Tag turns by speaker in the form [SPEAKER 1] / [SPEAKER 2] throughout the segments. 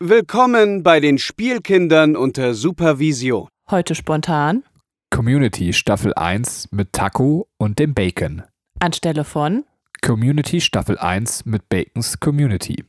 [SPEAKER 1] Willkommen bei den Spielkindern unter Supervision.
[SPEAKER 2] Heute spontan.
[SPEAKER 3] Community Staffel 1 mit Taco und dem Bacon.
[SPEAKER 2] Anstelle von
[SPEAKER 3] Community Staffel 1 mit Bacons Community.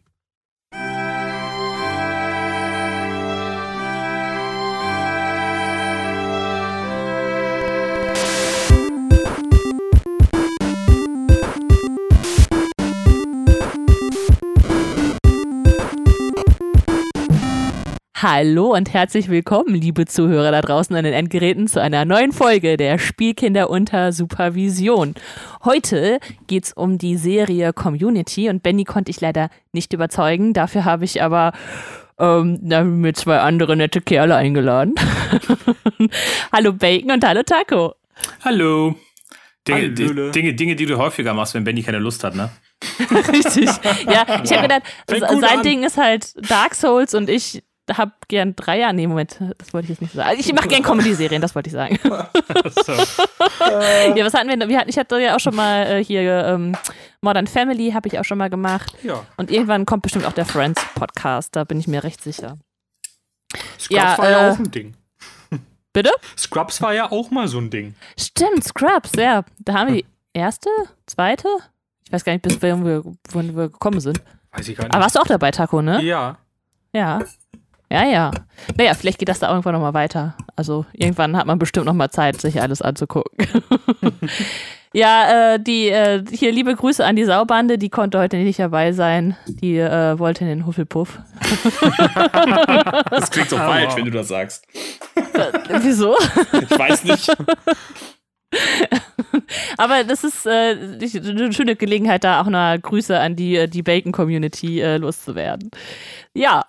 [SPEAKER 2] Hallo und herzlich willkommen, liebe Zuhörer da draußen an den Endgeräten, zu einer neuen Folge der Spielkinder unter Supervision. Heute geht es um die Serie Community und Benny konnte ich leider nicht überzeugen. Dafür habe ich aber ähm, mir zwei andere nette Kerle eingeladen. hallo Bacon und hallo Taco.
[SPEAKER 4] Hallo. Dinge, Dinge, Dinge, Dinge, die du häufiger machst, wenn Benny keine Lust hat, ne?
[SPEAKER 2] Richtig. Ja, ich habe gedacht, sein an. Ding ist halt Dark Souls und ich habe gern Dreier. Nee, Moment, das wollte ich jetzt nicht sagen. Ich mache gern Comedy-Serien, das wollte ich sagen. so. ja, was hatten wir? wir hatten, ich hatte ja auch schon mal äh, hier ähm, Modern Family, habe ich auch schon mal gemacht.
[SPEAKER 4] Ja.
[SPEAKER 2] Und irgendwann kommt bestimmt auch der Friends-Podcast, da bin ich mir recht sicher.
[SPEAKER 4] Scrubs ja, war ja äh, auch ein Ding.
[SPEAKER 2] Bitte?
[SPEAKER 4] Scrubs war ja auch mal so ein Ding.
[SPEAKER 2] Stimmt, Scrubs, ja. Da haben wir die erste, zweite? Ich weiß gar nicht, bis wir, wohin wir gekommen sind.
[SPEAKER 4] Weiß ich gar nicht.
[SPEAKER 2] Aber warst du auch dabei, Taco, ne?
[SPEAKER 4] Ja.
[SPEAKER 2] Ja. Ja, ja. Naja, vielleicht geht das da irgendwann nochmal weiter. Also irgendwann hat man bestimmt nochmal Zeit, sich alles anzugucken. ja, äh, die, äh, hier liebe Grüße an die Saubande, die konnte heute nicht dabei sein. Die äh, wollte in den Hufflepuff.
[SPEAKER 4] das klingt so oh, falsch, wenn du das sagst.
[SPEAKER 2] Äh, wieso?
[SPEAKER 4] Ich weiß nicht.
[SPEAKER 2] Aber das ist äh, eine schöne Gelegenheit, da auch eine Grüße an die, äh, die Bacon-Community äh, loszuwerden. Ja,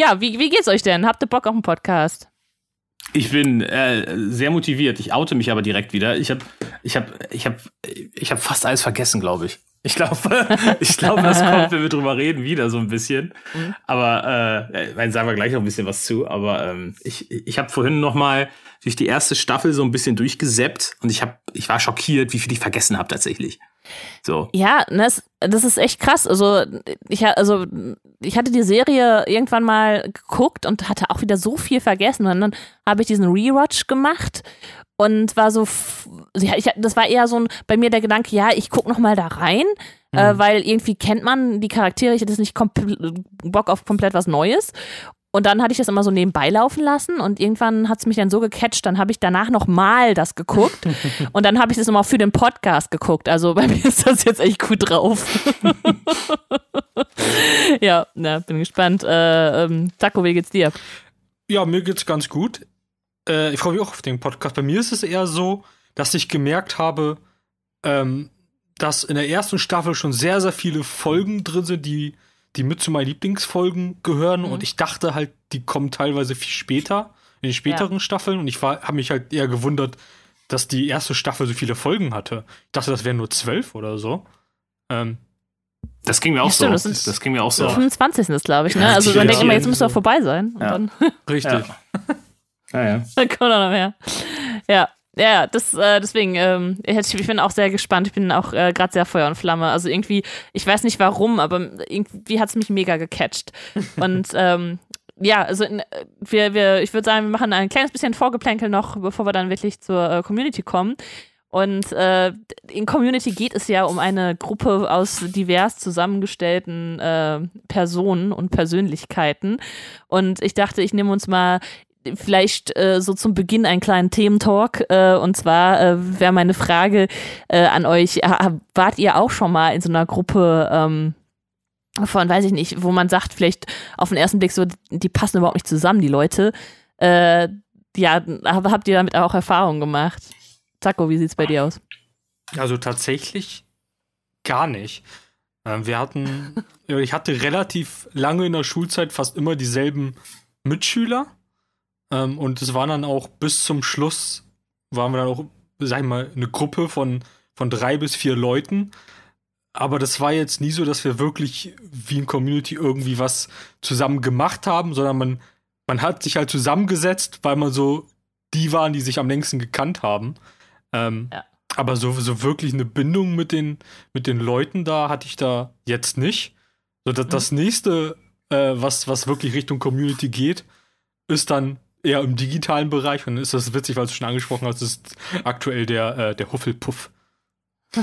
[SPEAKER 2] ja, wie, wie geht's euch denn? Habt ihr Bock auf einen Podcast?
[SPEAKER 4] Ich bin äh, sehr motiviert. Ich oute mich aber direkt wieder. Ich habe ich hab, ich hab, ich hab fast alles vergessen, glaube ich. Ich glaube, ich glaube, das kommt, wenn wir drüber reden, wieder so ein bisschen. Mhm. Aber äh, äh sagen wir gleich noch ein bisschen was zu. Aber ähm, ich, ich habe vorhin noch mal durch die erste Staffel so ein bisschen durchgesäppt und ich habe, ich war schockiert, wie viel ich vergessen habe tatsächlich. So.
[SPEAKER 2] Ja, das, das ist echt krass. Also ich, also, ich hatte die Serie irgendwann mal geguckt und hatte auch wieder so viel vergessen. Und dann habe ich diesen Rewatch gemacht und war so, ich, das war eher so ein, bei mir der Gedanke, ja, ich gucke noch mal da rein, äh, mhm. äh, weil irgendwie kennt man die Charaktere, ich hatte nicht Bock auf komplett was Neues. Und dann hatte ich das immer so nebenbei laufen lassen und irgendwann hat es mich dann so gecatcht, dann habe ich danach nochmal das geguckt und dann habe ich das nochmal für den Podcast geguckt. Also bei mir ist das jetzt echt gut drauf. ja, na, bin gespannt. Äh, ähm, Taco, wie geht's dir?
[SPEAKER 5] Ja, mir geht's ganz gut. Äh, ich freue mich auch auf den Podcast. Bei mir ist es eher so, dass ich gemerkt habe, ähm, dass in der ersten Staffel schon sehr, sehr viele Folgen drin sind, die die mit zu meinen Lieblingsfolgen gehören. Mhm. Und ich dachte halt, die kommen teilweise viel später, in den späteren ja. Staffeln. Und ich habe mich halt eher gewundert, dass die erste Staffel so viele Folgen hatte. Ich dachte, das wären nur zwölf oder so. Ähm,
[SPEAKER 4] das ging mir auch ja, stimmt, so. Das, das, ging mir auch so.
[SPEAKER 2] 25. ist, glaube ich, ne? Also man denkt immer, jetzt muss doch vorbei sein.
[SPEAKER 5] Ja. Richtig.
[SPEAKER 4] Ja. ah, ja.
[SPEAKER 2] Dann kommt noch mehr. Ja. Ja, das, äh, deswegen, ähm, ich, ich, bin auch sehr gespannt. Ich bin auch äh, gerade sehr Feuer und Flamme. Also irgendwie, ich weiß nicht warum, aber irgendwie hat es mich mega gecatcht. Und ähm, ja, also in, wir, wir, ich würde sagen, wir machen ein kleines bisschen Vorgeplänkel noch, bevor wir dann wirklich zur äh, Community kommen. Und äh, in Community geht es ja um eine Gruppe aus divers zusammengestellten äh, Personen und Persönlichkeiten. Und ich dachte, ich nehme uns mal vielleicht äh, so zum Beginn einen kleinen Thementalk. Äh, und zwar äh, wäre meine Frage äh, an euch, wart ihr auch schon mal in so einer Gruppe ähm, von, weiß ich nicht, wo man sagt, vielleicht auf den ersten Blick so, die passen überhaupt nicht zusammen, die Leute. Äh, ja, habt ihr damit auch Erfahrungen gemacht? Zacko, wie sieht's bei dir aus?
[SPEAKER 5] Also tatsächlich gar nicht. Ähm, wir hatten, ich hatte relativ lange in der Schulzeit fast immer dieselben Mitschüler. Ähm, und es waren dann auch bis zum Schluss, waren wir dann auch, sag ich mal, eine Gruppe von, von drei bis vier Leuten. Aber das war jetzt nie so, dass wir wirklich wie ein Community irgendwie was zusammen gemacht haben, sondern man, man hat sich halt zusammengesetzt, weil man so die waren, die sich am längsten gekannt haben. Ähm, ja. Aber so, so wirklich eine Bindung mit den, mit den Leuten da hatte ich da jetzt nicht. So, das, mhm. das nächste äh, was, was wirklich Richtung Community geht, ist dann eher im digitalen Bereich. Und dann ist das witzig, weil du schon angesprochen hast, ist aktuell der, äh, der Hufflepuff.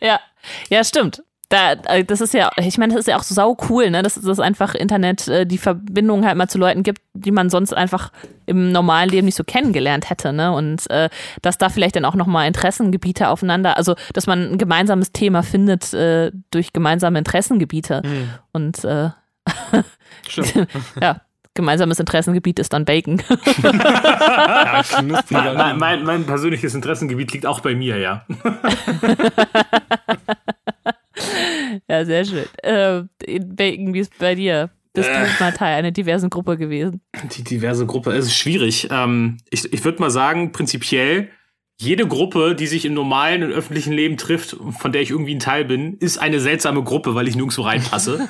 [SPEAKER 2] ja, ja, stimmt. Da, äh, das ist ja, ich meine, das ist ja auch so sau cool, ne, dass das einfach Internet äh, die Verbindung halt mal zu Leuten gibt, die man sonst einfach im normalen Leben nicht so kennengelernt hätte, ne? Und äh, dass da vielleicht dann auch nochmal Interessengebiete aufeinander, also dass man ein gemeinsames Thema findet äh, durch gemeinsame Interessengebiete.
[SPEAKER 5] Mhm.
[SPEAKER 2] Und äh,
[SPEAKER 5] Stimmt.
[SPEAKER 2] ja, gemeinsames Interessengebiet ist dann Bacon.
[SPEAKER 5] ja,
[SPEAKER 4] mein, mein, mein persönliches Interessengebiet liegt auch bei mir, ja.
[SPEAKER 2] ja, sehr schön. Äh, Bacon, wie ist bei dir? Bist
[SPEAKER 4] Äh.
[SPEAKER 2] du mal Teil einer diversen Gruppe gewesen?
[SPEAKER 4] Die diverse Gruppe, es ist schwierig. Ähm, ich ich würde mal sagen, prinzipiell, jede Gruppe, die sich im normalen und öffentlichen Leben trifft, von der ich irgendwie ein Teil bin, ist eine seltsame Gruppe, weil ich nirgendwo reinpasse.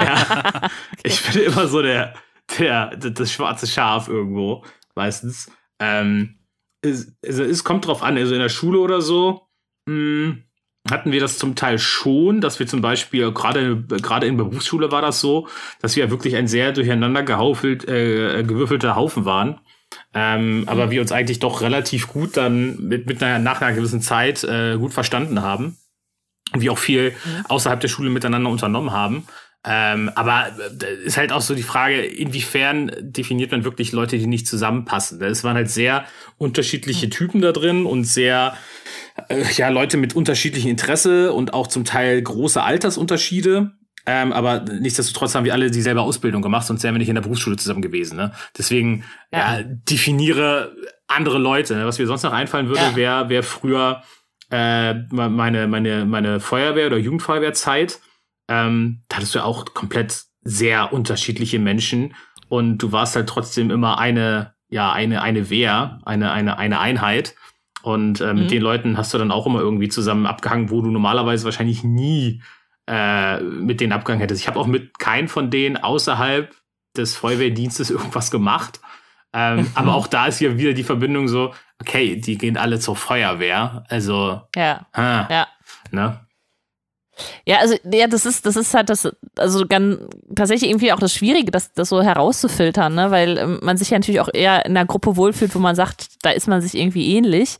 [SPEAKER 4] ja. Ich bin immer so der, der, das schwarze Schaf irgendwo, meistens. Ähm, es, also es kommt drauf an, also in der Schule oder so, mh, hatten wir das zum Teil schon, dass wir zum Beispiel, gerade gerade in der Berufsschule war das so, dass wir wirklich ein sehr durcheinander gehaufelt, äh, gewürfelter Haufen waren. Ähm, aber wir uns eigentlich doch relativ gut dann mit, mit einer, nach einer gewissen Zeit äh, gut verstanden haben. Und wir auch viel außerhalb der Schule miteinander unternommen haben. Ähm, aber äh, ist halt auch so die Frage, inwiefern definiert man wirklich Leute, die nicht zusammenpassen. Es waren halt sehr unterschiedliche Typen da drin und sehr, äh, ja, Leute mit unterschiedlichem Interesse und auch zum Teil große Altersunterschiede. Ähm, aber nichtsdestotrotz haben wir alle dieselbe Ausbildung gemacht, sonst wären wir nicht in der Berufsschule zusammen gewesen. Ne? Deswegen ja.
[SPEAKER 2] Ja.
[SPEAKER 4] definiere andere Leute. Ne? Was mir sonst noch einfallen würde,
[SPEAKER 2] Ja.
[SPEAKER 4] wäre wär früher äh, meine, meine, meine Feuerwehr- oder Jugendfeuerwehrzeit. Ähm, da hattest du ja auch komplett sehr unterschiedliche Menschen und du warst halt trotzdem immer eine, ja, eine, eine Wehr, eine, eine, eine Einheit. Und äh, mit
[SPEAKER 2] Mhm.
[SPEAKER 4] den Leuten hast du dann auch immer irgendwie zusammen abgehangen, wo du normalerweise wahrscheinlich nie äh, mit denen abgehangen hättest. Ich habe auch mit keinem von denen außerhalb des Feuerwehrdienstes irgendwas gemacht. Ähm, aber auch da ist ja wieder die Verbindung so, okay, die gehen alle zur Feuerwehr. Also,
[SPEAKER 2] Ja,
[SPEAKER 4] ha,
[SPEAKER 2] ja.
[SPEAKER 4] ne?
[SPEAKER 2] Ja, also ja, das ist, das ist halt das, also ganz tatsächlich irgendwie auch das Schwierige, das, das so herauszufiltern, ne? Weil ähm, man sich ja natürlich auch eher in einer Gruppe wohlfühlt, wo man sagt, da ist man sich irgendwie ähnlich.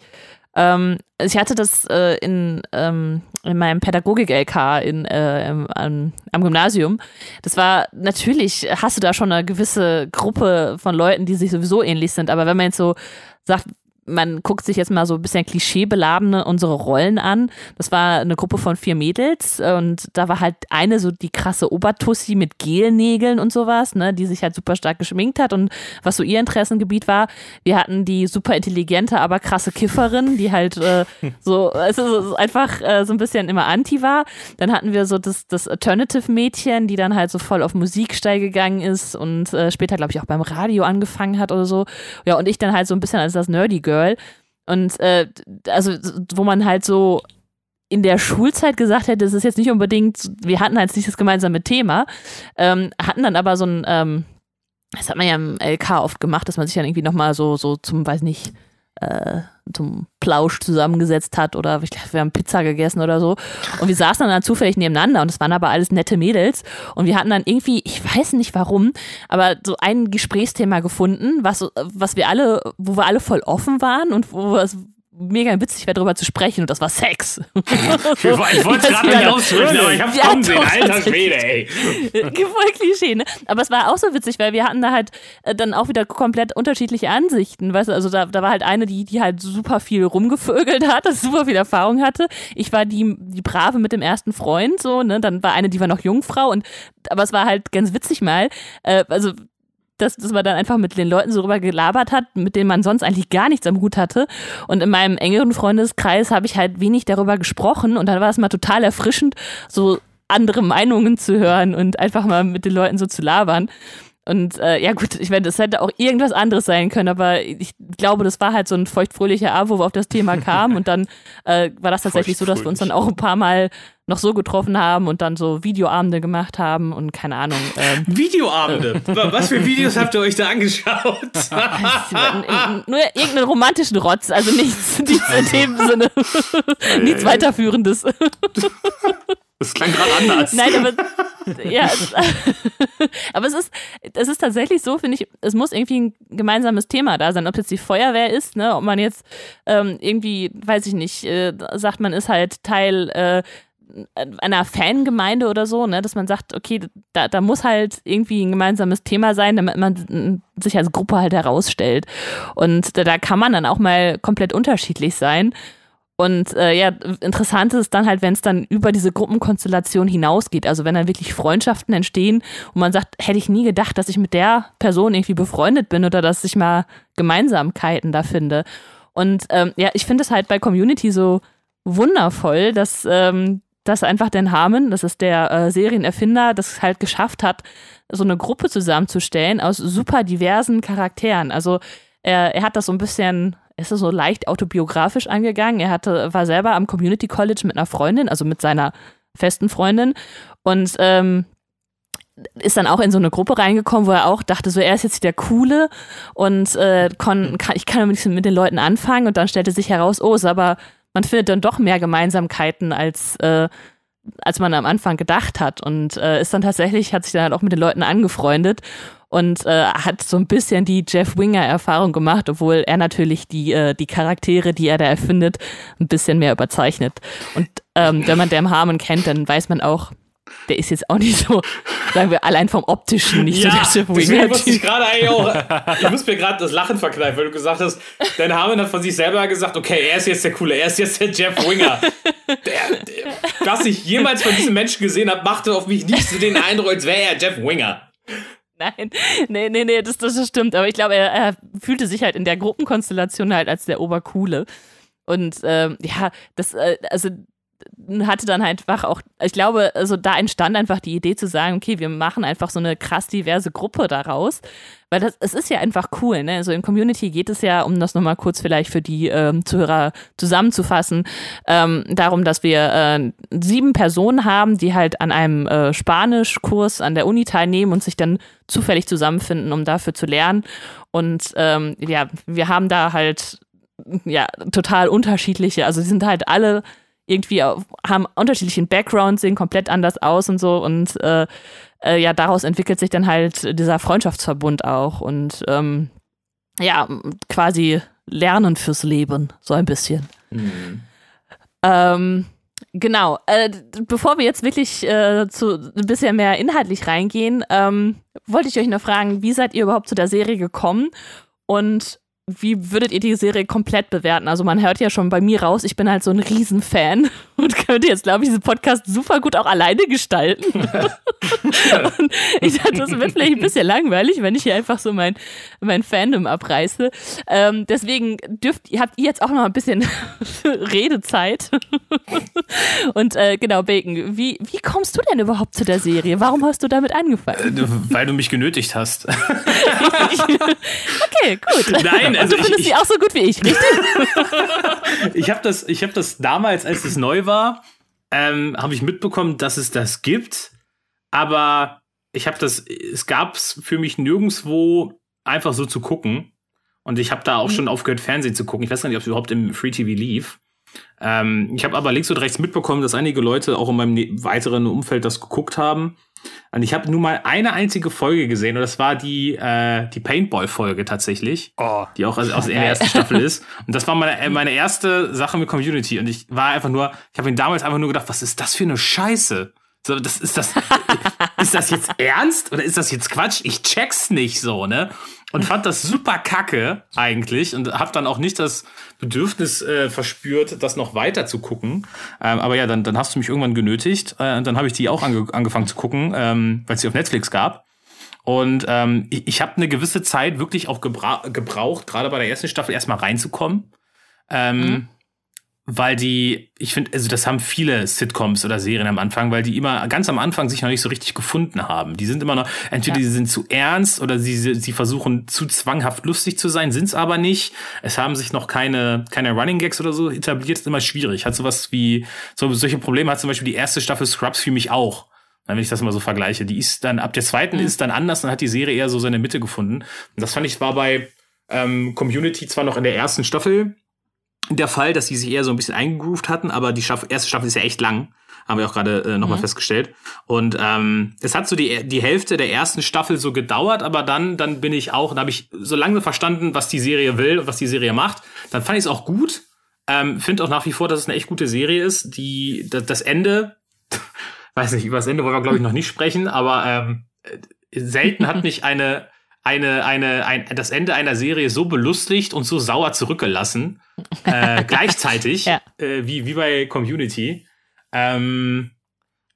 [SPEAKER 2] Ähm, ich hatte das äh, in, ähm, in meinem Pädagogik-LK äh, am, am Gymnasium. Das war natürlich, hast du da schon eine gewisse Gruppe von Leuten, die sich sowieso ähnlich sind, aber wenn man jetzt so sagt, man guckt sich jetzt mal so ein bisschen klischeebeladene unsere Rollen an. Das war eine Gruppe von vier Mädels und da war halt eine so die krasse Obertussi mit Gelnägeln und sowas, ne, die sich halt super stark geschminkt hat und was so ihr Interessengebiet war. Wir hatten die super intelligente, aber krasse Kifferin, die halt äh, so, es ist einfach äh, so ein bisschen immer anti war. Dann hatten wir so das, das Alternative-Mädchen, die dann halt so voll auf Musik steil gegangen ist und äh, später, glaube ich, auch beim Radio angefangen hat oder so. Ja, und ich dann halt so ein bisschen als das Nerdy Girl. Und äh, also, wo man halt so in der Schulzeit gesagt hätte, das ist jetzt nicht unbedingt, wir hatten halt nicht das gemeinsame Thema, ähm, hatten dann aber so ein, ähm, das hat man ja im LK oft gemacht, dass man sich dann irgendwie nochmal so, so zum, weiß nicht, äh, zum Plausch zusammengesetzt hat oder ich glaube, wir haben Pizza gegessen oder so. Und wir saßen dann, dann zufällig nebeneinander und es waren aber alles nette Mädels. Und wir hatten dann irgendwie, ich weiß nicht warum, aber so ein Gesprächsthema gefunden, was, was wir alle, wo wir alle voll offen waren und wo es mega witzig wäre, darüber zu sprechen und das war Sex.
[SPEAKER 4] Ich wollte es gerade nicht ausdrücken, aber ich hab's
[SPEAKER 2] Ja,
[SPEAKER 4] kommen sehen.
[SPEAKER 2] doch,
[SPEAKER 4] Alter. Schwede, ey.
[SPEAKER 2] Voll Klischee, ne? Aber es war auch so witzig, weil wir hatten da halt äh, dann auch wieder komplett unterschiedliche Ansichten, weißt du, also da, da war halt eine, die, die halt super viel rumgevögelt hat, das super viel Erfahrung hatte. Ich war die, die Brave mit dem ersten Freund, so, ne? Dann war eine, die war noch Jungfrau und, aber es war halt ganz witzig mal, äh, also dass, dass man dann einfach mit den Leuten so rüber gelabert hat, mit denen man sonst eigentlich gar nichts am Hut hatte. Und in meinem engeren Freundeskreis habe ich halt wenig darüber gesprochen und dann war es mal total erfrischend, so andere Meinungen zu hören und einfach mal mit den Leuten so zu labern. Und äh, ja gut, ich meine, das hätte auch irgendwas anderes sein können, aber ich glaube, das war halt so ein feuchtfröhlicher Abend, wo wir auf das Thema kamen und dann äh, war das tatsächlich so, dass wir uns dann auch ein paar Mal noch so getroffen haben und dann so Videoabende gemacht haben und keine Ahnung. Ähm,
[SPEAKER 4] Videoabende. Was für Videos habt ihr euch da angeschaut?
[SPEAKER 2] nur irgendeinen romantischen Rotz, also nichts, nichts in dem Sinne, nichts weiterführendes.
[SPEAKER 4] Das klang gerade anders.
[SPEAKER 2] Nein, aber ja, es, aber es ist, es ist tatsächlich so, finde ich, es muss irgendwie ein gemeinsames Thema da sein, ob jetzt die Feuerwehr ist, ne, ob man jetzt ähm, irgendwie, weiß ich nicht, äh, sagt man ist halt Teil äh, einer Fangemeinde oder so, ne, dass man sagt, okay, da, da muss halt irgendwie ein gemeinsames Thema sein, damit man sich als Gruppe halt herausstellt. Und da, da kann man dann auch mal komplett unterschiedlich sein. Und äh, ja, interessant ist es dann halt, wenn es dann über diese Gruppenkonstellation hinausgeht. Also wenn dann wirklich Freundschaften entstehen und man sagt, hätte ich nie gedacht, dass ich mit der Person irgendwie befreundet bin oder dass ich mal Gemeinsamkeiten da finde. Und ähm, ja, ich finde es halt bei Community so wundervoll, dass, ähm, dass einfach Dan Harmon, das ist der äh, Serienerfinder, das halt geschafft hat, so eine Gruppe zusammenzustellen aus super diversen Charakteren. Also er, er hat das so ein bisschen ist er so leicht autobiografisch angegangen. Er hatte, war selber am Community College mit einer Freundin, also mit seiner festen Freundin. Und ähm, ist dann auch in so eine Gruppe reingekommen, wo er auch dachte, so er ist jetzt der Coole und äh, kon, kann, ich kann mit, mit den Leuten anfangen und dann stellte sich heraus, oh, ist aber man findet dann doch mehr Gemeinsamkeiten als äh, als man am Anfang gedacht hat und äh, ist dann tatsächlich hat sich dann halt auch mit den Leuten angefreundet und äh, hat so ein bisschen die Jeff Winger-Erfahrung gemacht, obwohl er natürlich die, äh, die Charaktere, die er da erfindet, ein bisschen mehr überzeichnet. Und ähm, wenn man Dan Harmon kennt, dann weiß man auch, der ist jetzt auch nicht so, sagen wir, allein vom optischen nicht ja, so der Jeff Winger.
[SPEAKER 4] Musste ich gerade eigentlich auch, ich muss mir gerade das Lachen verkneifen, weil du gesagt hast, Dan Harmon hat von sich selber gesagt, okay, er ist jetzt der Coole, er ist jetzt der Jeff Winger. der, der, was ich jemals von diesem Menschen gesehen habe, machte auf mich nicht so den Eindruck, als wäre er Jeff Winger.
[SPEAKER 2] Nein, nee, nee, nee, das, das stimmt. Aber ich glaube, er, er, fühlte sich halt in der Gruppenkonstellation halt als der Obercoole. Und ähm, ja, das, äh, also hatte dann halt einfach auch, ich glaube, also da entstand einfach die Idee zu sagen, okay, wir machen einfach so eine krass diverse Gruppe daraus, weil das, es ist ja einfach cool, ne? Also in Community geht es ja, um das nochmal kurz vielleicht für die ähm, Zuhörer zusammenzufassen, ähm, darum, dass wir äh, sieben Personen haben, die halt an einem äh, Spanischkurs an der Uni teilnehmen und sich dann zufällig zusammenfinden, um dafür zu lernen. Und ähm, ja, wir haben da halt ja total unterschiedliche, also sie sind halt alle irgendwie haben unterschiedlichen Background, sehen komplett anders aus und so. Und äh, äh, ja, daraus entwickelt sich dann halt dieser Freundschaftsverbund auch. Und ähm, ja, quasi Lernen fürs Leben, so ein bisschen. Mhm. Ähm, genau. Äh, bevor wir jetzt wirklich äh, zu ein bisschen mehr inhaltlich reingehen, ähm, wollte ich euch noch fragen, wie seid ihr überhaupt zu der Serie gekommen? Und wie würdet ihr die Serie komplett bewerten? Also man hört ja schon bei mir raus, ich bin halt so ein Riesenfan und könnte jetzt, glaube ich, diesen Podcast super gut auch alleine gestalten. und ich dachte, das wird vielleicht ein bisschen langweilig, wenn ich hier einfach so mein, mein Fandom abreiße. Ähm, deswegen dürft, habt ihr jetzt auch noch ein bisschen Redezeit. und äh, genau, Bacon, wie, wie kommst du denn überhaupt zu der Serie? Warum hast du damit angefangen?
[SPEAKER 4] Äh, weil du mich genötigt hast.
[SPEAKER 2] okay, gut.
[SPEAKER 4] Nein,
[SPEAKER 2] also du findest ich, sie auch so gut wie ich, richtig?
[SPEAKER 4] ich habe das, hab das damals, als es neu war, ähm, habe ich mitbekommen, dass es das gibt. Aber ich habe das, es gab es für mich nirgendwo einfach so zu gucken. Und ich habe da auch mhm. schon aufgehört, Fernsehen zu gucken. Ich weiß gar nicht, ob es überhaupt im Free TV lief. Ähm, ich habe aber links und rechts mitbekommen, dass einige Leute auch in meinem ne-, weiteren Umfeld das geguckt haben. Und ich habe nur mal eine einzige Folge gesehen und das war die, äh, die Paintball-Folge tatsächlich, oh. die auch aus, aus der ersten Staffel ist. Und das war meine, äh, meine erste Sache mit Community. Und ich war einfach nur, ich habe ihn damals einfach nur gedacht, was ist das für eine Scheiße? So, das ist das, ist das jetzt ernst oder ist das jetzt Quatsch? Ich check's nicht so, ne? Und fand das super kacke eigentlich und hab dann auch nicht das Bedürfnis äh, verspürt, das noch weiter zu gucken. Ähm, aber ja, dann, dann hast du mich irgendwann genötigt äh, und dann habe ich die auch ange angefangen zu gucken, ähm, weil es sie auf Netflix gab. Und ähm, ich, ich habe eine gewisse Zeit wirklich auch gebra gebraucht, gerade bei der ersten Staffel erstmal reinzukommen. Ähm, mhm weil die, ich finde, also das haben viele Sitcoms oder Serien am Anfang, weil die immer ganz am Anfang sich noch nicht so richtig gefunden haben. Die sind immer noch, entweder ja. die sind zu ernst oder sie, sie versuchen zu zwanghaft lustig zu sein, sind es aber nicht. Es haben sich noch keine, keine Running Gags oder so etabliert, ist immer schwierig. Hat sowas wie, so, solche Probleme hat zum Beispiel die erste Staffel Scrubs für mich auch. Wenn ich das mal so vergleiche. Die ist dann, ab der zweiten mhm. ist dann anders, dann hat die Serie eher so seine Mitte gefunden. Und das fand ich war bei ähm, Community zwar noch in der ersten Staffel der Fall, dass die sich eher so ein bisschen eingegroovt hatten, aber die Staffel, erste Staffel ist ja echt lang, haben wir auch gerade äh, nochmal
[SPEAKER 2] Mhm.
[SPEAKER 4] festgestellt. Und ähm, es hat so die, die Hälfte der ersten Staffel so gedauert, aber dann, dann bin ich auch, da habe ich so lange verstanden, was die Serie will und was die Serie macht. Dann fand ich es auch gut. Ähm, Finde auch nach wie vor, dass es eine echt gute Serie ist. Die, das, das Ende, weiß nicht, über das Ende wollen wir, glaube ich, noch nicht sprechen, aber ähm, äh, selten hat mich eine, eine, eine, ein, das Ende einer Serie so belustigt und so sauer zurückgelassen. Äh, gleichzeitig,
[SPEAKER 2] Ja.
[SPEAKER 4] äh, wie, wie bei Community. Ähm,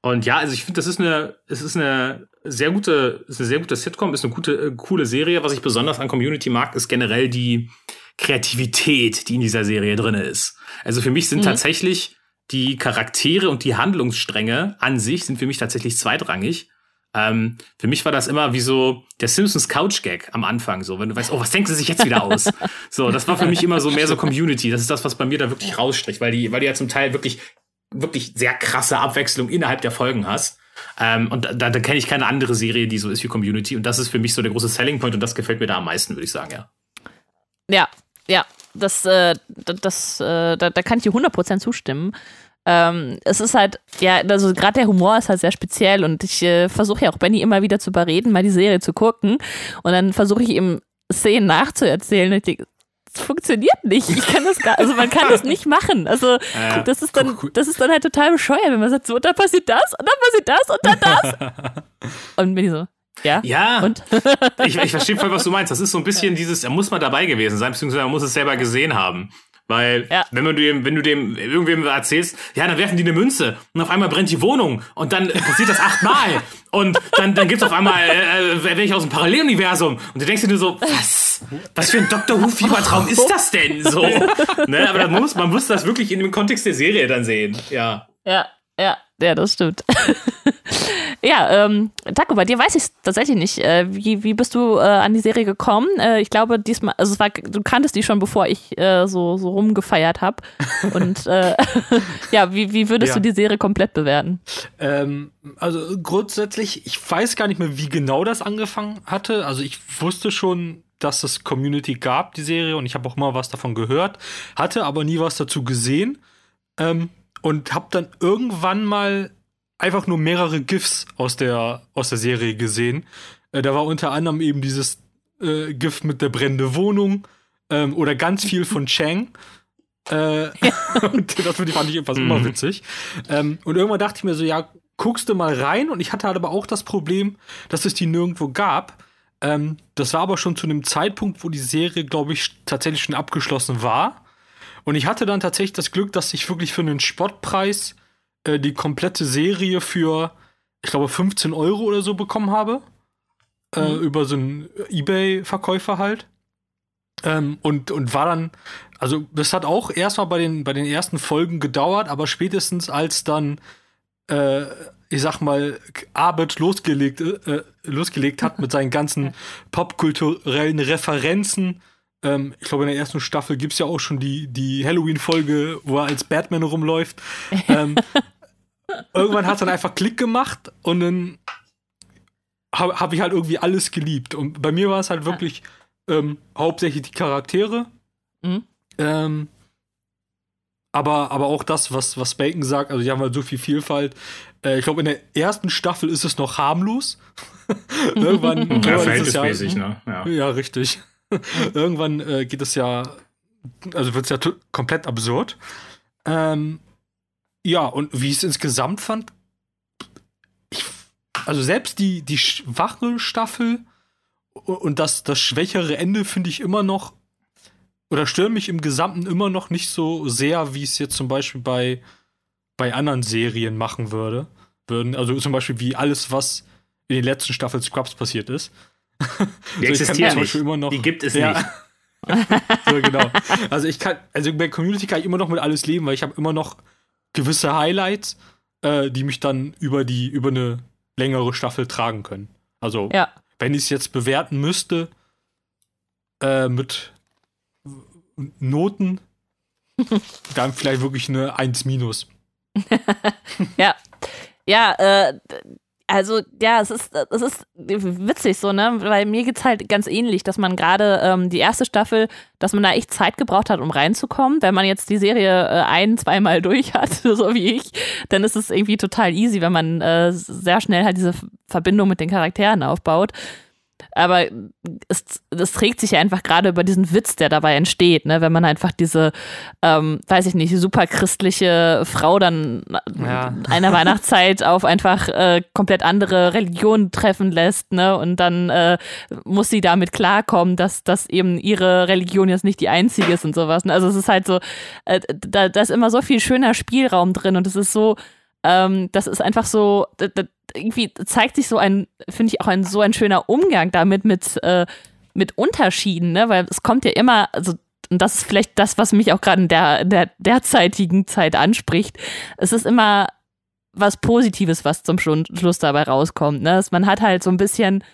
[SPEAKER 4] und ja, also ich finde, das ist eine, es ist eine sehr gute, ist eine sehr gute Sitcom, ist eine gute, äh, coole Serie. Was ich besonders an Community mag, ist generell die Kreativität, die in dieser Serie drin ist. Also für mich sind
[SPEAKER 2] Mhm.
[SPEAKER 4] tatsächlich die Charaktere und die Handlungsstränge an sich sind für mich tatsächlich zweitrangig. Ähm, für mich war das immer wie so der Simpsons Couch Gag am Anfang, so wenn du weißt, oh, was denken sie sich jetzt wieder aus? so, das war für mich immer so mehr so Community. Das ist das, was bei mir da wirklich rausstricht, weil die, weil die ja zum Teil wirklich, wirklich sehr krasse Abwechslung innerhalb der Folgen hast. Ähm, und da, da kenne ich keine andere Serie, die so ist wie Community. Und das ist für mich so der große Selling Point und das gefällt mir da am meisten, würde ich sagen, ja.
[SPEAKER 2] Ja, ja, das, äh, das, äh, da, da kann ich dir 100% zustimmen. Ähm, es ist halt, ja, also gerade der Humor ist halt sehr speziell und ich äh, versuche ja auch Benny immer wieder zu überreden, mal die Serie zu gucken und dann versuche ich ihm Szenen nachzuerzählen und ich denke, das funktioniert nicht. Ich kann das gar, also man kann das nicht machen. Also
[SPEAKER 4] Äh,
[SPEAKER 2] das ist dann, das ist dann halt total bescheuert, wenn man sagt, so, und dann passiert das und dann passiert das und dann das. und Benny so, ja.
[SPEAKER 4] Ja,
[SPEAKER 2] Und?
[SPEAKER 4] ich, ich verstehe voll, was du meinst. Das ist so ein bisschen dieses, da muss man dabei gewesen sein, beziehungsweise man muss es selber gesehen haben. Weil,
[SPEAKER 2] Ja.
[SPEAKER 4] wenn, man dem, wenn du dem irgendwem erzählst, ja, dann werfen die eine Münze und auf einmal brennt die Wohnung und dann passiert das achtmal und dann, dann gibt's auf einmal äh, äh, welche aus dem Paralleluniversum und du denkst dir nur so, was? Was für ein Dr. Who-Fiebertraum ist das denn so? ne? Aber man muss, man muss das wirklich in dem Kontext der Serie dann sehen. Ja.
[SPEAKER 2] Ja, ja, ja, das stimmt. ja, ähm, Taco, bei dir weiß ich es tatsächlich nicht. Äh, wie, wie bist du äh, an die Serie gekommen? Äh, ich glaube, diesmal, also es war, du kanntest die schon, bevor ich äh, so, so rumgefeiert habe. Und äh, ja, wie, wie würdest
[SPEAKER 5] Ja.
[SPEAKER 2] du die Serie komplett bewerten?
[SPEAKER 5] Ähm, also grundsätzlich, ich weiß gar nicht mehr, wie genau das angefangen hatte. Also ich wusste schon, dass es Community gab, die Serie, und ich habe auch mal was davon gehört, hatte aber nie was dazu gesehen. Ähm, und habe dann irgendwann mal einfach nur mehrere GIFs aus der, aus der Serie gesehen. Äh, da war unter anderem eben dieses äh, GIF mit der brennende Wohnung ähm, oder ganz viel von Chang. Äh, und das fand ich etwas immer
[SPEAKER 4] Mhm.
[SPEAKER 5] witzig. Ähm, und irgendwann dachte ich mir so, ja, guckst du mal rein. Und ich hatte halt aber auch das Problem, dass es die nirgendwo gab. Ähm, das war aber schon zu einem Zeitpunkt, wo die Serie, glaube ich, tatsächlich schon abgeschlossen war. Und ich hatte dann tatsächlich das Glück, dass ich wirklich für einen Spottpreis äh, die komplette Serie für, ich glaube, 15 Euro oder so bekommen habe. Äh, über so einen Ebay-Verkäufer halt. Ähm, und, und war dann, also das hat auch erstmal bei den, bei den ersten Folgen gedauert, aber spätestens als dann, äh, ich sag mal, Arbeit losgelegt, äh, losgelegt hat mit seinen ganzen popkulturellen Referenzen. Ähm, ich glaube, in der ersten Staffel gibt es ja auch schon die, die Halloween-Folge, wo er als Batman rumläuft. ähm, irgendwann hat es dann einfach Klick gemacht und dann habe hab ich halt irgendwie alles geliebt. Und bei mir war es halt wirklich ähm, hauptsächlich die Charaktere.
[SPEAKER 2] Mhm.
[SPEAKER 5] Ähm, aber, aber auch das, was, was Bacon sagt, also die haben halt so viel Vielfalt. Äh, ich glaube, in der ersten Staffel ist es noch harmlos. irgendwann,
[SPEAKER 4] Ja,
[SPEAKER 5] irgendwann ist es
[SPEAKER 4] verhältnismäßig, ne? Ja.
[SPEAKER 5] ja, richtig. Irgendwann äh, geht es ja, also wird es ja komplett absurd. Ähm, ja, und wie ich es insgesamt fand, ich, also selbst die, die schwache Staffel und das, das schwächere Ende finde ich immer noch, oder stören mich im Gesamten immer noch nicht so sehr, wie es jetzt zum Beispiel bei, bei anderen Serien machen würde. Würden. Also zum Beispiel wie alles, was in den letzten Staffeln Scrubs passiert ist.
[SPEAKER 4] Die
[SPEAKER 5] So,
[SPEAKER 4] existieren nicht.
[SPEAKER 5] Noch-
[SPEAKER 4] Die gibt es
[SPEAKER 5] Ja.
[SPEAKER 4] nicht.
[SPEAKER 5] so, genau. Also ich kann, also bei Community kann ich immer noch mit alles leben, weil ich habe immer noch gewisse Highlights, äh, die mich dann über die, über eine längere Staffel tragen können. Also,
[SPEAKER 2] Ja.
[SPEAKER 5] wenn ich es jetzt bewerten müsste, äh, mit Noten, dann vielleicht wirklich eine 1 minus.
[SPEAKER 2] Ja, ja, äh, Also ja, es ist, es ist witzig so, ne? Weil mir geht's halt ganz ähnlich, dass man gerade ähm, die erste Staffel, dass man da echt Zeit gebraucht hat, um reinzukommen. Wenn man jetzt die Serie äh, ein, zweimal durch hat, so wie ich, dann ist es irgendwie total easy, wenn man äh, sehr schnell halt diese Verbindung mit den Charakteren aufbaut aber es, es trägt sich ja einfach gerade über diesen Witz, der dabei entsteht, ne? wenn man einfach diese, ähm, weiß ich nicht, super christliche Frau dann ja. einer Weihnachtszeit auf einfach äh, komplett andere Religionen treffen lässt, ne? Und dann äh, muss sie damit klarkommen, dass, dass eben ihre Religion jetzt nicht die einzige ist und sowas. Ne? Also es ist halt so, äh, da, da ist immer so viel schöner Spielraum drin und es ist so, ähm, das ist einfach so, irgendwie zeigt sich so ein, finde ich auch ein so ein schöner Umgang damit mit, äh, mit Unterschieden, ne? Weil es kommt ja immer, also und das ist vielleicht das, was mich auch gerade in der, der derzeitigen Zeit anspricht. Es ist immer was Positives, was zum Schluss dabei rauskommt. Ne? Man hat halt so ein bisschen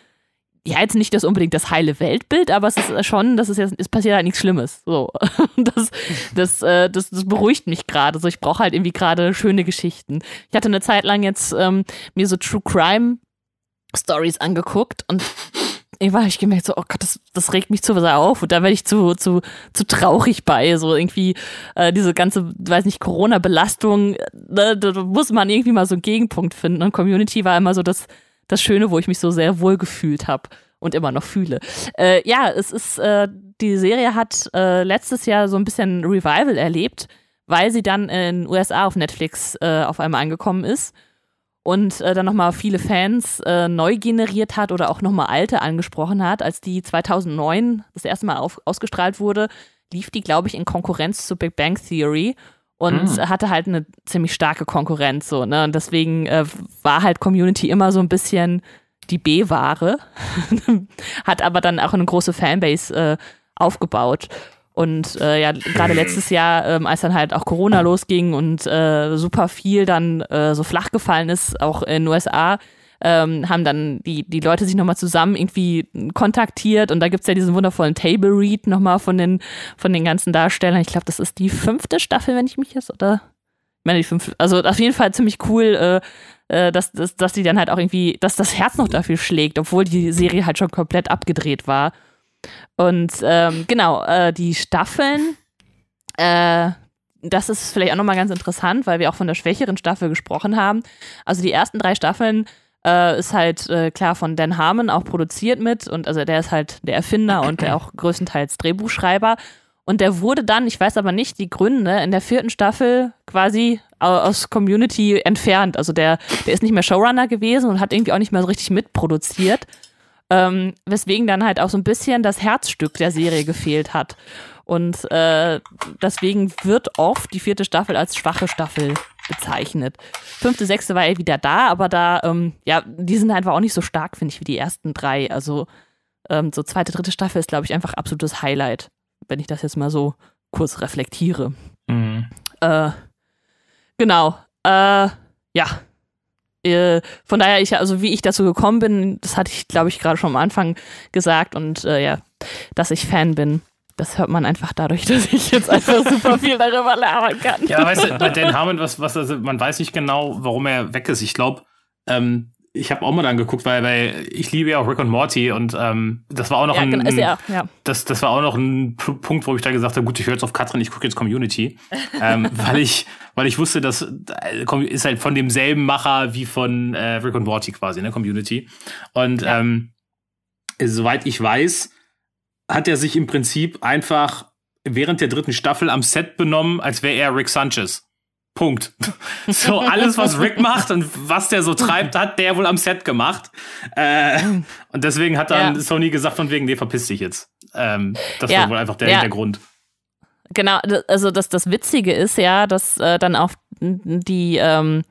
[SPEAKER 2] ja, jetzt nicht das unbedingt das heile Weltbild, aber es ist schon, das ist jetzt, es passiert halt nichts Schlimmes. So. Das, das, äh, das, das beruhigt mich gerade. So, ich brauche halt irgendwie gerade schöne Geschichten. Ich hatte eine Zeit lang jetzt ähm, mir so True Crime Stories angeguckt und ich war ich gemerkt so, oh Gott, das, das regt mich zu sehr auf und da werde ich zu, zu, zu traurig bei. So irgendwie äh, diese ganze, weiß nicht, Corona-Belastung, ne, da muss man irgendwie mal so einen Gegenpunkt finden. Und Community war immer so das das Schöne, wo ich mich so sehr wohl gefühlt habe und immer noch fühle. Äh, ja, es ist, äh, die Serie hat äh, letztes Jahr so ein bisschen Revival erlebt, weil sie dann in USA auf Netflix äh, auf einmal angekommen ist und äh, dann nochmal viele Fans äh, neu generiert hat oder auch nochmal alte angesprochen hat. Als die 2009 das erste Mal auf, ausgestrahlt wurde, lief die, glaube ich, in Konkurrenz zu Big Bang Theory und mhm. hatte halt eine ziemlich starke Konkurrenz so, ne? Und deswegen äh, war halt Community immer so ein bisschen die B-Ware, hat aber dann auch eine große Fanbase äh, aufgebaut. Und äh, ja, gerade letztes Jahr, ähm, als dann halt auch Corona losging und äh, super viel dann äh, so flach gefallen ist, auch in den USA, ähm, haben dann die, die Leute sich nochmal zusammen irgendwie kontaktiert und da gibt es ja diesen wundervollen Table Read nochmal von den, von den ganzen Darstellern. Ich glaube, das ist die fünfte Staffel, wenn ich mich jetzt, oder? Ich meine, die fünfte, also auf jeden Fall ziemlich cool, äh, äh, dass, dass, dass die dann halt auch irgendwie, dass das Herz noch dafür schlägt, obwohl die Serie halt schon komplett abgedreht war. Und ähm, genau, äh, die Staffeln, äh, das ist vielleicht auch nochmal ganz interessant, weil wir auch von der schwächeren Staffel gesprochen haben. Also die ersten drei Staffeln äh, ist halt äh, klar von Dan Harmon auch produziert mit und also der ist halt der Erfinder und der auch größtenteils Drehbuchschreiber. Und der wurde dann, ich weiß aber nicht die Gründe, in der vierten Staffel quasi aus Community entfernt. Also der, der ist nicht mehr Showrunner gewesen und hat irgendwie auch nicht mehr so richtig mitproduziert. Ähm, weswegen dann halt auch so ein bisschen das Herzstück der Serie gefehlt hat. Und äh, deswegen wird oft die vierte Staffel als schwache Staffel bezeichnet. Fünfte, sechste war er wieder da, aber da, ähm, ja, die sind einfach auch nicht so stark, finde ich, wie die ersten drei. Also ähm, so zweite, dritte Staffel ist, glaube ich, einfach absolutes Highlight, wenn ich das jetzt mal so kurz reflektiere. Mhm. Äh, genau. Äh, ja. Äh, von daher, ich, also wie ich dazu gekommen bin, das hatte ich, glaube ich, gerade schon am Anfang gesagt und äh, ja, dass ich Fan bin das hört man einfach dadurch, dass ich jetzt einfach super viel darüber labern kann.
[SPEAKER 4] Ja, weißt du, bei Dan Harmon, was, was, also man weiß nicht genau, warum er weg ist. Ich glaube, ähm, ich habe auch mal dann geguckt, weil, weil ich liebe ja auch Rick und Morty und ähm, das war auch noch ja, ein, genau, ja, ja. Das, das war auch noch ein Punkt, wo ich da gesagt habe, gut, ich höre jetzt auf Katrin, ich gucke jetzt Community, ähm, weil ich weil ich wusste, dass äh, ist halt von demselben Macher wie von äh, Rick und Morty quasi, ne Community und ähm, soweit ich weiß, hat er sich im Prinzip einfach während der dritten Staffel am Set benommen, als wäre er Rick Sanchez. Punkt. So, alles, was Rick macht und was der so treibt, hat der wohl am Set gemacht. Äh, und deswegen hat dann ja. Sony gesagt, von wegen, nee, verpiss dich jetzt. Ähm, das ja. war wohl einfach der ja. Hintergrund.
[SPEAKER 2] Genau, also das, das Witzige ist ja, dass äh, dann auch die, ähm,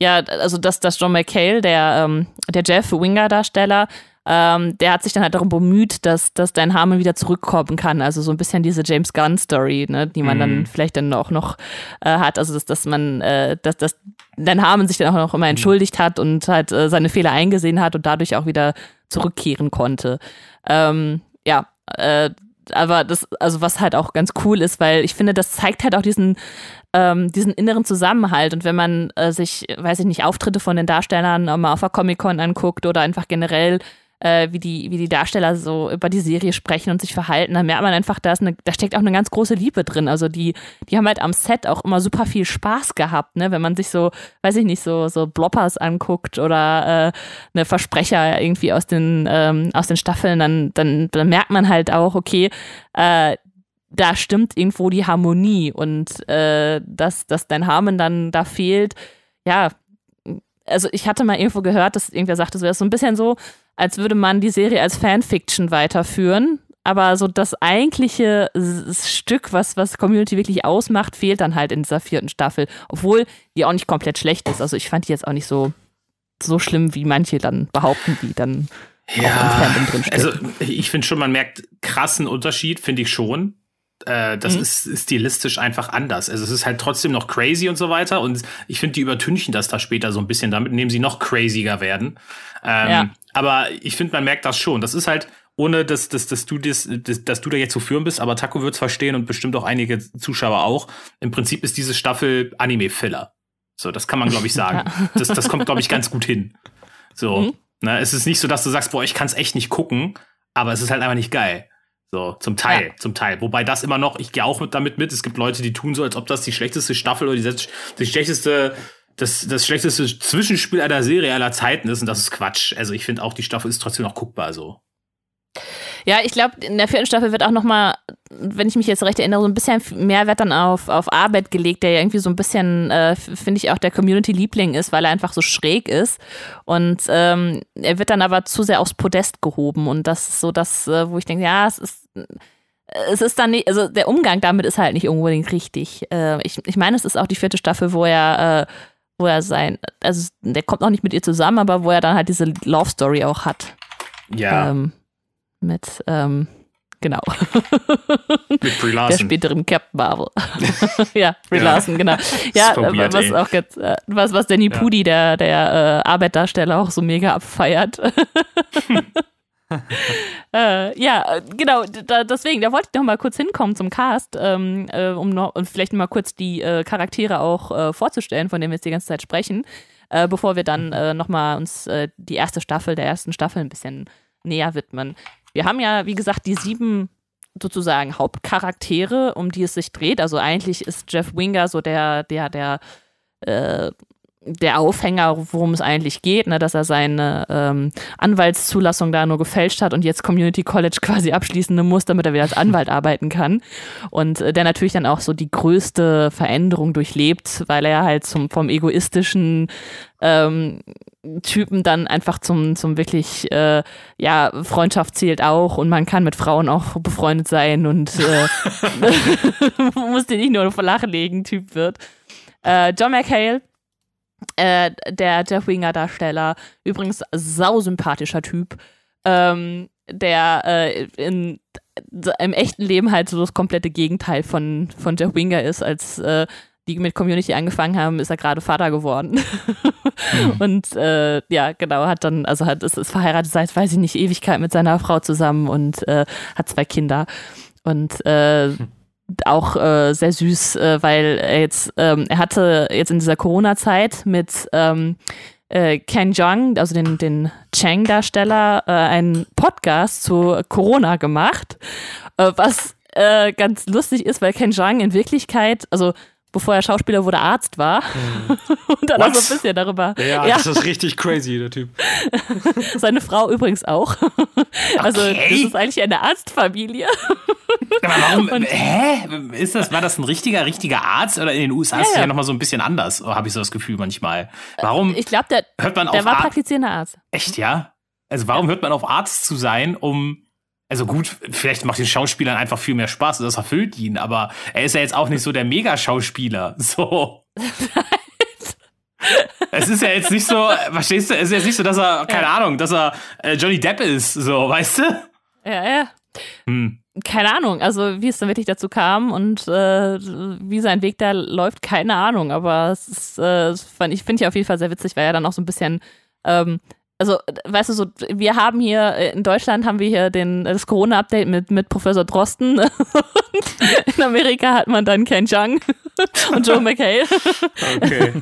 [SPEAKER 2] ja, also dass, dass John McHale, der, ähm, der Jeff Winger-Darsteller, ähm, der hat sich dann halt darum bemüht, dass, dass Dan Harmon wieder zurückkommen kann. Also so ein bisschen diese James Gunn-Story, ne, die man mhm. dann vielleicht dann auch noch äh, hat. Also dass, dass man, äh, dass, dass Dan Harmon sich dann auch noch immer mhm. entschuldigt hat und halt äh, seine Fehler eingesehen hat und dadurch auch wieder zurückkehren konnte. Ähm, ja, äh, aber das, also was halt auch ganz cool ist, weil ich finde, das zeigt halt auch diesen, ähm, diesen inneren Zusammenhalt. Und wenn man äh, sich, weiß ich nicht, Auftritte von den Darstellern mal auf der Comic-Con anguckt oder einfach generell äh, wie, die, wie die Darsteller so über die Serie sprechen und sich verhalten, dann merkt man einfach, da, ist eine, da steckt auch eine ganz große Liebe drin. Also die, die haben halt am Set auch immer super viel Spaß gehabt, ne? Wenn man sich so, weiß ich nicht, so, so Bloppers anguckt oder äh, eine Versprecher irgendwie aus den, ähm, aus den Staffeln, dann, dann, dann merkt man halt auch, okay, äh, da stimmt irgendwo die Harmonie und äh, dass, dass dein Harmon dann da fehlt, ja, also ich hatte mal irgendwo gehört, dass irgendwer sagte, so wäre so ein bisschen so, als würde man die Serie als Fanfiction weiterführen. Aber so das eigentliche Stück, was, was Community wirklich ausmacht, fehlt dann halt in dieser vierten Staffel. Obwohl die auch nicht komplett schlecht ist. Also ich fand die jetzt auch nicht so, so schlimm, wie manche dann behaupten, die dann
[SPEAKER 4] ja, auch im Fandom drin Also ich finde schon, man merkt krassen Unterschied, finde ich schon. Äh, das mhm. ist stilistisch einfach anders. Also es ist halt trotzdem noch crazy und so weiter. Und ich finde, die übertünchen das da später so ein bisschen damit, indem sie noch craziger werden. Ähm, ja. Aber ich finde, man merkt das schon. Das ist halt, ohne dass, dass, dass, du, das, dass, dass du da jetzt zu führen bist, aber Taco wird's verstehen und bestimmt auch einige Zuschauer auch. Im Prinzip ist diese Staffel Anime-Filler. So, das kann man, glaube ich, sagen. Ja. Das, das kommt, glaube ich, ganz gut hin. So. Mhm. Ne, es ist nicht so, dass du sagst, boah, ich kann es echt nicht gucken, aber es ist halt einfach nicht geil. So, zum Teil, ja. zum Teil. Wobei das immer noch, ich gehe auch mit damit mit. Es gibt Leute, die tun so, als ob das die schlechteste Staffel oder die, die schlechteste, das, das schlechteste Zwischenspiel einer Serie aller Zeiten ist. Und das ist Quatsch. Also ich finde auch, die Staffel ist trotzdem noch guckbar so.
[SPEAKER 2] Ja, ich glaube, in der vierten Staffel wird auch noch mal, wenn ich mich jetzt recht erinnere, so ein bisschen mehr Wert dann auf, auf Arbeit gelegt, der ja irgendwie so ein bisschen, äh, finde ich, auch der Community-Liebling ist, weil er einfach so schräg ist. Und ähm, er wird dann aber zu sehr aufs Podest gehoben. Und das ist so das, äh, wo ich denke, ja, es ist es ist dann nicht, also der Umgang damit ist halt nicht unbedingt richtig. Äh, ich, ich meine, es ist auch die vierte Staffel, wo er, äh, wo er sein, also der kommt noch nicht mit ihr zusammen, aber wo er dann halt diese Love Story auch hat.
[SPEAKER 4] Ja.
[SPEAKER 2] Ähm, mit, ähm, genau.
[SPEAKER 4] Mit Brie Larson.
[SPEAKER 2] Der späteren Captain Marvel. ja, Brie ja. Larson, genau. Ja, probiert, was auch jetzt, äh, was, was Danny ja. Pudi, der, der äh, Arbeitdarsteller, auch so mega abfeiert. äh, ja, genau, da, deswegen, da wollte ich noch mal kurz hinkommen zum Cast, ähm, äh, um noch, und vielleicht noch mal kurz die äh, Charaktere auch äh, vorzustellen, von denen wir jetzt die ganze Zeit sprechen, äh, bevor wir dann äh, noch mal uns die erste Staffel der ersten Staffel ein bisschen näher widmen. Wir haben ja, wie gesagt, die sieben sozusagen Hauptcharaktere, um die es sich dreht. Also eigentlich ist Jeff Winger so der, der, der, äh, der Aufhänger, worum es eigentlich geht, ne, dass er seine ähm, Anwaltszulassung da nur gefälscht hat und jetzt Community College quasi abschließen muss, damit er wieder als Anwalt arbeiten kann. Und äh, der natürlich dann auch so die größte Veränderung durchlebt, weil er halt zum, vom egoistischen ähm, Typen dann einfach zum, zum wirklich, äh, ja, Freundschaft zählt auch und man kann mit Frauen auch befreundet sein und äh, muss dir nicht nur flachlegen, Typ wird. Äh, John McHale, äh, der Jeff Winger-Darsteller, übrigens sausympathischer Typ, ähm, der äh, in im echten Leben halt so das komplette Gegenteil von, von Jeff Winger ist, als äh, die mit Community angefangen haben, ist er gerade Vater geworden. mhm. Und äh, ja, genau, hat dann, also hat, ist, ist verheiratet seit, weiß ich nicht, Ewigkeit mit seiner Frau zusammen und äh, hat zwei Kinder. Und äh, mhm. Auch äh, sehr süß, äh, weil er jetzt, ähm, er hatte jetzt in dieser Corona-Zeit mit ähm, äh, Ken Jeong, also den, den Chang-Darsteller, äh, einen Podcast zu Corona gemacht, äh, was äh, ganz lustig ist, weil Ken Jeong in Wirklichkeit, also bevor er Schauspieler wurde, Arzt war. Mhm. Und dann What? auch so ein bisschen darüber.
[SPEAKER 5] Ja, ja, das ist richtig crazy, der Typ.
[SPEAKER 2] Seine Frau übrigens auch. Also okay. das ist eigentlich eine Arztfamilie.
[SPEAKER 4] Aber warum? Und, hä? Ist das, war das ein richtiger, richtiger Arzt? Oder in den USA ja, ist es ja, ja nochmal so ein bisschen anders, habe ich so das Gefühl manchmal. Warum?
[SPEAKER 2] Ich glaube, der,
[SPEAKER 4] hört man
[SPEAKER 2] der
[SPEAKER 4] auf
[SPEAKER 2] war praktizierender Arzt.
[SPEAKER 4] Echt, ja? Also warum hört man auf Arzt zu sein, um also gut, vielleicht macht den Schauspielern einfach viel mehr Spaß und das erfüllt ihn, aber er ist ja jetzt auch nicht so der Mega-Schauspieler. So. es ist ja jetzt nicht so, verstehst du, es ist jetzt nicht so, dass er, keine ja. Ahnung, dass er äh, Johnny Depp ist, so, weißt du?
[SPEAKER 2] Ja, ja. Hm. Keine Ahnung, also wie es dann wirklich dazu kam und äh, wie sein Weg da läuft, keine Ahnung, aber es ist, äh, ich finde ich auf jeden Fall sehr witzig, weil er dann auch so ein bisschen ähm, also, weißt du, so, wir haben hier, äh, in Deutschland haben wir hier den, das Corona-Update mit, mit Professor Drosten. in Amerika hat man dann Ken Jung und Joe McHale.
[SPEAKER 4] Okay.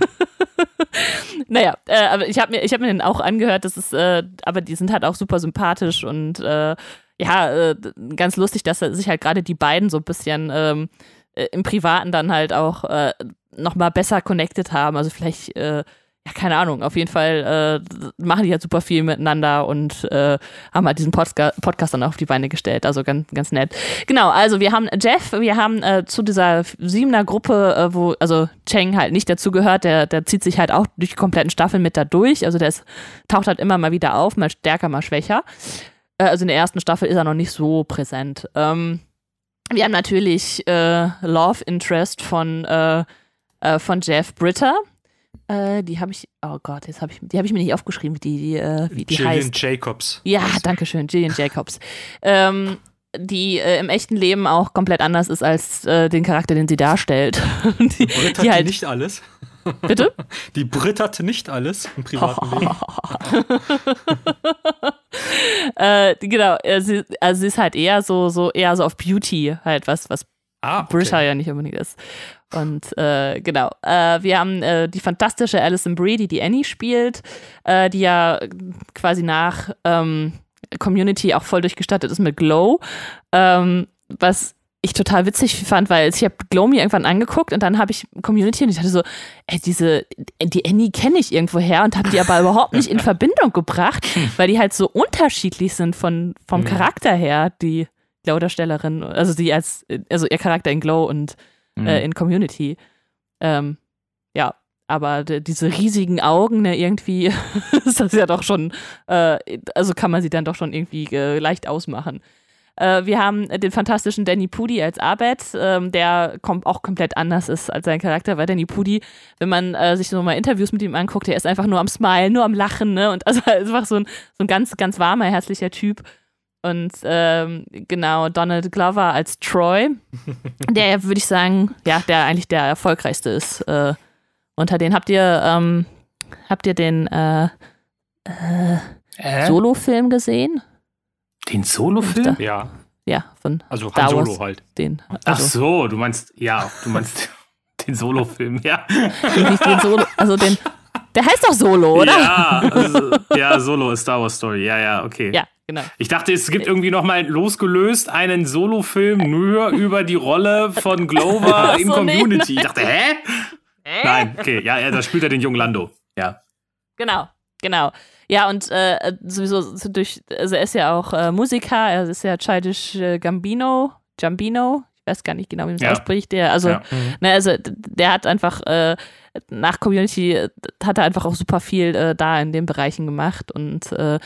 [SPEAKER 2] naja, äh, aber ich habe mir, ich hab mir den auch angehört, das ist, äh, aber die sind halt auch super sympathisch und äh, ja, äh, ganz lustig, dass sich halt gerade die beiden so ein bisschen ähm, äh, im Privaten dann halt auch äh, nochmal besser connected haben. Also vielleicht äh, ja, keine Ahnung, auf jeden Fall äh, machen die halt super viel miteinander und äh, haben halt diesen Podca Podcast dann auf die Beine gestellt. Also ganz, ganz nett. Genau, also wir haben Jeff, wir haben äh, zu dieser siebener Gruppe, äh, wo, also Cheng halt nicht dazu gehört, der, der zieht sich halt auch durch die kompletten Staffeln mit da durch. Also der ist, taucht halt immer mal wieder auf, mal stärker, mal schwächer. Äh, also in der ersten Staffel ist er noch nicht so präsent. Ähm, wir haben natürlich äh, Love Interest von, von Jeff Britter. Äh, die habe ich, oh Gott, jetzt habe ich, die habe ich mir nicht aufgeschrieben, wie die, die, äh, wie die
[SPEAKER 5] Jillian
[SPEAKER 2] heißt.
[SPEAKER 5] Jacobs.
[SPEAKER 2] Ja, danke schön, Jillian Jacobs. ähm, die äh, im echten Leben auch komplett anders ist als äh, den Charakter, den sie darstellt. die,
[SPEAKER 5] Brit
[SPEAKER 2] die
[SPEAKER 5] hat
[SPEAKER 2] halt,
[SPEAKER 5] nicht alles.
[SPEAKER 2] bitte?
[SPEAKER 5] Die Brit hat nicht alles im privaten Leben.
[SPEAKER 2] äh, genau, äh, sie, also sie ist halt eher so, so eher so auf Beauty halt was, was
[SPEAKER 5] Ah,
[SPEAKER 2] Britta ja nicht unbedingt ist. Und äh, genau, äh, wir haben äh, die fantastische Alison Brie, die die Annie spielt, äh, die ja quasi nach ähm, Community auch voll durchgestattet ist mit Glow, ähm, was ich total witzig fand, weil ich habe Glow mir irgendwann angeguckt und dann habe ich Community und ich dachte so, ey, diese, die Annie kenne ich irgendwo her und habe die aber überhaupt nicht in Verbindung gebracht, weil die halt so unterschiedlich sind von, vom. Charakter her, die Glow-Darstellerin, also sie als, also ihr Charakter in Glow und
[SPEAKER 4] Mhm.
[SPEAKER 2] äh, in Community. Ähm, ja, aber diese riesigen Augen, ne, irgendwie ist das ja doch schon, äh, also kann man sie dann doch schon irgendwie äh, leicht ausmachen. Äh, wir haben den fantastischen Danny Pudi als Abed, ähm, der kom auch komplett anders ist als sein Charakter, weil Danny Pudi, wenn man äh, sich so mal Interviews mit ihm anguckt, der ist einfach nur am Smilen, nur am Lachen, ne? Und also einfach so ein, so ein ganz, ganz warmer, herzlicher Typ. Und ähm, genau, Donald Glover als Troy, der würde ich sagen, ja, der eigentlich der erfolgreichste ist. Äh, unter den habt ihr, ähm, habt ihr den äh,
[SPEAKER 4] Äh?
[SPEAKER 2] Solo-Film gesehen?
[SPEAKER 4] Den Solo-Film?
[SPEAKER 5] Ja,
[SPEAKER 2] Ja, von
[SPEAKER 5] also Han Solo
[SPEAKER 2] Wars.
[SPEAKER 5] halt.
[SPEAKER 2] den.
[SPEAKER 4] Ach
[SPEAKER 2] Also,
[SPEAKER 4] so, du meinst, ja, du meinst den Solo-Film, ja.
[SPEAKER 2] irgendwie den Solo, also den, der heißt doch Solo, oder?
[SPEAKER 4] Ja, also, ja, Solo ist Star Wars Story, ja, ja, okay.
[SPEAKER 2] Ja, genau.
[SPEAKER 4] Ich dachte, es gibt irgendwie nochmal losgelöst einen Solo-Film nur über die Rolle von Glover in
[SPEAKER 2] so, nee,
[SPEAKER 4] Community. ich dachte, hä? Nein, okay, ja, ja, da spielt er den jungen Lando. Ja.
[SPEAKER 2] Genau, genau. Ja, und äh, sowieso so durch, also er ist ja auch äh, Musiker, er ist ja Childish äh, Gambino, Gambino, ich weiß gar nicht genau, wie man das
[SPEAKER 4] Ja.
[SPEAKER 2] ausspricht, der, also,
[SPEAKER 4] Ja.
[SPEAKER 2] ne, also der hat einfach äh, nach Community äh, hat er einfach auch super viel äh, da in den Bereichen gemacht und äh,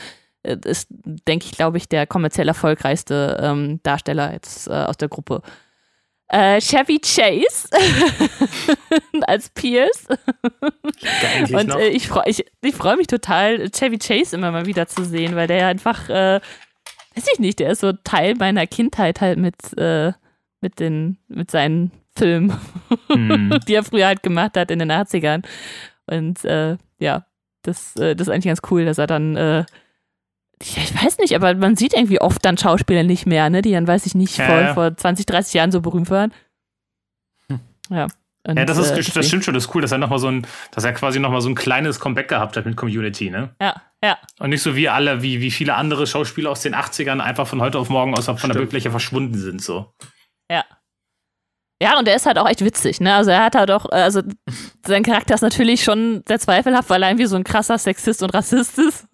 [SPEAKER 2] ist, denke ich, glaube ich, der kommerziell erfolgreichste ähm, Darsteller jetzt äh, aus der Gruppe. Äh, Chevy Chase als Pierce. Und äh, ich freue ich, ich freu mich total, Chevy Chase immer mal wieder zu sehen, weil der ja einfach, äh, weiß ich nicht, der ist so Teil meiner Kindheit halt mit, äh, mit, den, mit seinen Filmen,
[SPEAKER 4] Hm.
[SPEAKER 2] die er früher halt gemacht hat in den 80ern. Und äh, ja, das, äh, das ist eigentlich ganz cool, dass er dann, äh, ich weiß nicht, aber man sieht irgendwie oft dann Schauspieler nicht mehr, ne, die dann, weiß ich nicht,
[SPEAKER 4] Ja,
[SPEAKER 2] vor,
[SPEAKER 4] ja.
[SPEAKER 2] vor 20, 30 Jahren so berühmt waren. Ja. Und,
[SPEAKER 4] Ja, das, ist,
[SPEAKER 2] äh,
[SPEAKER 4] das
[SPEAKER 2] deswegen-
[SPEAKER 4] stimmt schon, das ist cool, dass er noch mal so ein, dass er quasi nochmal so ein kleines Comeback gehabt hat mit Community, ne?
[SPEAKER 2] Ja, ja.
[SPEAKER 4] Und nicht so wie alle, wie, wie viele andere Schauspieler aus den 80ern einfach von heute auf morgen aus von der
[SPEAKER 5] Stimmt.
[SPEAKER 4] Bildfläche verschwunden sind, so.
[SPEAKER 2] Ja. Ja, und er ist halt auch echt witzig, ne? Also er hat halt auch, äh, also sein Charakter ist natürlich schon sehr zweifelhaft, weil er irgendwie so ein krasser Sexist und Rassist ist.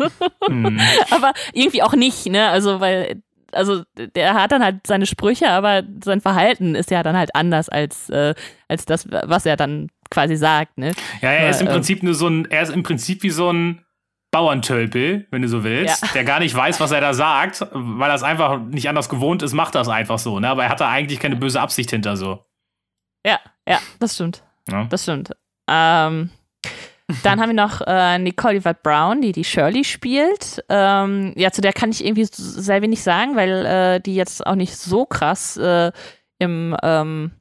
[SPEAKER 4] Hm.
[SPEAKER 2] aber irgendwie auch nicht, ne? Also, weil, also der hat dann halt seine Sprüche, aber sein Verhalten ist ja dann halt anders als, äh, als das, was er dann quasi sagt, ne?
[SPEAKER 4] Ja, er ist im
[SPEAKER 2] ähm,
[SPEAKER 4] Prinzip nur so ein, er ist im Prinzip wie so ein Bauerntölpel, wenn du so willst,
[SPEAKER 2] Ja.
[SPEAKER 4] der gar nicht weiß, was er da sagt, weil er es einfach nicht anders gewohnt ist, macht er es einfach so, ne? Aber er hat da eigentlich keine böse Absicht hinter so.
[SPEAKER 2] Ja, ja, das stimmt.
[SPEAKER 4] Ja.
[SPEAKER 2] Das stimmt. Ähm, dann haben wir noch äh, Nicole Yvette Brown, die die Shirley spielt. Ähm, ja, zu der kann ich irgendwie sehr wenig sagen, weil äh, die jetzt auch nicht so krass äh, im, ähm,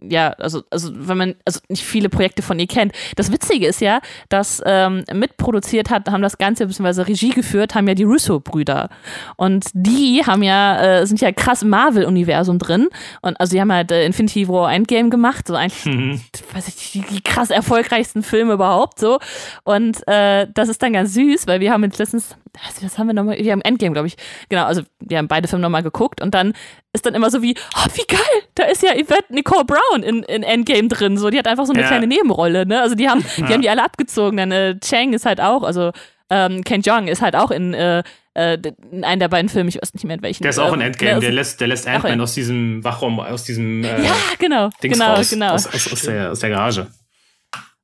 [SPEAKER 2] ja, also, also wenn man also nicht viele Projekte von ihr kennt. Das Witzige ist ja, dass ähm, mitproduziert hat, haben das Ganze bzw. Regie geführt, haben ja die Russo-Brüder. Und die haben ja, äh, sind ja krass im Marvel-Universum drin. Und also die haben halt äh, Infinity War Endgame gemacht, so eigentlich,
[SPEAKER 4] Mhm.
[SPEAKER 2] weiß ich, die, die krass erfolgreichsten Filme überhaupt so. Und äh, das ist dann ganz süß, weil wir haben jetzt letztens, was, was haben wir nochmal? Wir haben Endgame, glaube ich. Genau, also wir haben beide Filme nochmal geguckt und dann ist dann immer so wie, oh, wie geil, da ist ja Yvette Nicole Brown in, in Endgame drin. So, die hat einfach so eine
[SPEAKER 4] Ja.
[SPEAKER 2] kleine Nebenrolle, ne? Also die haben, die haben die alle abgezogen. Dann äh, Chang ist halt auch, also ähm, Ken Jeong ist halt auch in, äh, äh, in einem der beiden Filme, ich weiß nicht mehr in welchen.
[SPEAKER 4] Der ist auch in
[SPEAKER 2] ähm,
[SPEAKER 4] Endgame,
[SPEAKER 2] ne,
[SPEAKER 4] der lässt, der lässt Ant-Man aus diesem Wachraum, aus diesem äh,
[SPEAKER 2] Ja, genau,
[SPEAKER 4] Dings
[SPEAKER 2] genau,
[SPEAKER 4] raus,
[SPEAKER 2] genau.
[SPEAKER 4] Aus, aus, aus, der, aus der Garage.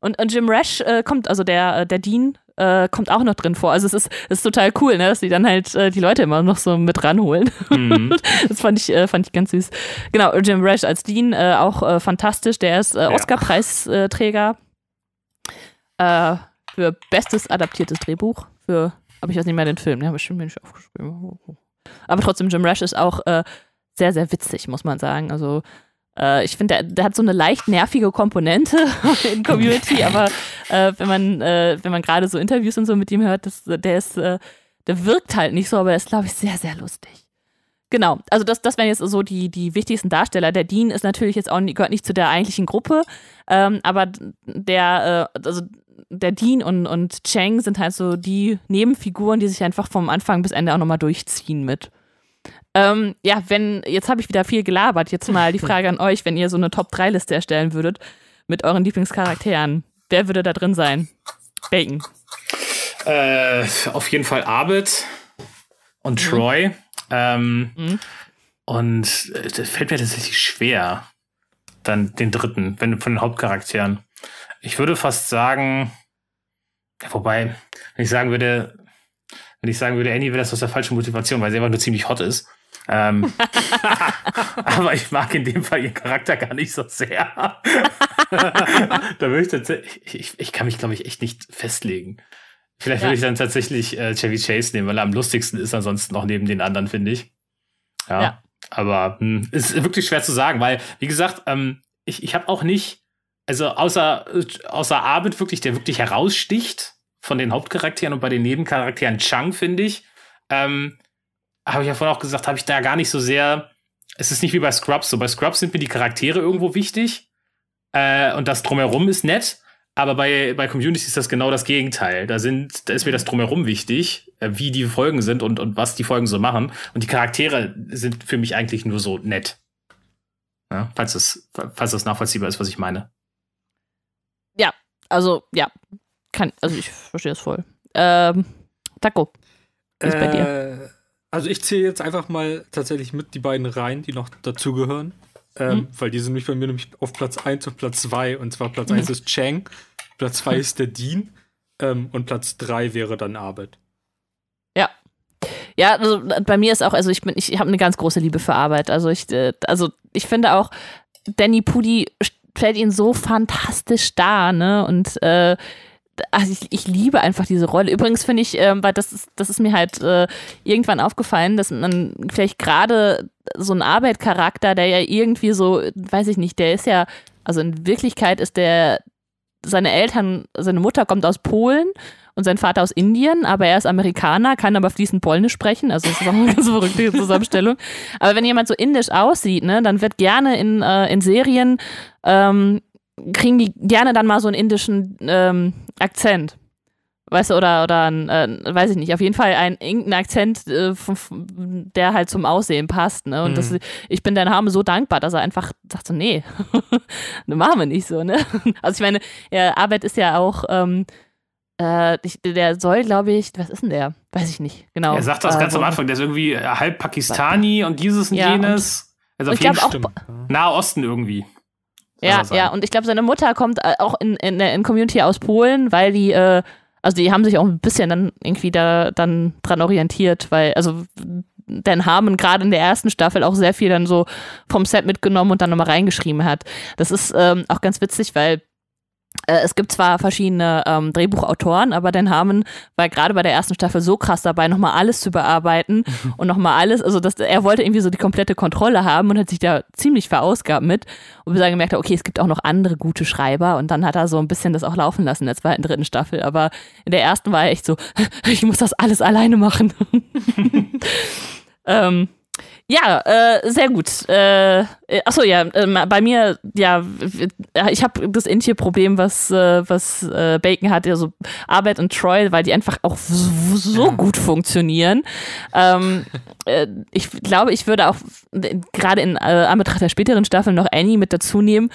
[SPEAKER 2] Und, und Jim Rash äh, kommt, also der, äh, der Dean, äh, kommt auch noch drin vor. Also es ist, ist total cool, ne, dass die dann halt äh, die Leute immer noch so mit ranholen.
[SPEAKER 4] Mhm.
[SPEAKER 2] das fand ich, äh, fand ich ganz süß. Genau, Jim Rash als Dean, äh, auch äh, fantastisch. Der ist äh, Oscar-Preisträger äh, für bestes adaptiertes Drehbuch. Für, aber ich weiß nicht mehr den Film, den habe ich schon mir nicht aufgeschrieben. Aber trotzdem, Jim Rash ist auch sehr, sehr witzig, muss man sagen. Also äh, ich finde, der, der hat so eine leicht nervige Komponente in Community, aber äh, wenn man, äh, wenn man gerade so Interviews und so mit ihm hört, das, der ist, äh, der wirkt halt nicht so, aber er ist, glaube ich, sehr, sehr lustig. Genau, also das, das wären jetzt so die, die wichtigsten Darsteller. Der Dean ist natürlich jetzt auch gehört nicht zu der eigentlichen Gruppe, ähm, aber der, äh, also der Dean und, und Chang sind halt so die Nebenfiguren, die sich einfach vom Anfang bis Ende auch nochmal durchziehen mit. Ähm, ja, wenn, jetzt habe ich wieder viel gelabert. Jetzt mal die Frage an euch, wenn ihr so eine Top-3-Liste erstellen würdet mit euren Lieblingscharakteren, wer würde da drin sein? Bacon.
[SPEAKER 4] Äh, auf jeden Fall Arbit und Troy. Ähm,
[SPEAKER 2] Mhm.
[SPEAKER 4] Und äh, das fällt mir tatsächlich schwer, dann den dritten, wenn von den Hauptcharakteren. Ich würde fast sagen, ja, wobei, wenn ich sagen würde, wenn ich sagen würde, Annie wäre das aus der falschen Motivation, weil sie einfach nur ziemlich hot ist. Ähm, aber ich mag in dem Fall ihren Charakter gar nicht so sehr. da würde ich tatsächlich, ich, ich, kann mich, glaube ich, echt nicht festlegen. Vielleicht
[SPEAKER 2] Ja.
[SPEAKER 4] würde ich dann tatsächlich äh, Chevy Chase nehmen, weil er am lustigsten ist, ansonsten noch neben den anderen, finde ich. Ja.
[SPEAKER 2] Ja.
[SPEAKER 4] Aber hm, es ist wirklich schwer zu sagen, weil, wie gesagt, ähm, ich, ich habe auch nicht, also außer, außer Arbit wirklich, der wirklich heraussticht von den Hauptcharakteren und bei den Nebencharakteren Chang, finde ich, ähm, habe ich ja vorhin auch gesagt, habe ich da gar nicht so sehr, es ist nicht wie bei Scrubs so. Bei Scrubs sind mir die Charaktere irgendwo wichtig äh, und das Drumherum ist nett. Aber bei, bei Community ist das genau das Gegenteil. Da sind, da ist mir das drumherum wichtig, äh, wie die Folgen sind und, und was die Folgen so machen. Und die Charaktere sind für mich eigentlich nur so nett. Ja, falls es, falls das nachvollziehbar ist, was ich meine.
[SPEAKER 2] Also, ja, kann, also ich verstehe das voll. Ähm, Taco. Wie ist bei dir?
[SPEAKER 5] Also ich zähle jetzt einfach mal tatsächlich mit die beiden Reihen, die noch dazugehören. Ähm,
[SPEAKER 2] Mhm.
[SPEAKER 5] Weil die sind nämlich bei mir nämlich auf Platz 1 und Platz 2. Und zwar Platz 1 ist Chang, Platz 2 ist der Dean ähm, und Platz 3 wäre dann Arbeit.
[SPEAKER 2] Ja, also bei mir ist auch, also ich bin, ich habe eine ganz große Liebe für Arbeit. Also ich, äh, also ich finde auch, Danny Pudi stellt ihn so fantastisch dar, ne? Und äh, also ich, ich liebe einfach diese Rolle. Übrigens finde ich, ähm, weil das ist, das ist mir halt äh, irgendwann aufgefallen, dass man vielleicht gerade so ein Arbeitcharakter, der ja irgendwie so, weiß ich nicht, der ist ja, also in Wirklichkeit ist der, seine Eltern, seine Mutter kommt aus Polen und sein Vater aus Indien, aber er ist Amerikaner, kann aber fließend Polnisch sprechen. Also das ist auch eine ganz verrückte Zusammenstellung. Aber wenn jemand so indisch aussieht, ne, dann wird gerne in, äh, in Serien ähm, kriegen die gerne dann mal so einen indischen ähm, Akzent. Weißt du, oder, oder ein, äh, weiß ich nicht, auf jeden Fall ein irgendein Akzent, äh, der halt zum Aussehen passt. Ne? Und
[SPEAKER 5] Mhm.
[SPEAKER 2] das, ich bin deinem Name so dankbar, dass er einfach sagt so, nee, machen wir nicht so, ne? Also ich meine, er Arbeit ist ja auch, ähm, äh, ich, der soll, glaube ich, was ist denn der? Weiß ich nicht, genau.
[SPEAKER 4] Er sagt das ganz am
[SPEAKER 2] wo-
[SPEAKER 4] Anfang, der ist irgendwie halb Pakistani und dieses und
[SPEAKER 2] Ja, und-
[SPEAKER 4] jenes. Also
[SPEAKER 2] und
[SPEAKER 4] auf
[SPEAKER 2] ich
[SPEAKER 4] jeden Fall. Nahe Osten irgendwie.
[SPEAKER 2] Ja, ja, und ich glaube, seine Mutter kommt äh, auch in, in, der- in Community aus Polen, weil die, äh, also die haben sich auch ein bisschen dann irgendwie da dann dran orientiert, weil, also Dan Harmon gerade in der ersten Staffel auch sehr viel dann so vom Set mitgenommen und dann nochmal reingeschrieben hat. Das ist ähm, auch ganz witzig, weil es gibt zwar verschiedene ähm, Drehbuchautoren, aber Dan Harmon war gerade bei der ersten Staffel so krass dabei, nochmal alles zu bearbeiten und nochmal alles, also das, er wollte irgendwie so die komplette Kontrolle haben und hat sich da ziemlich verausgabt mit. Und bis er gemerkt hat, okay, es gibt auch noch andere gute Schreiber und dann hat er so ein bisschen das auch laufen lassen in der zweiten, dritten Staffel. Aber in der ersten war er echt so, ich muss das alles alleine machen. ähm, ja, äh, sehr gut. Äh, achso, ja, äh, bei mir, ja, ich habe das Intje-Problem, was, äh, was äh, Bacon hat, also Arbeit und Troy, weil die einfach auch so, so gut funktionieren. Ähm, äh, ich glaube, ich würde auch gerade in äh, Anbetracht der späteren Staffeln noch Annie mit dazu nehmen,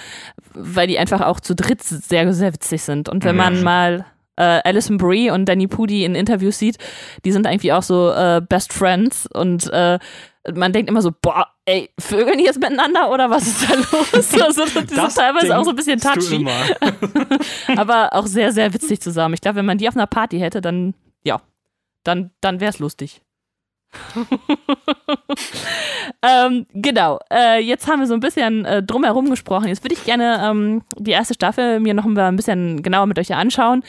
[SPEAKER 2] weil die einfach auch zu dritt sehr, sehr witzig sind. Und wenn man mal äh, Alison Brie und Danny Pudi in Interviews sieht, die sind eigentlich auch so äh, Best Friends und äh, man denkt immer so, boah, ey, vögeln die jetzt miteinander oder was ist da los? Also, die das sind teilweise auch so ein bisschen touchy. aber auch sehr, sehr witzig zusammen. Ich glaube, wenn man die auf einer Party hätte, dann, ja, dann, dann wäre es lustig. ähm, genau, äh, jetzt haben wir so ein bisschen äh, drumherum gesprochen. Jetzt würde ich gerne ähm, die erste Staffel mir noch ein bisschen genauer mit euch anschauen.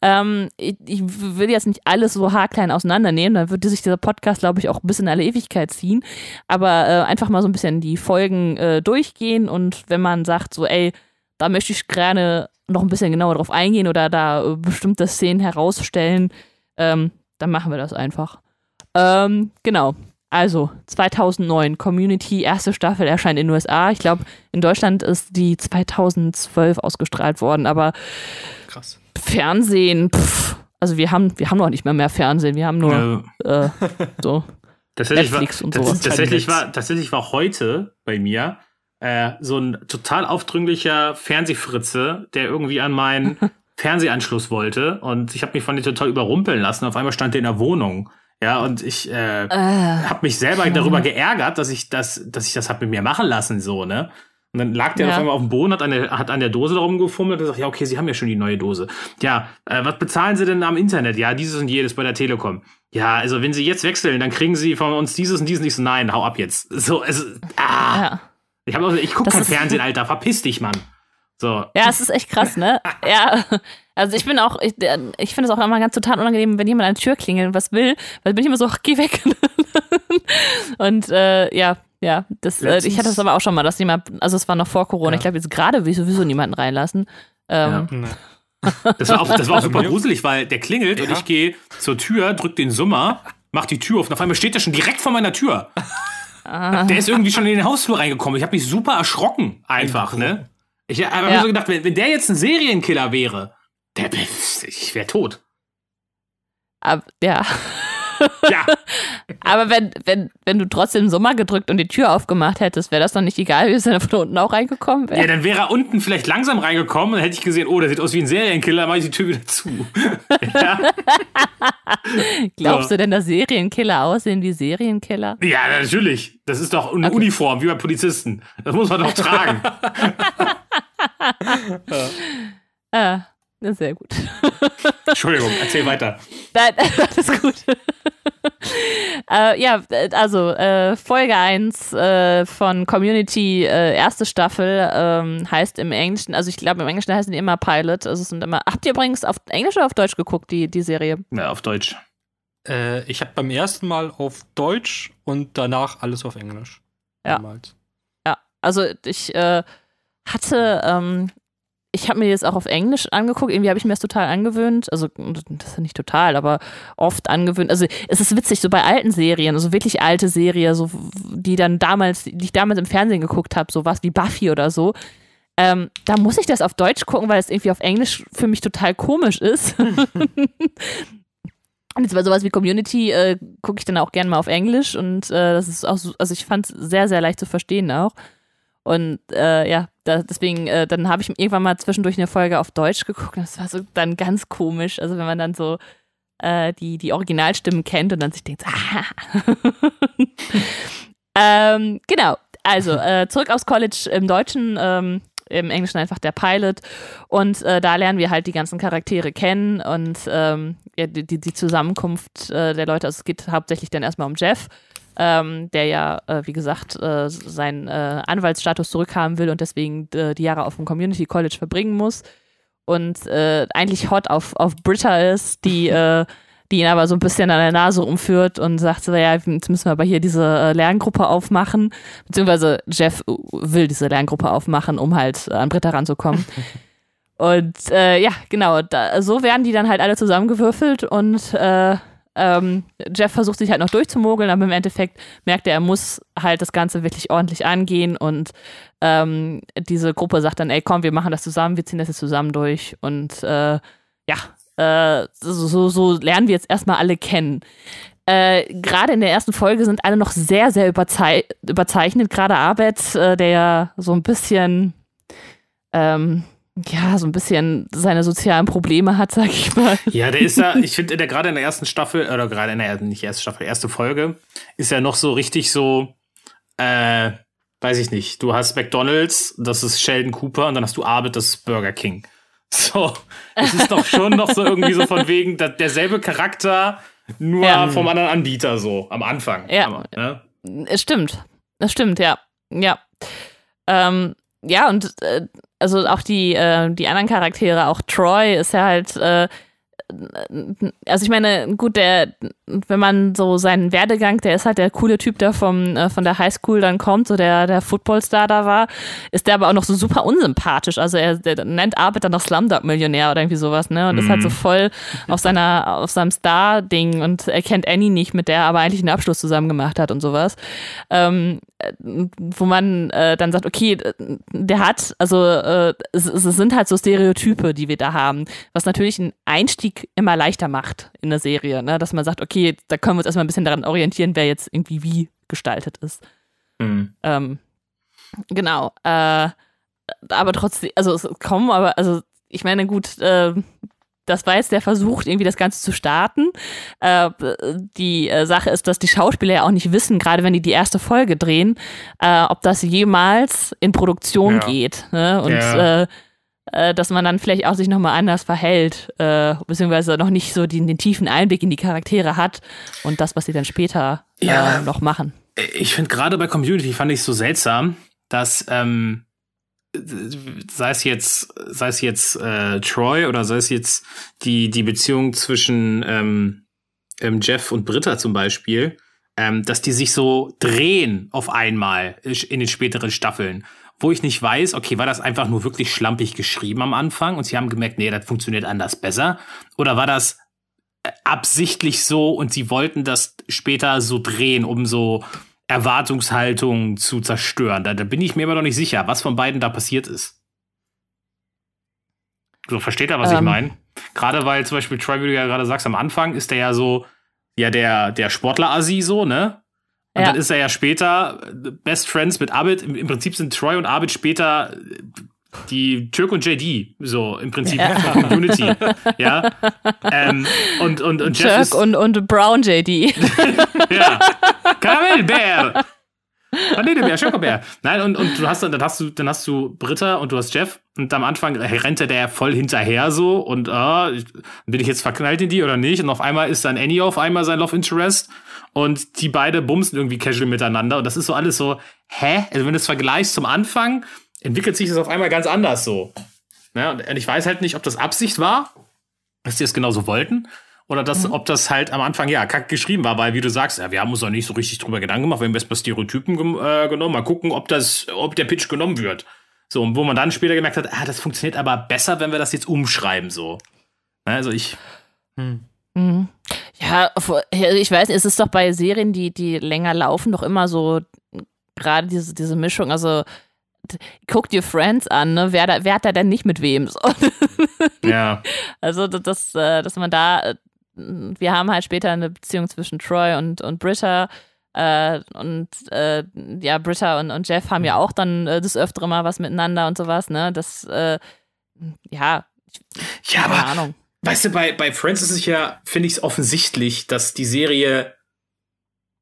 [SPEAKER 2] Ähm, ich, ich, will jetzt nicht alles so haarklein auseinandernehmen, dann würde sich dieser Podcast, glaube ich, auch ein bisschen in alle Ewigkeit ziehen. Aber äh, einfach mal so ein bisschen die Folgen äh, durchgehen und wenn man sagt, so, ey, da möchte ich gerne noch ein bisschen genauer drauf eingehen oder da äh, bestimmte Szenen herausstellen, ähm, dann machen wir das einfach. Ähm, genau. Also 2009, Community, erste Staffel erscheint in den USA. Ich glaube, in Deutschland ist die 2012 ausgestrahlt worden, aber
[SPEAKER 5] Krass.
[SPEAKER 2] Fernsehen, pff, also wir haben, wir haben noch nicht mehr mehr Fernsehen, wir haben nur ja. äh, so
[SPEAKER 4] tatsächlich Netflix war, und sowas. Tatsächlich war, tatsächlich war heute bei mir äh, so ein total aufdringlicher Fernsehfritze, der irgendwie an meinen Fernsehanschluss wollte und ich habe mich von dem total überrumpeln lassen. Auf einmal stand der in der Wohnung. Ja, und ich äh, äh, habe mich selber ja. darüber geärgert, dass ich das, dass ich das hab mit mir machen lassen, so, ne? Und dann lag der ja. auf einmal auf dem Boden, hat an der, hat an der Dose darum gefummelt und gesagt, ja, okay, Sie haben ja schon die neue Dose. Ja, äh, was bezahlen Sie denn am Internet? Ja, dieses und jedes bei der Telekom. Ja, also wenn Sie jetzt wechseln, dann kriegen Sie von uns dieses und dieses nicht so, nein, hau ab jetzt. So, also, ah. Ja. Ich, hab auch, ich guck das kein Fernsehen, Alter, verpiss dich, Mann. So.
[SPEAKER 2] Ja, es ist echt krass, ne? ja. Also ich bin auch, ich, ich finde es auch immer ganz total unangenehm, wenn jemand an die Tür klingelt und was will, weil bin ich immer so, ach, geh weg. und äh, ja, ja, das, äh, ich hatte das aber auch schon mal, dass jemand, also es war noch vor Corona, ja. ich glaube jetzt gerade will ich sowieso niemanden reinlassen. Ähm,
[SPEAKER 4] ja. Das war auch, das war auch super gruselig, weil der klingelt ja. und ich gehe zur Tür, drück den Summer, mach die Tür auf und auf einmal steht der schon direkt vor meiner Tür. Ah. Der ist irgendwie schon in den Hausflur reingekommen. Ich habe mich super erschrocken, einfach, ne? Ich habe mir so gedacht, wenn, wenn der jetzt ein Serienkiller wäre, der, ich wäre tot.
[SPEAKER 2] Ab, ja. Ja. Aber wenn, wenn, wenn du trotzdem Sommer gedrückt und die Tür aufgemacht hättest, wäre das doch nicht egal, wie wenn er von unten auch reingekommen wäre.
[SPEAKER 4] Ja, dann wäre er unten vielleicht langsam reingekommen und hätte ich gesehen, oh, der sieht aus wie ein Serienkiller, dann mache ich die Tür wieder zu. ja.
[SPEAKER 2] Glaubst so. du denn, dass Serienkiller aussehen wie Serienkiller?
[SPEAKER 4] Ja, natürlich. Das ist doch eine okay. Uniform, wie bei Polizisten. Das muss man doch tragen.
[SPEAKER 2] ja. Ah. Na, sehr gut.
[SPEAKER 4] Entschuldigung, erzähl weiter.
[SPEAKER 2] Nein, alles gut. äh, ja, also äh, Folge 1 äh, von Community, äh, erste Staffel, ähm, heißt im Englischen, also ich glaube im Englischen heißen die immer Pilot. Also es sind immer. Habt ihr übrigens auf Englisch oder auf Deutsch geguckt, die, die Serie?
[SPEAKER 4] Ja, auf Deutsch.
[SPEAKER 5] Äh, ich habe beim ersten Mal auf Deutsch und danach alles auf Englisch.
[SPEAKER 2] Ja. Damals. Ja, also ich äh, hatte ähm, ich habe mir das auch auf Englisch angeguckt. Irgendwie habe ich mir das total angewöhnt. Also, das ist nicht total, aber oft angewöhnt. Also, es ist witzig, so bei alten Serien, also wirklich alte Serien, so, die dann damals, die ich damals im Fernsehen geguckt habe, so was wie Buffy oder so. Ähm, da muss ich das auf Deutsch gucken, weil es irgendwie auf Englisch für mich total komisch ist. Und jetzt bei sowas wie Community äh, gucke ich dann auch gerne mal auf Englisch und äh, das ist auch so, also ich fand es sehr, sehr leicht zu verstehen auch. Und äh, ja, da, deswegen, äh, dann habe ich irgendwann mal zwischendurch eine Folge auf Deutsch geguckt das war so dann ganz komisch. Also wenn man dann so äh, die, die Originalstimmen kennt und dann sich denkt, ah. ähm, genau, also äh, zurück aufs College im Deutschen. Ähm, im Englischen einfach der Pilot. Und äh, da lernen wir halt die ganzen Charaktere kennen und ähm, ja, die, die, Zusammenkunft äh, der Leute. Also es geht hauptsächlich dann erstmal um Jeff, ähm, der ja, äh, wie gesagt, äh, seinen äh, Anwaltsstatus zurückhaben will und deswegen äh, die Jahre auf dem Community College verbringen muss. und äh, eigentlich hot auf, auf Britta ist, die, äh, die ihn aber so ein bisschen an der Nase umführt und sagt so, ja, jetzt müssen wir aber hier diese Lerngruppe aufmachen, beziehungsweise Jeff will diese Lerngruppe aufmachen, um halt an Britta ranzukommen. und äh, ja, genau, da, so werden die dann halt alle zusammengewürfelt und äh, ähm, Jeff versucht sich halt noch durchzumogeln, aber im Endeffekt merkt er, er muss halt das Ganze wirklich ordentlich angehen und ähm, diese Gruppe sagt dann, ey komm, wir machen das zusammen, wir ziehen das jetzt zusammen durch und äh, ja, äh, so, so lernen wir jetzt erstmal alle kennen. Äh, gerade in der ersten Folge sind alle noch sehr, sehr überzei überzeichnet. Gerade Arbeit, äh, der ja so ein bisschen ähm, ja, so ein bisschen seine sozialen Probleme hat, sag ich mal.
[SPEAKER 4] Ja, der ist ja, ich finde, der gerade in der ersten Staffel, oder gerade in der, nicht erste Staffel, erste Folge, ist ja noch so richtig so, äh, weiß ich nicht, du hast McDonalds, das ist Sheldon Cooper, und dann hast du Arbeit, das ist Burger King. So, es ist doch schon noch so irgendwie so von wegen, derselbe Charakter, nur ja. vom anderen Anbieter so, am Anfang.
[SPEAKER 2] Ja. Aber, ne? Es stimmt. Es stimmt, ja. Ja. Ähm, ja, und äh, also auch die, äh, die anderen Charaktere, auch Troy ist ja halt, äh, also ich meine, gut, der, wenn man so seinen Werdegang, der ist halt der coole Typ, der vom, äh, von der Highschool dann kommt, so der, der Footballstar da war, ist der aber auch noch so super unsympathisch. Also er der nennt Arbeit dann noch Slumdog-Millionär oder irgendwie sowas, ne? Und mhm. ist halt so mhm. voll auf seiner, auf seinem Star-Ding und er kennt Annie nicht, mit der er aber eigentlich einen Abschluss zusammen gemacht hat und sowas. Ähm, wo man äh, dann sagt, okay, der hat, also äh, es, es, sind halt so Stereotype, die wir da haben, was natürlich einen Einstieg immer leichter macht in der Serie, ne? dass man sagt, okay, da können wir uns erstmal ein bisschen daran orientieren, wer jetzt irgendwie wie gestaltet ist. Mhm. Ähm, genau. Äh, aber trotzdem, also es kommen, aber also ich meine, gut, äh, das war jetzt der Versuch, irgendwie das Ganze zu starten. Äh, die äh, Sache ist, dass die Schauspieler ja auch nicht wissen, gerade wenn die die erste Folge drehen, äh, ob das jemals in Produktion ja. geht. Ne? Und ja. Äh, äh, dass man dann vielleicht auch sich nochmal anders verhält, äh, beziehungsweise noch nicht so den, den, tiefen Einblick in die Charaktere hat und das, was sie dann später ja, noch machen.
[SPEAKER 4] Ich finde gerade bei Community fand ich es so seltsam, dass ähm, sei es jetzt, sei es jetzt äh, Troy oder sei es jetzt die, die Beziehung zwischen ähm, ähm, Jeff und Britta zum Beispiel, ähm, dass die sich so drehen auf einmal in den späteren Staffeln. Wo ich nicht weiß, okay, war das einfach nur wirklich schlampig geschrieben am Anfang und sie haben gemerkt, nee, das funktioniert anders besser? Oder war das äh, absichtlich so und sie wollten das später so drehen, um so Erwartungshaltung zu zerstören. Da, da bin ich mir immer noch nicht sicher, was von beiden da passiert ist. So, versteht er, was ähm. ich meine? Gerade weil zum Beispiel Troy, wie du ja gerade sagst, am Anfang ist der ja so, ja, der, der Sportler-Asi so, ne? Und ja. dann ist er ja später Best Friends mit Abid. Im, Im, Prinzip sind Troy und Abid später die Türk und JD, so im Prinzip ja. Community. ja. Ähm, und, und, und Jeff
[SPEAKER 2] Türk
[SPEAKER 4] ist,
[SPEAKER 2] und, und Brown JD.
[SPEAKER 4] ja. Karamellbär. Vanillebär, Schokobär. Nein, und, und du hast dann, dann hast du, dann hast du Britta und du hast Jeff und am Anfang rennt der voll hinterher so und ah, bin ich jetzt verknallt in die oder nicht? Und auf einmal ist dann Annie auf einmal sein Love Interest und die beide bumsen irgendwie casual miteinander und das ist so alles so, hä? Also wenn du es vergleichst zum Anfang, entwickelt sich das auf einmal ganz anders so. Ja, und ich weiß halt nicht, ob das Absicht war, dass die es genauso wollten oder dass, mhm. ob das halt am Anfang, ja, kack geschrieben war, weil, wie du sagst, ja, wir haben uns noch nicht so richtig drüber Gedanken gemacht, wir haben erstmal Stereotypen äh, genommen, mal gucken, ob das, ob der Pitch genommen wird. So, und wo man dann später gemerkt hat, ah, das funktioniert aber besser, wenn wir das jetzt umschreiben, so. Also ich.
[SPEAKER 2] Hm. Mhm. Ja, ich weiß nicht, es ist doch bei Serien, die, die länger laufen, doch immer so, gerade diese, diese Mischung, also guck dir Friends an, ne? Wer, da, wer hat da denn nicht mit wem? So.
[SPEAKER 4] Ja.
[SPEAKER 2] Also, das, äh, dass man da wir haben halt später eine Beziehung zwischen Troy und, und Britta. Äh, und äh, ja, Britta und, und Jeff haben ja auch dann äh, das öftere mal was miteinander und sowas, ne? Das, äh, ja.
[SPEAKER 4] Ja, aber, Ahnung. weißt du, bei, bei Friends ist es ja, finde ich es offensichtlich, dass die Serie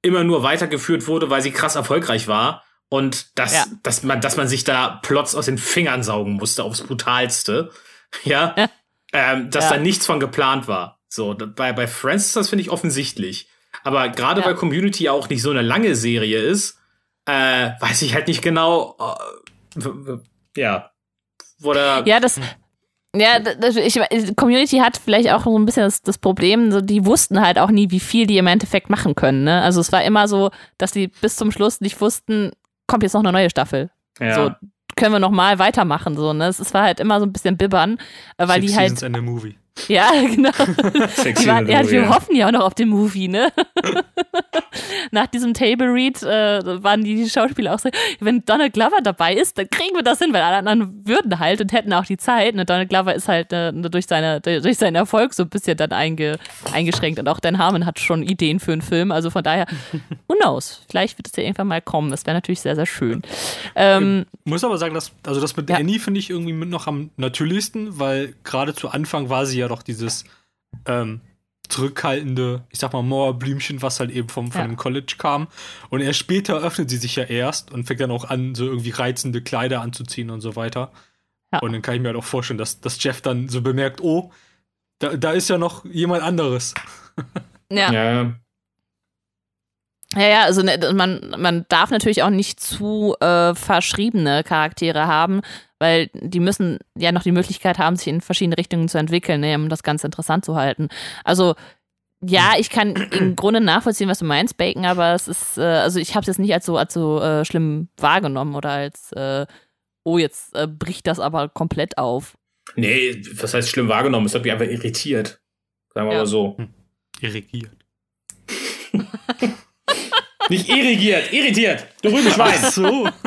[SPEAKER 4] immer nur weitergeführt wurde, weil sie krass erfolgreich war. Und dass, ja. dass, man, dass man sich da Plots aus den Fingern saugen musste, aufs Brutalste. Ja. ja. Ähm, dass ja. da nichts von geplant war. So, bei, bei Friends ist das, finde ich, offensichtlich. Aber gerade weil Community auch nicht so eine lange Serie ist, äh, weiß ich halt nicht genau, äh, ja, wo der.
[SPEAKER 2] Ja, das. Ja, das, ich, Community hat vielleicht auch so ein bisschen das, das, Problem, so, die wussten halt auch nie, wie viel die im Endeffekt machen können. Ne? Also es war immer so, dass die bis zum Schluss nicht wussten, kommt jetzt noch eine neue Staffel. Ja. So, können wir noch mal weitermachen. So, ne? Es war halt immer so ein bisschen bibbern, weil Six die halt.
[SPEAKER 5] Seasons and a movie.
[SPEAKER 2] Ja, genau. die waren, ja, wir hoffen ja auch noch auf den Movie, ne? Nach diesem Table Read äh, waren die Schauspieler auch so, wenn Donald Glover dabei ist, dann kriegen wir das hin, weil alle anderen würden halt und hätten auch die Zeit. Und Donald Glover ist halt äh, durch, seine, durch seinen Erfolg so ein bisschen dann einge, eingeschränkt. Und auch Dan Harmon hat schon Ideen für einen Film. Also von daher, who knows? Vielleicht wird es ja irgendwann mal kommen. Das wäre natürlich sehr, sehr schön. Ähm,
[SPEAKER 5] ich muss aber sagen, dass, also das mit ja. Annie finde ich irgendwie noch am natürlichsten, weil gerade zu Anfang war sie ja doch dieses ähm, zurückhaltende, ich sag mal, Mauerblümchen, was halt eben vom, von ja. dem College kam. Und erst später öffnet sie sich ja erst und fängt dann auch an, so irgendwie reizende Kleider anzuziehen und so weiter. Ja. Und dann kann ich mir halt auch vorstellen, dass, dass Jeff dann so bemerkt, oh, da, da ist ja noch jemand anderes.
[SPEAKER 2] Ja. ja. Ja, ja, also ne, man, man darf natürlich auch nicht zu äh, verschriebene Charaktere haben, weil die müssen ja noch die Möglichkeit haben, sich in verschiedene Richtungen zu entwickeln, ne, um das Ganze interessant zu halten. Also ja, ich kann im Grunde nachvollziehen, was du meinst, Bacon, aber es ist, äh, also ich habe es jetzt nicht als so, als so äh, schlimm wahrgenommen oder als, äh, oh, jetzt äh, bricht das aber komplett auf.
[SPEAKER 4] Nee, was heißt schlimm wahrgenommen? Es hat mich einfach irritiert. Sagen wir ja. mal so. Hm.
[SPEAKER 5] Irrigiert.
[SPEAKER 4] nicht irrigiert, irritiert. Du Rübenschwein. Ach so.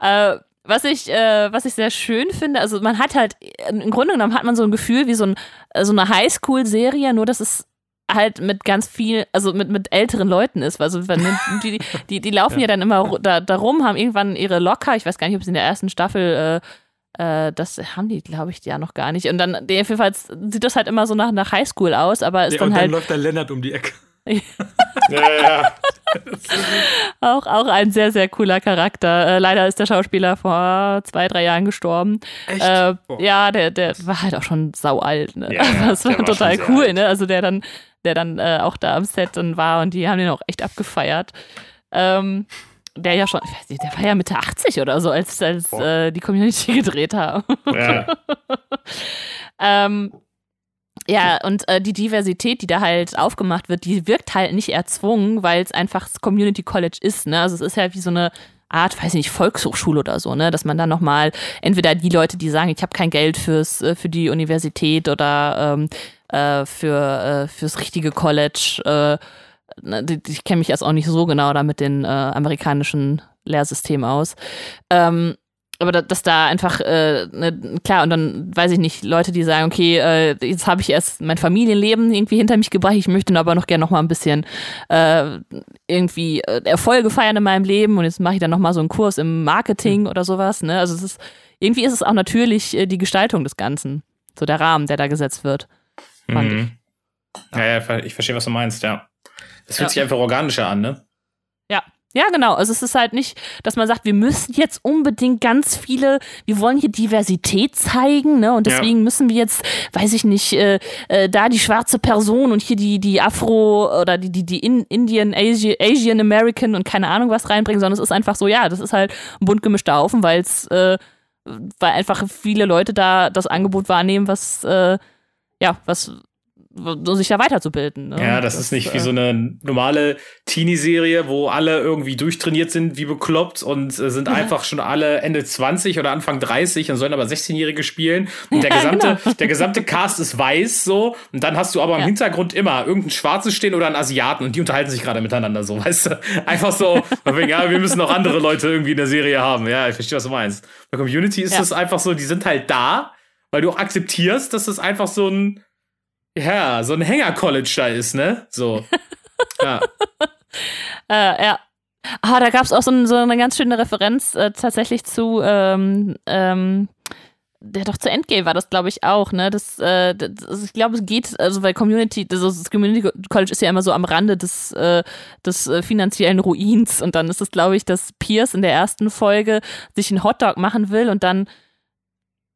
[SPEAKER 2] Äh, was ich, äh, was ich sehr schön finde, also man hat halt, im Grunde genommen hat man so ein Gefühl wie so, ein, so eine Highschool-Serie, nur dass es halt mit ganz viel, also mit, mit älteren Leuten ist. Also die, die, die laufen ja. ja dann immer da, da rum, haben irgendwann ihre Locker, ich weiß gar nicht, ob es in der ersten Staffel äh, äh das haben die, glaube ich, ja noch gar nicht. Und dann, jedenfalls sieht das halt immer so nach, nach Highschool aus, aber ist ja, dann und halt. Dann
[SPEAKER 5] läuft der Lennart um die Ecke.
[SPEAKER 4] ja, ja.
[SPEAKER 2] auch, auch ein sehr, sehr cooler Charakter. Äh, leider ist der Schauspieler vor zwei, drei Jahren gestorben.
[SPEAKER 5] Echt? Äh,
[SPEAKER 2] ja, der, der war halt auch schon sau alt. Ne? Ja, das war total war cool, ne? Also der dann, der dann äh, auch da am Set dann war und die haben den auch echt abgefeiert. Ähm, der ja schon, nicht, der war ja Mitte 80 oder so, als, als äh, die Community gedreht haben. Ja. ähm, ja, und äh, die Diversität, die da halt aufgemacht wird, die wirkt halt nicht erzwungen, weil es einfach das Community College ist. Ne? Also es ist ja wie so eine Art, weiß ich nicht, Volkshochschule oder so, ne? Dass man dann nochmal entweder die Leute, die sagen, ich habe kein Geld fürs, äh, für die Universität oder ähm, äh, für, äh, fürs richtige College, äh, ne, ich kenne mich jetzt auch nicht so genau da mit den äh, amerikanischen Lehrsystemen aus. Ähm, aber da, dass da einfach, äh, ne, klar, und dann weiß ich nicht, Leute, die sagen, okay, äh, jetzt habe ich erst mein Familienleben irgendwie hinter mich gebracht, ich möchte aber noch gerne noch mal ein bisschen äh, irgendwie äh, Erfolge feiern in meinem Leben und jetzt mache ich dann noch mal so einen Kurs im Marketing mhm. oder sowas, ne? Also es ist, irgendwie ist es auch natürlich äh, die Gestaltung des Ganzen, so der Rahmen, der da gesetzt wird.
[SPEAKER 4] Mhm. Ja, ja, ich verstehe, was du meinst, ja. Das fühlt ja. sich einfach organischer an, ne?
[SPEAKER 2] Ja, ja, genau. Also es ist halt nicht, dass man sagt, wir müssen jetzt unbedingt ganz viele, wir wollen hier Diversität zeigen, ne? Und deswegen ja. müssen wir jetzt, weiß ich nicht, äh, äh, da die schwarze Person und hier die, die Afro oder die, die, die Indian, Asian, Asian American und keine Ahnung was reinbringen, sondern es ist einfach so, ja, das ist halt ein bunt gemischter Haufen, weil es, äh, weil einfach viele Leute da das Angebot wahrnehmen, was, äh, ja, was, sich da weiterzubilden. Ne?
[SPEAKER 4] Ja, das, das, ist nicht äh, wie so eine normale Teenie-Serie, wo alle irgendwie durchtrainiert sind, wie bekloppt und äh, sind einfach schon alle Ende 20 oder Anfang 30 und sollen aber 16-Jährige spielen. Und der gesamte, genau. der gesamte Cast ist weiß so. Und dann hast du aber im ja. Hintergrund immer irgendeinen Schwarzen stehen oder einen Asiaten und die unterhalten sich gerade miteinander so, weißt du? Einfach so, wegen, ja, wir müssen auch andere Leute irgendwie in der Serie haben. Ja, ich verstehe, was du meinst. Bei Community ist ja. das einfach so, die sind halt da, weil du auch akzeptierst, dass das einfach so ein ja, so ein Hänger-College da ist, ne? So.
[SPEAKER 2] ja. äh, ja. Ah, da gab es auch so, ein, so, eine ganz schöne Referenz äh, tatsächlich zu, ähm, ähm, der doch zu Endgame war das, glaube ich, auch, ne? Das, äh, das ich glaube, es geht, also weil Community, das, das, Community College ist ja immer so am Rande des, äh, des äh, finanziellen Ruins und dann ist es, glaube ich, dass Pierce in der ersten Folge sich einen Hotdog machen will und dann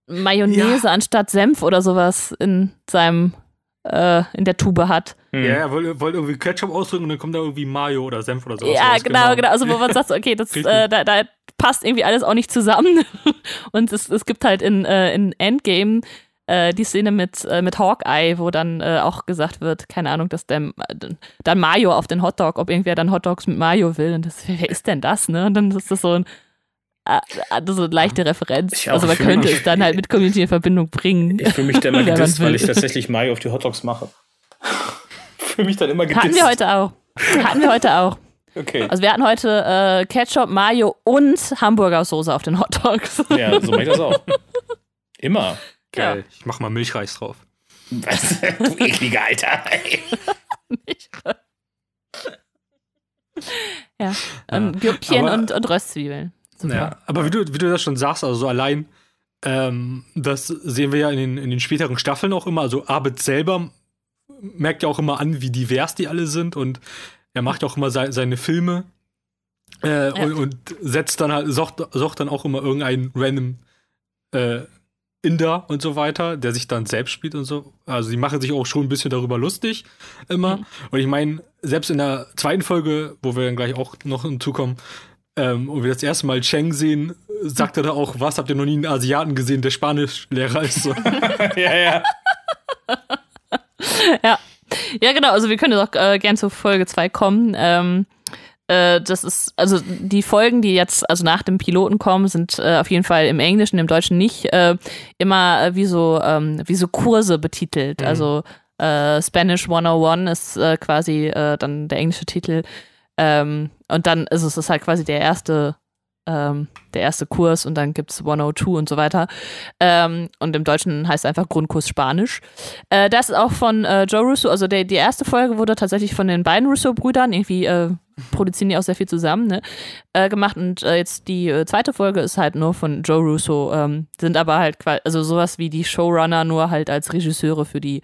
[SPEAKER 2] Mayonnaise ja. anstatt Senf oder sowas in seinem äh, in der Tube hat.
[SPEAKER 5] Hm. Ja, er wollte, wollte irgendwie Ketchup ausdrücken und dann kommt da irgendwie Mayo oder Senf oder so.
[SPEAKER 2] Ja, genau, genau, genau. Also wo man sagt, okay, das, äh, da, da, passt irgendwie alles auch nicht zusammen. Und es, es gibt halt in, äh, in Endgame äh, die Szene mit, äh, mit Hawkeye, wo dann äh, auch gesagt wird, keine Ahnung, dass der, dann Mayo auf den Hotdog, ob irgendwer dann Hotdogs mit Mayo will. Und das, wer ist denn das, ne? Und dann ist das so ein äh, so eine leichte Referenz.
[SPEAKER 4] Ich auch,
[SPEAKER 2] also man könnte
[SPEAKER 4] mich-
[SPEAKER 2] es dann halt mit Community in Verbindung bringen.
[SPEAKER 4] Ich fühle mich dann immer
[SPEAKER 2] Ja,
[SPEAKER 4] gedisst, weil ich tatsächlich Mayo auf die Hotdogs mache. fühle mich dann immer gedisst.
[SPEAKER 2] Hatten wir heute auch. Hatten wir heute auch.
[SPEAKER 4] Okay.
[SPEAKER 2] Also wir hatten heute äh, Ketchup, Mayo und Hamburger Soße auf den Hotdogs.
[SPEAKER 4] Ja, so mache ich das auch. Immer.
[SPEAKER 5] Geil. Ich mach mal Milchreis drauf.
[SPEAKER 4] Was? Du ekliger Alter.
[SPEAKER 2] ja. Ähm,
[SPEAKER 5] aber-
[SPEAKER 2] und, und Röstzwiebeln.
[SPEAKER 5] Ja, aber wie du, wie du das schon sagst, also so allein, ähm, das sehen wir ja in den, in den späteren Staffeln auch immer. Also Abed selber merkt ja auch immer an, wie divers die alle sind und er macht auch immer sei, seine Filme äh, und, und setzt dann halt, sucht, sucht dann auch immer irgendeinen random äh, Inder und so weiter, der sich dann selbst spielt und so. Also die machen sich auch schon ein bisschen darüber lustig immer. Und ich meine, selbst in der zweiten Folge, wo wir dann gleich auch noch hinzukommen, ähm, und wir das erste Mal Cheng sehen, sagt er da auch, was, habt ihr noch nie einen Asiaten gesehen, der Spanischlehrer ist? So.
[SPEAKER 4] ja, ja.
[SPEAKER 2] Ja. ja, genau. Also wir können jetzt auch äh, gern zur Folge 2 kommen. Ähm, äh, das ist, also die Folgen, die jetzt also nach dem Piloten kommen, sind äh, auf jeden Fall im Englischen, im Deutschen nicht, äh, immer äh, wie, so, ähm, wie so Kurse betitelt.
[SPEAKER 5] Mhm.
[SPEAKER 2] Also äh, Spanish 101 ist äh, quasi äh, dann der englische Titel. Ähm, und dann ist es ist halt quasi der erste, ähm, der erste Kurs und dann gibt es 102 und so weiter. Ähm, und im Deutschen heißt es einfach Grundkurs Spanisch. Äh, das ist auch von äh, Joe Russo, also der, die erste Folge wurde tatsächlich von den beiden Russo-Brüdern, irgendwie äh, produzieren die auch sehr viel zusammen, ne, äh, gemacht. Und äh, jetzt die äh, zweite Folge ist halt nur von Joe Russo, ähm, sind aber halt quasi, also sowas wie die Showrunner, nur halt als Regisseure für die,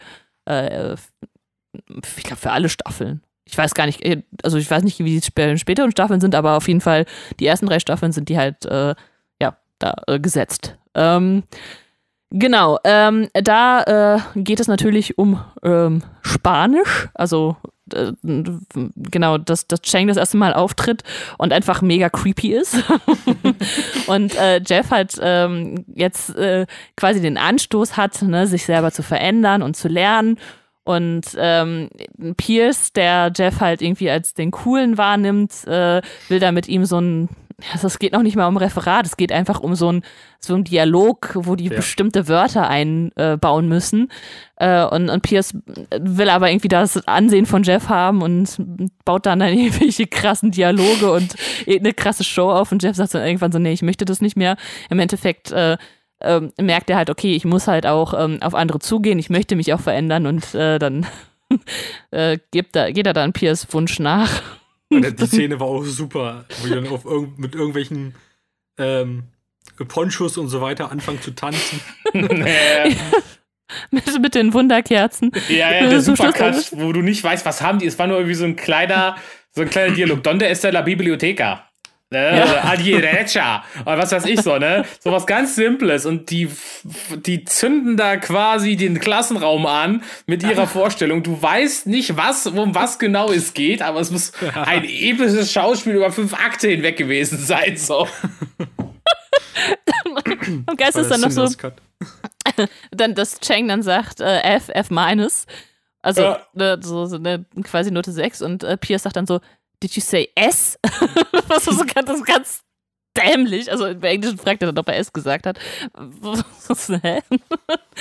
[SPEAKER 2] ich glaube, für alle Staffeln. Ich weiß gar nicht, äh, also ich weiß nicht, wie die sp späteren Staffeln sind, aber auf jeden Fall die ersten drei Staffeln sind die halt, äh, ja, da äh, gesetzt. Ähm, genau, ähm, da äh, geht es natürlich um ähm, Spanisch, also äh, genau, dass, dass Chang das erste Mal auftritt und einfach mega creepy ist. und äh, Jeff halt ähm, jetzt äh, quasi den Anstoß hat, ne, sich selber zu verändern und zu lernen. Und ähm, Pierce, der Jeff halt irgendwie als den Coolen wahrnimmt, äh, will da mit ihm so ein, also es geht noch nicht mal um Referat, es geht einfach um so ein, so ein Dialog, wo die
[SPEAKER 5] Ja.
[SPEAKER 2] bestimmte Wörter einbauen müssen. Äh, und, und Pierce will aber irgendwie das Ansehen von Jeff haben und baut dann, dann irgendwelche krassen Dialoge und eine krasse Show auf und Jeff sagt dann irgendwann so, nee, ich möchte das nicht mehr. Im Endeffekt äh, ähm, merkt er halt, okay, ich muss halt auch ähm, auf andere zugehen, ich möchte mich auch verändern und äh, dann äh, gibt er, geht er dann Piers Wunsch nach.
[SPEAKER 5] Und die Szene war auch super, wo die dann auf irgend, mit irgendwelchen ähm, Ponchos und so weiter anfangen zu tanzen.
[SPEAKER 2] mit, mit den Wunderkerzen.
[SPEAKER 4] Ja, ja, der
[SPEAKER 2] So
[SPEAKER 4] Supercut, wo du nicht weißt, was haben die. Es war nur irgendwie so ein kleiner, so ein kleiner Dialog. Donde está la biblioteca? Ne? Oder A derecha. Oder was weiß ich so, ne? So was ganz Simples. Und die, die zünden da quasi den Klassenraum an mit ihrer Vorstellung. Du weißt nicht, was, um was genau es geht, aber es muss ein episches Schauspiel über fünf Akte hinweg gewesen sein, so.
[SPEAKER 2] Am Geist ist dann noch so, dann, dass Chang dann sagt, äh, F, F minus. Also
[SPEAKER 4] Ja.
[SPEAKER 2] ne, so, so eine quasi Note 6 und äh, Pierce sagt dann so, Did you say S? Was so ganz, das ist ganz dämlich. Also im Englischen fragt er dann, ob er S gesagt hat. Was, hä?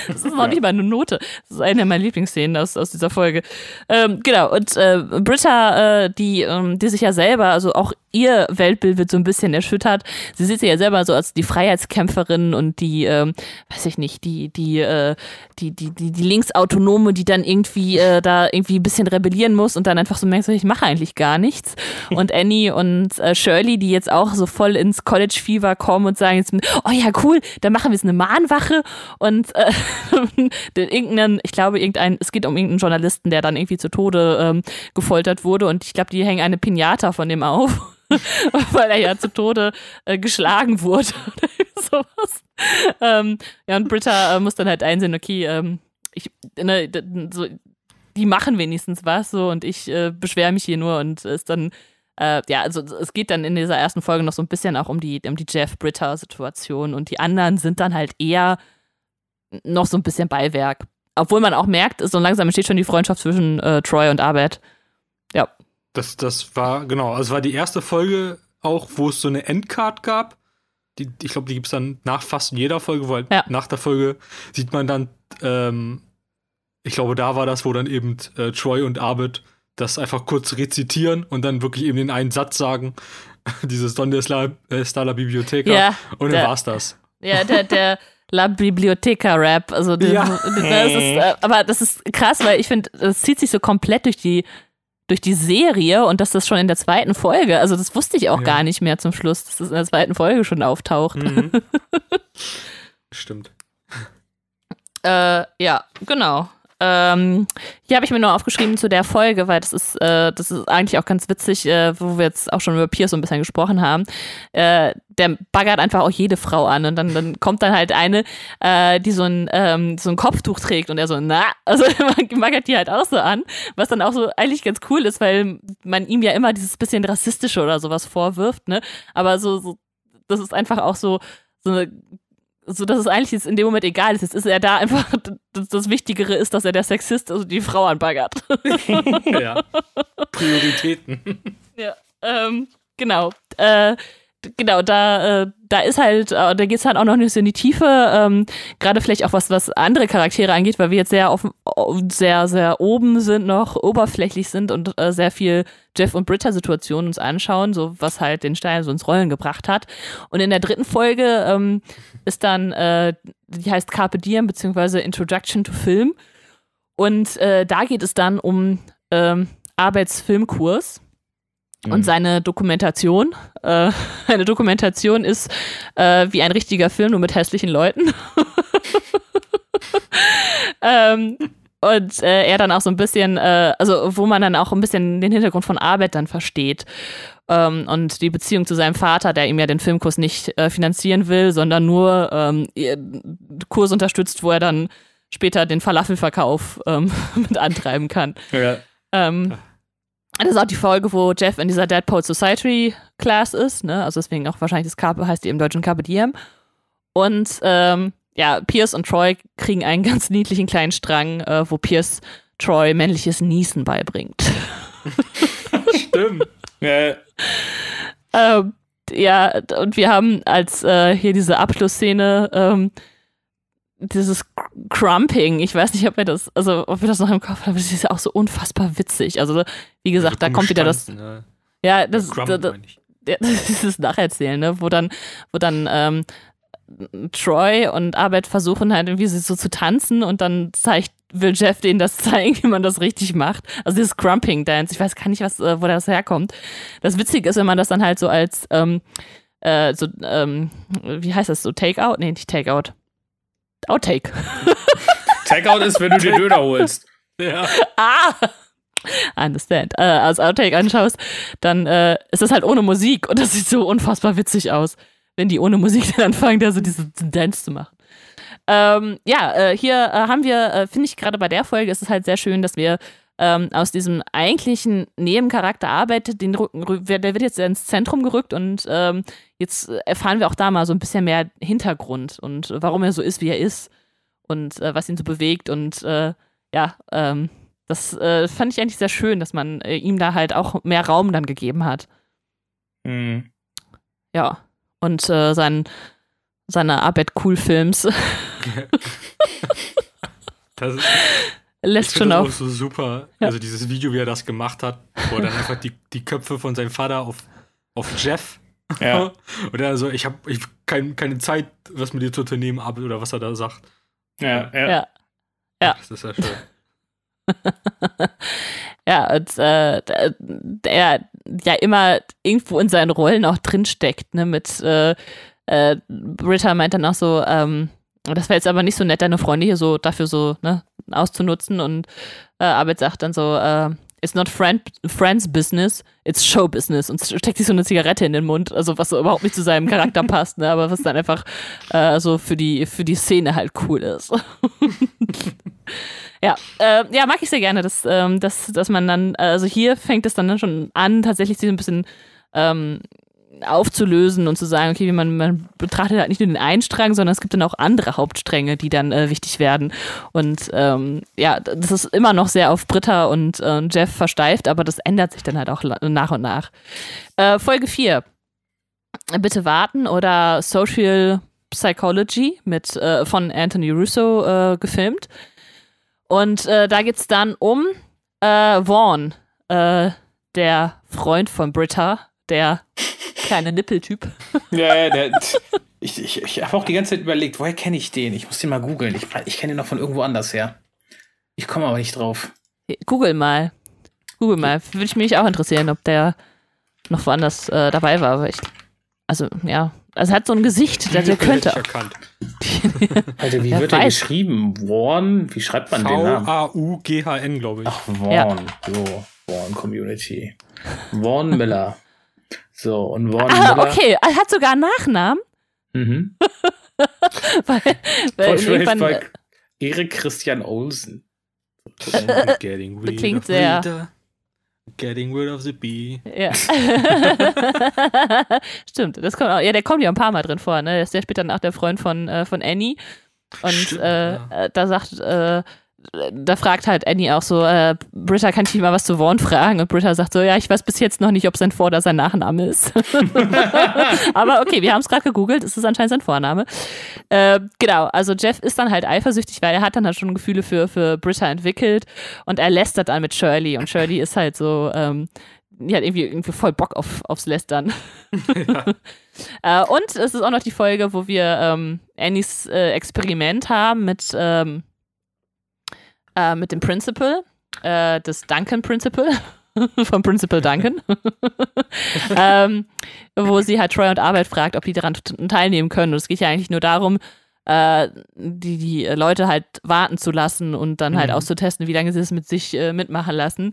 [SPEAKER 2] Das ist noch nicht mal eine Note. Das ist eine meiner Lieblingsszenen aus, aus dieser Folge. Ähm, genau, und äh, Britta, äh, die, ähm, die sich ja selber, also auch ihr Weltbild wird so ein bisschen erschüttert. Sie sieht sich ja selber so als die Freiheitskämpferin und die, ähm, weiß ich nicht, die, die, äh, die, die, die, die Linksautonome, die dann irgendwie äh, da irgendwie ein bisschen rebellieren muss und dann einfach so merkt, ich mache eigentlich gar nichts. Und Annie und äh, Shirley, die jetzt auch so voll ins College-Fever kommen und sagen jetzt, oh ja, cool, dann machen wir jetzt eine Mahnwache und äh, den irgendeinen, ich glaube, irgendein, es geht um irgendeinen Journalisten, der dann irgendwie zu Tode ähm, gefoltert wurde und ich glaube, die hängen eine Pinata von dem auf. weil er ja zu Tode äh, geschlagen wurde oder sowas. Ähm, ja, und Britta äh, muss dann halt einsehen, okay, ähm, ich, ne, so, die machen wenigstens was so und ich äh, beschwere mich hier nur und ist dann äh, ja, also es geht dann in dieser ersten Folge noch so ein bisschen auch um die, um die Jeff-Britta-Situation und die anderen sind dann halt eher noch so ein bisschen Beiwerk. Obwohl man auch merkt, so langsam entsteht schon die Freundschaft zwischen äh, Troy und Arbeit.
[SPEAKER 5] Das, das war, genau, also es war die erste Folge auch, wo es so eine Endcard gab. Die, ich glaube, die gibt es dann nach fast jeder Folge, weil
[SPEAKER 2] Ja.
[SPEAKER 5] nach der Folge sieht man dann, ähm, ich glaube, da war das, wo dann eben äh, Troy und Arbeit das einfach kurz rezitieren und dann wirklich eben den einen Satz sagen, dieses Donde es la, está la biblioteca
[SPEAKER 2] Ja,
[SPEAKER 5] und dann
[SPEAKER 2] der-
[SPEAKER 5] war's das.
[SPEAKER 2] Ja, der, der La Biblioteca Rap. Also, das,
[SPEAKER 5] Ja.
[SPEAKER 2] das ist, äh, aber das ist krass, weil ich finde, das zieht sich so komplett durch die, durch die Serie und dass das schon in der zweiten Folge, also das wusste ich auch
[SPEAKER 5] Ja.
[SPEAKER 2] gar nicht mehr zum Schluss, dass das in der zweiten Folge schon auftaucht.
[SPEAKER 5] Mhm. Stimmt.
[SPEAKER 2] Äh, ja, genau. Ähm, hier habe ich mir nur aufgeschrieben zu der Folge, weil das ist, äh, das ist eigentlich auch ganz witzig, äh, wo wir jetzt auch schon über Pierce so ein bisschen gesprochen haben. Äh, der baggert einfach auch jede Frau an und dann, dann kommt dann halt eine, äh, die so ein, ähm, so ein Kopftuch trägt und er so, na, also er baggert die halt auch so an, was dann auch so eigentlich ganz cool ist, weil man ihm ja immer dieses bisschen rassistische oder sowas vorwirft, ne? Aber so, so das ist einfach auch so, so eine so dass es eigentlich jetzt in dem Moment egal ist. Jetzt ist er da einfach, das, das Wichtigere ist, dass er der Sexist, also die Frau anbaggert.
[SPEAKER 5] ja. Prioritäten.
[SPEAKER 2] ja, ähm, genau. Äh, genau, da, äh, da ist halt, äh, da geht es halt auch noch nicht so in die Tiefe, ähm, gerade vielleicht auch was, was andere Charaktere angeht, weil wir jetzt sehr auf, sehr, sehr oben sind noch, oberflächlich sind und äh, sehr viel Jeff und Britta-Situationen uns anschauen, so was halt den Stein so ins Rollen gebracht hat. Und in der dritten Folge ähm, ist dann, äh, die heißt Carpe Diem, beziehungsweise Introduction to Film. Und äh, da geht es dann um ähm, Arbeitsfilmkurs und seine Dokumentation. Äh, eine Dokumentation ist äh, wie ein richtiger Film, nur mit hässlichen Leuten. ähm, und äh, er dann auch so ein bisschen, äh, also wo man dann auch ein bisschen den Hintergrund von Arbeit dann versteht. Ähm, und die Beziehung zu seinem Vater, der ihm ja den Filmkurs nicht äh, finanzieren will, sondern nur ähm, Kurs unterstützt, wo er dann später den Falafelverkauf ähm, mit antreiben kann.
[SPEAKER 4] Ja.
[SPEAKER 2] Ähm, das ist auch die Folge, wo Jeff in dieser Dead Poet Society Class ist, ne? Also deswegen auch wahrscheinlich das Carpe heißt die im Deutschen Carpe Diem. Und ähm, ja, Pierce und Troy kriegen einen ganz niedlichen kleinen Strang, äh, wo Pierce Troy männliches Niesen beibringt.
[SPEAKER 5] Stimmt.
[SPEAKER 4] Ja.
[SPEAKER 2] ähm, ja, und wir haben als äh, hier diese Abschlussszene ähm, dieses Cr- Crumping, ich weiß nicht, ob wir das, also ob wir das noch im Kopf haben, das ist ja auch so unfassbar witzig. Also, wie gesagt, da kommt wieder das,
[SPEAKER 5] Ne?
[SPEAKER 2] ja, das, da, da, ja, das ist das Nacherzählen, ne? Wo dann, wo dann ähm, Troy und Arbeit versuchen halt irgendwie so zu tanzen und dann zeigt, will Jeff denen das zeigen, wie man das richtig macht. Also dieses Crumping Dance, ich weiß gar nicht, was, äh, wo das herkommt. Das Witzige ist, wenn man das dann halt so als, ähm, äh, so, ähm, wie heißt das, so Takeout? Nee, nicht Takeout. Outtake.
[SPEAKER 4] Takeout ist, wenn du dir Döner holst.
[SPEAKER 5] Ja.
[SPEAKER 2] Ah! I understand. Äh, als Outtake anschaust, dann äh, ist das halt ohne Musik und das sieht so unfassbar witzig aus, wenn die ohne Musik dann anfangen, da so diese Dance zu machen. Ähm, ja, äh, hier äh, haben wir, äh, finde ich gerade bei der Folge ist es halt sehr schön, dass wir ähm, aus diesem eigentlichen Nebencharakter arbeitet, den der wird jetzt ins Zentrum gerückt und ähm, jetzt erfahren wir auch da mal so ein bisschen mehr Hintergrund und warum er so ist, wie er ist und äh, was ihn so bewegt und äh, ja, ähm, das äh, fand ich eigentlich sehr schön, dass man äh, ihm da halt auch mehr Raum dann gegeben hat.
[SPEAKER 4] Mhm.
[SPEAKER 2] Ja. Und äh, sein, seine Arbeit Cool Films
[SPEAKER 5] Das ist,
[SPEAKER 2] lässt schon
[SPEAKER 5] das
[SPEAKER 2] auch.
[SPEAKER 5] so super.
[SPEAKER 2] Ja.
[SPEAKER 5] Also dieses Video, wie er das gemacht hat, wo er dann einfach die, die Köpfe von seinem Vater auf, auf Jeff
[SPEAKER 4] Ja.
[SPEAKER 5] und er so, ich habe ich hab kein, keine Zeit, was mit dir zu unternehmen oder was er da sagt.
[SPEAKER 4] Ja, ja.
[SPEAKER 2] Ja. Ja.
[SPEAKER 5] Das ist ja schön.
[SPEAKER 2] Ja, und äh, der- der ja immer irgendwo in seinen Rollen auch drinsteckt, ne, mit äh, äh, Britta meint dann auch so, ähm, das wäre jetzt aber nicht so nett, deine Freunde hier so dafür so, ne, auszunutzen und äh, Arbeit sagt dann so, äh, it's not friend, friends business, it's show business und steckt sich so eine Zigarette in den Mund, also was so überhaupt nicht zu seinem Charakter passt, ne, aber was dann einfach äh, so für die, für die Szene halt cool ist. ja, äh, ja, mag ich sehr gerne, dass, ähm, dass, dass man dann, also hier fängt es dann schon an, tatsächlich sich ein bisschen ähm, aufzulösen und zu sagen, okay, man, man betrachtet halt nicht nur den einen Strang, sondern es gibt dann auch andere Hauptstränge, die dann äh, wichtig werden. Und ähm, ja, das ist immer noch sehr auf Britta und äh, Jeff versteift, aber das ändert sich dann halt auch nach und nach. Äh, Folge 4. Bitte warten oder Social Psychology mit äh, von Anthony Russo äh, gefilmt. Und äh, da geht es dann um Vaughn, der Freund von Britta, der kleine Nippeltyp.
[SPEAKER 4] Ja, ja, der, ich, ich, ich habe auch die ganze Zeit überlegt, woher kenne ich den? Ich muss den mal googeln. Ich, ich kenne ihn noch von irgendwo anders her. Ich komme aber nicht drauf.
[SPEAKER 2] Google mal. Google mal. Würde ich mich auch interessieren, ob der noch woanders äh, dabei war. Aber ich, also, ja. Also hat so ein Gesicht, der, der könnte.
[SPEAKER 5] Erkannt.
[SPEAKER 4] Alter, wie wird er geschrieben? Warn? Wie schreibt man den Namen?
[SPEAKER 5] V-A-U-G-H-N, glaube ich.
[SPEAKER 4] Ach, Warn. Ja. So, Warn Community. Warn Miller. So, und Warren
[SPEAKER 2] ah, Miller. okay, er hat sogar einen Nachnamen.
[SPEAKER 4] Mhm. weil, weil bei Erik Christian Olsen.
[SPEAKER 5] Getting
[SPEAKER 2] rid klingt sehr. Rita,
[SPEAKER 5] getting rid of the bee.
[SPEAKER 2] Ja. Stimmt, das kommt auch, ja, der kommt ja ein paar Mal drin vor, ne? Der ist ja später nach der Freund von, äh, von Annie. Und Stimmt, äh, ja. Äh, da sagt äh, da fragt halt Annie auch so, äh, Britta, kann ich dich mal was zu Vaughn fragen? Und Britta sagt so, ja, ich weiß bis jetzt noch nicht, ob sein Vor- oder sein Nachname ist. Aber okay, wir haben es gerade gegoogelt, es ist anscheinend sein Vorname. Äh, genau, also Jeff ist dann halt eifersüchtig, weil er hat dann halt schon Gefühle für, für Britta entwickelt und er lästert dann mit Shirley und Shirley ist halt so, ähm, die hat irgendwie, irgendwie voll Bock auf, aufs Lästern. Ja. äh, und es ist auch noch die Folge, wo wir ähm, Annies äh, Experiment haben mit ähm, äh, mit dem Principal, äh, das Duncan Principal. vom Principal Duncan, ähm, wo sie halt Troy und Arbeit fragt, ob die daran teilnehmen können. Und es geht ja eigentlich nur darum, äh, die, die Leute halt warten zu lassen und dann halt mhm. auszutesten, wie lange sie es mit sich äh, mitmachen lassen.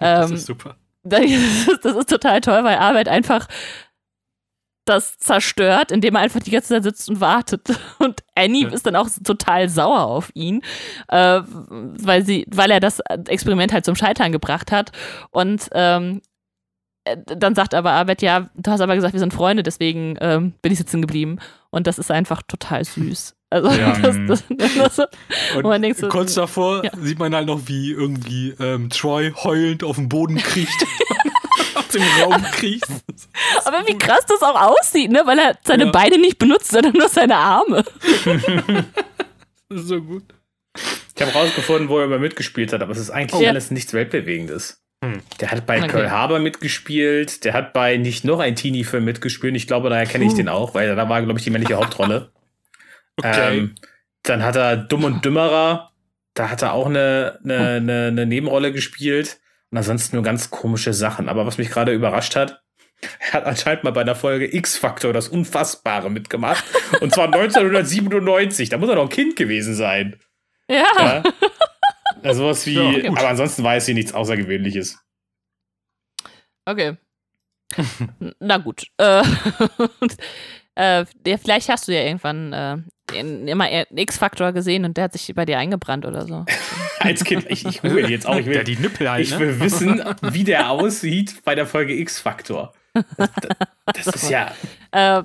[SPEAKER 5] Ähm, das ist super.
[SPEAKER 2] Das ist, das ist total toll, weil Arbeit einfach das zerstört, indem er einfach die ganze Zeit sitzt und wartet. Und Annie ja. ist dann auch total sauer auf ihn, äh, weil sie, weil er das Experiment halt zum Scheitern gebracht hat. Und ähm, äh, dann sagt aber Arbeit, ja, du hast aber gesagt, wir sind Freunde, deswegen ähm, bin ich sitzen geblieben. Und das ist einfach total süß. Also ja, das, das,
[SPEAKER 5] das, das und so, kurz davor ja. sieht man halt noch, wie irgendwie ähm, Troy heulend auf den Boden kriecht. dem Raum kriechst.
[SPEAKER 2] Aber wie krass das auch aussieht, ne? Weil er seine ja. Beine nicht benutzt, sondern nur seine Arme.
[SPEAKER 5] das ist so gut.
[SPEAKER 4] Ich habe rausgefunden, wo er immer mitgespielt hat, aber es ist eigentlich oh. alles nichts Weltbewegendes. Hm. Der hat bei okay. Pearl Harbor mitgespielt, der hat bei nicht noch ein Teenie-Film mitgespielt. Ich glaube, daher kenne ich den auch, weil da war, glaube ich, die männliche Hauptrolle. okay. Ähm, dann hat er Dumm und Dümmerer, da hat er auch eine, eine, eine, eine Nebenrolle gespielt. Und ansonsten nur ganz komische Sachen. Aber was mich gerade überrascht hat, er hat anscheinend mal bei einer Folge X-Factor das Unfassbare mitgemacht. Und zwar 1997. Da muss er noch ein Kind gewesen sein.
[SPEAKER 2] Ja. ja?
[SPEAKER 4] Also was wie. Ja, okay. aber ansonsten weiß sie nichts Außergewöhnliches.
[SPEAKER 2] Okay. Na gut. Äh, äh, vielleicht hast du ja irgendwann äh, immer X-Factor gesehen und der hat sich bei dir eingebrannt oder so.
[SPEAKER 4] Als Kind, ich, ich google jetzt auch. Ich will,
[SPEAKER 5] ja, die Nippel halt,
[SPEAKER 4] ich ne? will wissen, wie der aussieht bei der Folge X-Factor. Das, das, ist ja.
[SPEAKER 2] Äh,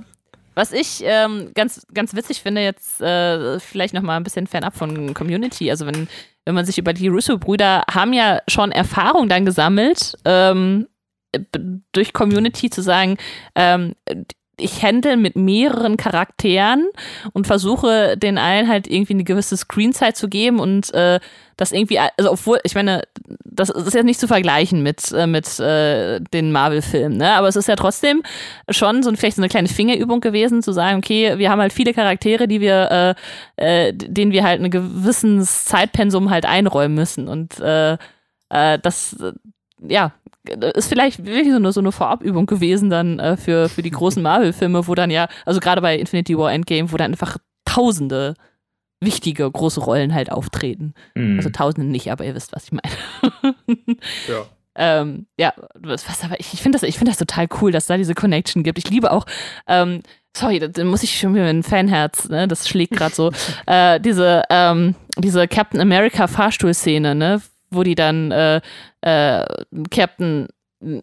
[SPEAKER 2] was ich ähm, ganz, ganz witzig finde, jetzt äh, vielleicht nochmal ein bisschen fernab von Community, also wenn, wenn man sich über die Russo-Brüder haben ja schon Erfahrung dann gesammelt, ähm, durch Community zu sagen, ähm, ich handle mit mehreren Charakteren und versuche den allen halt irgendwie eine gewisse Screenzeit zu geben und äh, das irgendwie, also obwohl, ich meine, das, ist ja nicht zu vergleichen mit, äh, mit äh, den Marvel-Filmen, ne? Aber es ist ja trotzdem schon so vielleicht so eine kleine Fingerübung gewesen, zu sagen, okay, wir haben halt viele Charaktere, die wir, äh, äh, denen wir halt ein gewisses Zeitpensum halt einräumen müssen. Und äh, äh, das, ja, ist vielleicht wirklich so eine, so eine Vorabübung gewesen dann äh, für, für die großen Marvel-Filme, wo dann ja, also gerade bei Infinity War Endgame, wo dann einfach tausende wichtige große Rollen halt auftreten. Mhm. Also tausende nicht, aber ihr wisst, was ich meine.
[SPEAKER 5] ja.
[SPEAKER 2] Ähm, ja, was, was aber ich, ich finde das, ich finde das total cool, dass da diese Connection gibt. Ich liebe auch, ähm, sorry, da muss ich schon wieder ein Fanherz, ne? Das schlägt gerade so. äh, diese, ähm, diese Captain America Fahrstuhlszene, ne? Wo die dann äh, äh, Captain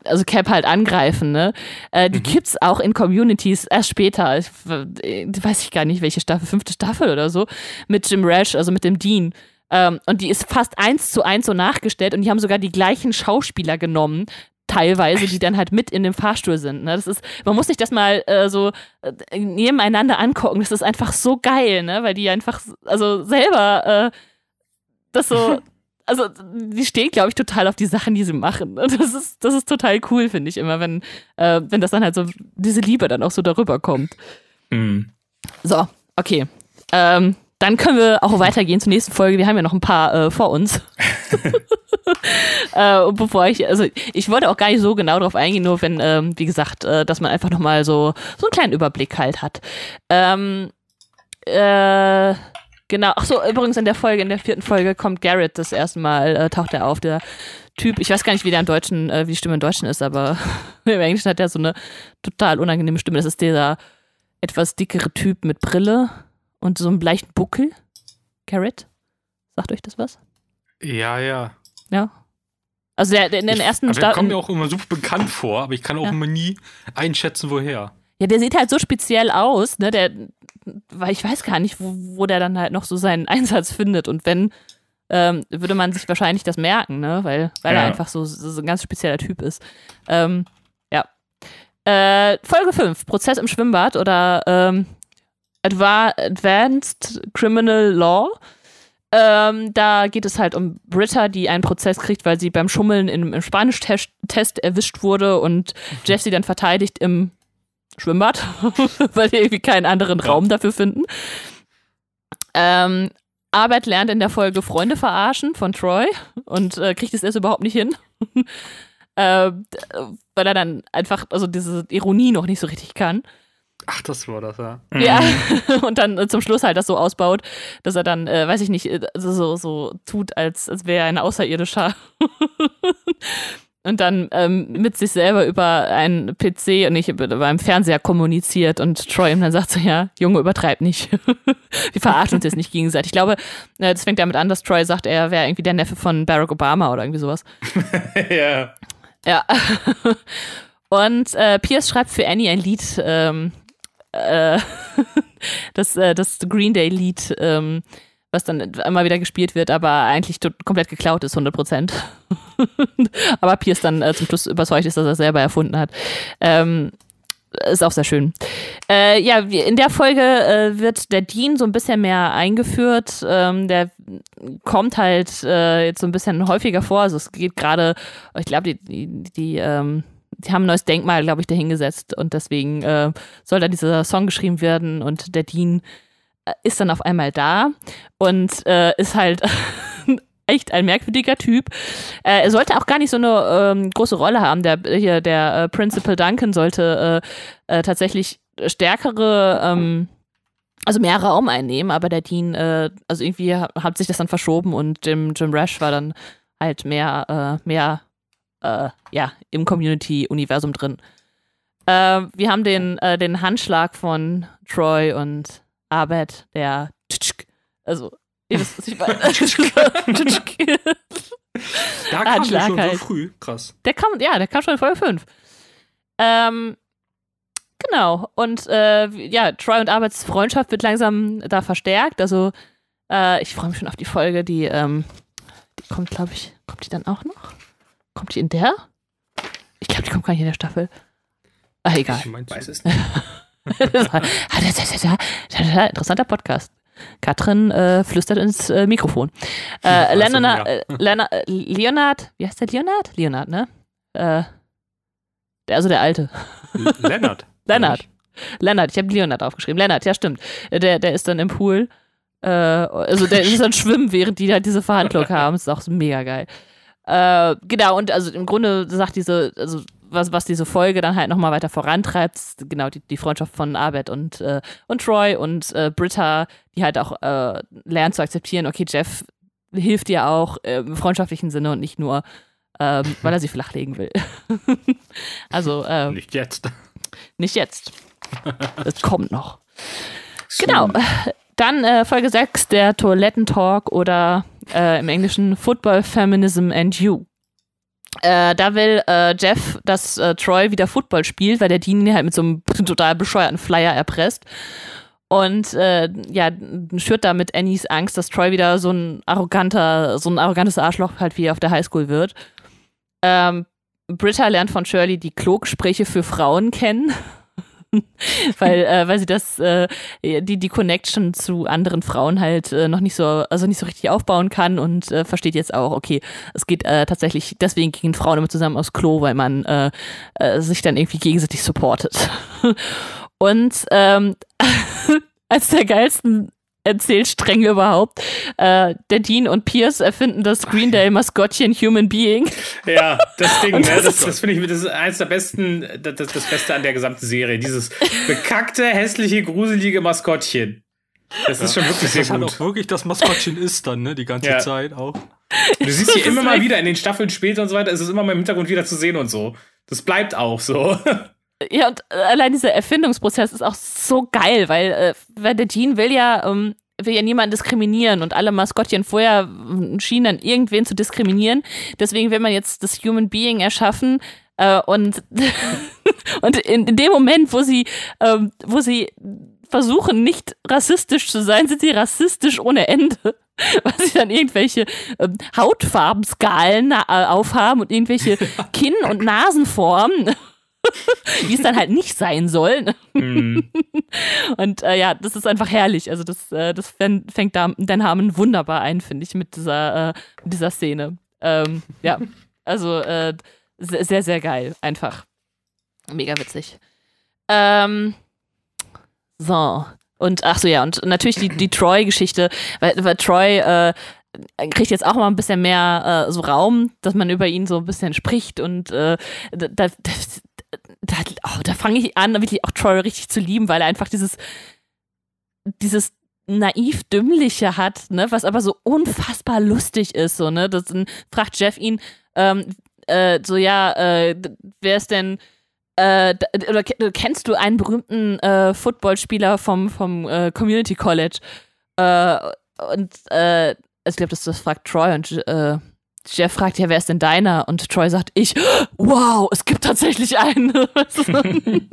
[SPEAKER 2] also Cap halt angreifen, ne? Äh, die
[SPEAKER 5] Mhm.
[SPEAKER 2] gibt's auch in Communities erst später. Ich, äh, weiß ich gar nicht, welche Staffel, fünfte Staffel oder so, mit Jim Rash, also mit dem Dean. Ähm, und die ist fast eins zu eins so nachgestellt und die haben sogar die gleichen Schauspieler genommen, teilweise, die dann halt mit in dem Fahrstuhl sind. Ne? Das ist, man muss sich das mal äh, so äh, nebeneinander angucken. Das ist einfach so geil, ne? Weil die einfach, also selber äh, das so, also die stehen, glaube ich, total auf die Sachen, die sie machen. Und Das ist, das ist total cool, finde ich immer, wenn, äh, wenn das dann halt so, diese Liebe dann auch so darüber kommt.
[SPEAKER 4] Hm.
[SPEAKER 2] So, okay. Ähm, dann können wir auch weitergehen zur nächsten Folge. Wir haben ja noch ein paar äh, vor uns. äh, und bevor ich, also ich wollte auch gar nicht so genau drauf eingehen, nur wenn, ähm, wie gesagt, äh, dass man einfach nochmal so, so einen kleinen Überblick halt hat. Ähm, äh, genau, ach so, übrigens in der Folge, in der vierten Folge kommt Garrett das erste Mal, äh, taucht er auf, der Typ, ich weiß gar nicht, wie der im Deutschen, äh, wie die Stimme im Deutschen ist, aber im Englischen hat er so eine total unangenehme Stimme. Das ist dieser etwas dickere Typ mit Brille und so einem leichten Buckel. Garrett? Sagt euch das was?
[SPEAKER 5] Ja, ja.
[SPEAKER 2] Ja. Also der, der in den
[SPEAKER 5] Ich-
[SPEAKER 2] ersten
[SPEAKER 5] der kommt mir auch immer super bekannt vor, aber ich kann auch
[SPEAKER 2] Ja.
[SPEAKER 5] immer nie einschätzen, woher.
[SPEAKER 2] Ja, der sieht halt so speziell aus, ne? Der, weil ich weiß gar nicht, wo, wo der dann halt noch so seinen Einsatz findet. Und wenn, ähm, würde man sich wahrscheinlich das merken, ne? Weil, weil er
[SPEAKER 4] Ja.
[SPEAKER 2] einfach so, so ein ganz spezieller Typ ist. Ähm, ja. Äh, Folge 5, Prozess im Schwimmbad oder ähm, Adva Advanced Criminal Law. Ähm, da geht es halt um Britta, die einen Prozess kriegt, weil sie beim Schummeln im, im Spanisch-Test erwischt wurde und Jeff sie dann verteidigt im Schwimmbad, weil die irgendwie keinen anderen Raum dafür finden. Ähm, Arbeit lernt in der Folge Freunde verarschen von Troy und äh, kriegt es erst überhaupt nicht hin. ähm, weil er dann einfach, also diese Ironie noch nicht so richtig kann.
[SPEAKER 5] Ach, das war das, ja.
[SPEAKER 2] Ja, und dann äh, zum Schluss halt das so ausbaut, dass er dann, äh, weiß ich nicht, äh, so, so tut, als, als wäre er ein Außerirdischer. Und dann ähm, mit sich selber über einen PC und nicht über einen Fernseher kommuniziert und Troy ihm dann sagt so, ja, Junge, übertreib nicht. Wir verarschen uns jetzt nicht gegenseitig. Ich glaube, äh, das fängt damit an, dass Troy sagt, er wäre irgendwie der Neffe von Barack Obama oder irgendwie sowas.
[SPEAKER 4] ja.
[SPEAKER 2] Ja. Und äh, Pierce schreibt für Annie ein Lied, ähm, äh, das, äh, das Green Day Lied, ähm, was dann immer wieder gespielt wird, aber eigentlich komplett geklaut ist, 100 Prozent. aber Pierce dann äh, zum Schluss überzeugt ist, dass er es selber erfunden hat. Ähm, ist auch sehr schön. Äh, ja, in der Folge äh, wird der Dean so ein bisschen mehr eingeführt. Ähm, der kommt halt äh, jetzt so ein bisschen häufiger vor. Also es geht gerade, ich glaube, die, die, die, ähm, die haben ein neues Denkmal, glaube ich, dahingesetzt und deswegen äh, soll da dieser Song geschrieben werden und der Dean ist dann auf einmal da und äh, ist halt echt ein merkwürdiger Typ. Äh, er sollte auch gar nicht so eine ähm, große Rolle haben. Der, hier, der äh, Principal Duncan sollte äh, äh, tatsächlich stärkere, ähm, also mehr Raum einnehmen, aber der Dean, äh, also irgendwie ha- hat sich das dann verschoben und Jim, Jim Rash war dann halt mehr, äh, mehr ja, im Community-Universum drin. Wir haben den, den Handschlag von Troy und Abed, der also ihr wisst, was ich meine.
[SPEAKER 5] Da
[SPEAKER 2] Ah,
[SPEAKER 5] kam der schon
[SPEAKER 2] halt.
[SPEAKER 5] so früh. Krass.
[SPEAKER 2] Der kam, ja, der kam schon in Folge 5. Ähm, genau. Und äh, ja, Troy und Arbeits Freundschaft wird langsam da verstärkt. Also, äh, ich freue mich schon auf die Folge, die, ähm, die kommt, glaube ich, kommt die dann auch noch? Kommt die in der? Ich glaube, die kommt gar nicht in der Staffel. Ah, egal.
[SPEAKER 5] Ich mein's
[SPEAKER 4] Weiß
[SPEAKER 5] so.
[SPEAKER 4] es nicht.
[SPEAKER 2] Interessanter Podcast. Katrin äh, flüstert ins äh, Mikrofon. Äh, Leonard, äh, Leonard, äh, Leonard, wie heißt der Leonard? Leonard, ne? Äh, der, also der Alte.
[SPEAKER 5] L- Lennart.
[SPEAKER 2] Lennart. Lennart, ich habe Leonard aufgeschrieben. Lennart, ja, stimmt. Der, der ist dann im Pool. Äh, also der ist dann schwimmen, während die halt diese Verhandlung haben. Das ist auch mega geil. Genau, und also im Grunde sagt diese, also was, was diese Folge dann halt nochmal weiter vorantreibt, genau die, die Freundschaft von Abed und, äh, und Troy und äh, Britta, die halt auch äh, lernt zu akzeptieren, okay, Jeff hilft dir auch im freundschaftlichen Sinne und nicht nur ähm, weil er sie flachlegen will. also äh,
[SPEAKER 5] Nicht jetzt.
[SPEAKER 2] nicht jetzt. Das kommt noch. Genau. Dann äh, Folge 6, der Toilettentalk oder äh, im Englischen Football, Feminism and You. Äh, da will äh, Jeff, dass äh, Troy wieder Football spielt, weil der Dean ihn halt mit so einem total bescheuerten Flyer erpresst. Und äh, ja, schürt da mit Annies Angst, dass Troy wieder so ein arroganter, so ein arrogantes Arschloch halt wie auf der Highschool wird. Ähm, Britta lernt von Shirley die Klogsprüche für Frauen kennen. weil, äh, weil sie das, äh, die, die Connection zu anderen Frauen halt äh, noch nicht so, also nicht so richtig aufbauen kann und äh, versteht jetzt auch, okay, es geht äh, tatsächlich, deswegen gehen Frauen immer zusammen aufs Klo, weil man äh, sich dann irgendwie gegenseitig supportet. und ähm, als der geilsten Erzählstränge überhaupt. Äh, der Dean und Pierce erfinden das Green Day Maskottchen Human Being.
[SPEAKER 4] Ja, das Ding,
[SPEAKER 2] Und
[SPEAKER 4] ne,
[SPEAKER 2] das
[SPEAKER 4] das, das finde ich das ist eines der besten, das, das das Beste an der gesamten Serie. Dieses bekackte, hässliche, gruselige Maskottchen. Das ist schon wirklich sehr
[SPEAKER 5] Das halt
[SPEAKER 4] gut.
[SPEAKER 5] auch wirklich das Maskottchen ist dann, ne? Die ganze
[SPEAKER 4] Ja.
[SPEAKER 5] Zeit auch.
[SPEAKER 4] Du siehst hier
[SPEAKER 2] Das
[SPEAKER 4] immer mal wieder in den Staffeln später und so weiter, ist es immer mal im Hintergrund wieder zu sehen und so. Das bleibt auch so.
[SPEAKER 2] Ja, und allein dieser Erfindungsprozess ist auch so geil, weil, äh, weil der Dean will ja, ähm, will ja niemanden diskriminieren und alle Maskottchen vorher schienen dann irgendwen zu diskriminieren. Deswegen will man jetzt das Human Being erschaffen äh, und, und in, in dem Moment, wo sie, ähm, wo sie versuchen, nicht rassistisch zu sein, sind sie rassistisch ohne Ende. Weil sie dann irgendwelche ähm, Hautfarbenskalen äh, aufhaben und irgendwelche Kinn- und Nasenformen wie es dann halt nicht sein soll.
[SPEAKER 4] Hm.
[SPEAKER 2] Und äh, ja, das ist einfach herrlich. Also das, äh, das fäng- fängt da Dan Harmon wunderbar ein, finde ich, mit dieser, äh, dieser Szene. Ähm, ja, also äh, sehr, sehr, sehr geil. Einfach. Mega witzig. Ähm, so. Und ach so, ja, und natürlich die, die Troy-Geschichte, weil, weil Troy äh, kriegt jetzt auch mal ein bisschen mehr äh, so Raum, dass man über ihn so ein bisschen spricht und äh, da, da, da, oh, da fange ich an, wirklich auch Troy richtig zu lieben, weil er einfach dieses, dieses naiv dümmliche hat, ne, was aber so unfassbar lustig ist, so, ne, das fragt Jeff ihn, ähm, äh, so, ja, äh, wer ist denn, äh, oder ke- kennst du einen berühmten äh, Footballspieler vom, vom äh, Community College? Äh, und äh, ich glaube, das, das fragt Troy und äh, Jeff fragt ja, wer ist denn deiner? Und Troy sagt, ich, wow, es gibt tatsächlich einen.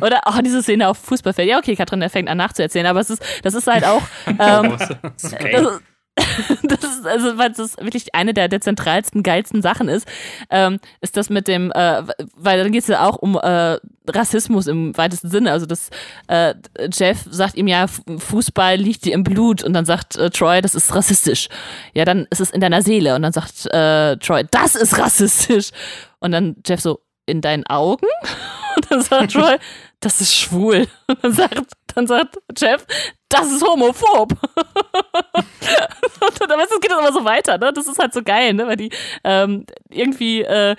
[SPEAKER 2] Oder auch diese Szene auf Fußballfeld. Ja, okay, Katrin, er fängt an nachzuerzählen, aber es ist, das ist halt auch, ähm,
[SPEAKER 4] ist
[SPEAKER 2] das, das ist, also, weil das wirklich eine der, der zentralsten, geilsten Sachen ist, ähm, ist das mit dem, äh, weil dann geht es ja auch um äh, Rassismus im weitesten Sinne. Also das äh, Jeff sagt ihm ja, Fußball liegt dir im Blut und dann sagt äh, Troy, das ist rassistisch. Ja, dann ist es in deiner Seele und dann sagt äh, Troy, das ist rassistisch. Und dann Jeff so, in deinen Augen? Und dann sagt Troy, das ist schwul. Und dann sagt, dann sagt Jeff, das ist homophob. und dann, weißt du, es geht dann immer so weiter, ne? Das ist halt so geil, ne? Weil die ähm, irgendwie äh,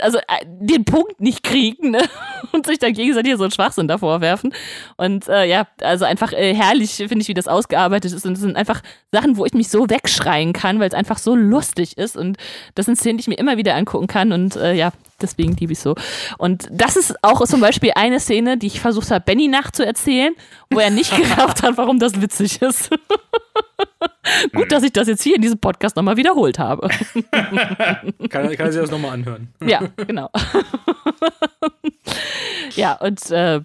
[SPEAKER 2] also äh, den Punkt nicht kriegen ne? und sich dann gegenseitig so einen Schwachsinn davor werfen. Und äh, ja, also einfach äh, herrlich finde ich, wie das ausgearbeitet ist. Und es sind einfach Sachen, wo ich mich so wegschreien kann, weil es einfach so lustig ist. Und das sind Szenen, die ich mir immer wieder angucken kann. Und äh, ja, deswegen liebe ich so. Und das ist auch zum Beispiel eine Szene, die ich versucht habe, Benny nachzuerzählen, wo er nicht gerafft hat, warum das witzig ist. Gut, dass ich das jetzt hier in diesem Podcast nochmal wiederholt habe.
[SPEAKER 5] Kann, kann sich das nochmal anhören.
[SPEAKER 2] Ja, genau. ja, und äh,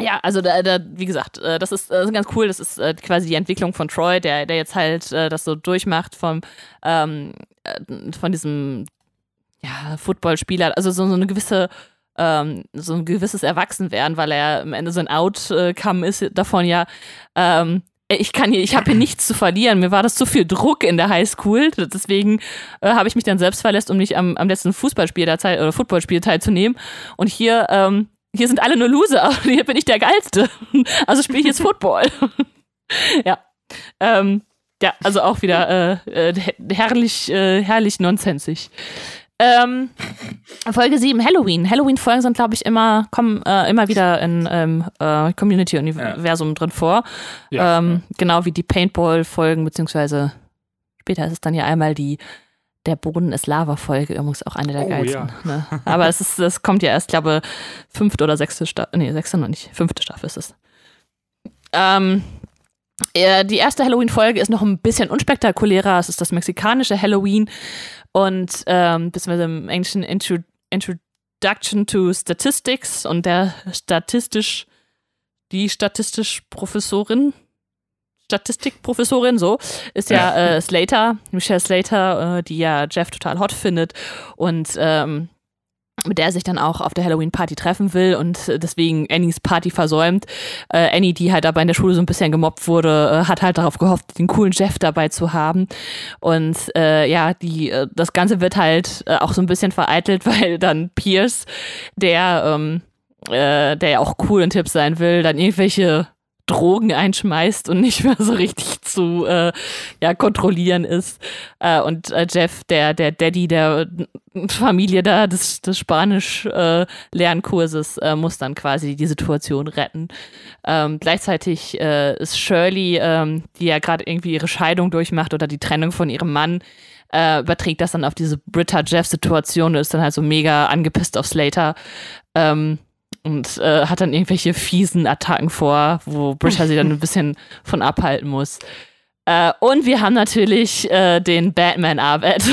[SPEAKER 2] ja, also da, da, wie gesagt, äh, das ist äh, ganz cool. Das ist äh, quasi die Entwicklung von Troy, der, der jetzt halt das so durchmacht vom ähm, äh, von diesem ja, Footballspieler, also so, so eine gewisse ähm, so ein gewisses Erwachsenwerden, weil er am Ende so ein Outcome ist davon ja, ähm, ich kann hier, ich habe hier nichts zu verlieren. Mir war das zu viel Druck in der Highschool. Deswegen äh, habe ich mich dann selbst verlässt, um nicht am, am letzten Fußballspiel der Teil, oder Footballspiel teilzunehmen. Und hier, ähm, hier sind alle nur Loser. Hier bin ich der Geilste. Also spiele ich jetzt Football. ja. Ähm, ja, also auch wieder äh, äh, herrlich, äh, herrlich nonsensig. Ähm, Folge 7, Halloween. Halloween-Folgen sind, glaube ich, immer, kommen äh, immer wieder in ähm, äh, Community-Universum drin vor.
[SPEAKER 5] Ja.
[SPEAKER 2] ähm, Genau wie die Paintball-Folgen, beziehungsweise später ist es dann ja einmal die der Boden ist Lava-Folge übrigens auch eine der
[SPEAKER 5] Oh,
[SPEAKER 2] geilsten.
[SPEAKER 5] ja.
[SPEAKER 2] Ne? Aber es ist, das kommt ja erst, glaube fünfte oder sechste Staffel. Nee, sechste noch nicht. Fünfte Staffel ist es. Ähm, ja, die erste Halloween-Folge ist noch ein bisschen unspektakulärer. Es ist das mexikanische Halloween und ähm, beziehungsweise im Englischen Intro Introduction to Statistics. Und der statistisch, die statistisch Professorin, Statistikprofessorin, so, ist ja, Äh, Slater, Michelle Slater, äh, die ja Jeff total hot findet. Und ähm, mit der er sich dann auch auf der Halloween-Party treffen will und deswegen Annies Party versäumt. Äh, Annie, die halt aber in der Schule so ein bisschen gemobbt wurde, äh, hat halt darauf gehofft, den coolen Jeff dabei zu haben. Und äh, ja, die, äh, das Ganze wird halt äh, auch so ein bisschen vereitelt, weil dann Pierce, der, ähm, äh, der ja auch cool und Tipps sein will, dann irgendwelche Drogen einschmeißt und nicht mehr so richtig zu äh, ja, kontrollieren ist. Äh, und äh, Jeff, der, der Daddy der äh, Familie da des, des Spanisch-Lernkurses, äh, muss dann quasi die Situation retten. Ähm, gleichzeitig äh, ist Shirley, ähm, die ja gerade irgendwie ihre Scheidung durchmacht oder die Trennung von ihrem Mann, äh, überträgt das dann auf diese Britta-Jeff-Situation und ist dann halt so mega angepisst auf Slater. Ähm, und äh, hat dann irgendwelche fiesen Attacken vor, wo Britta sie dann ein bisschen von abhalten muss. Äh, und wir haben natürlich äh, den Batman Arbeit.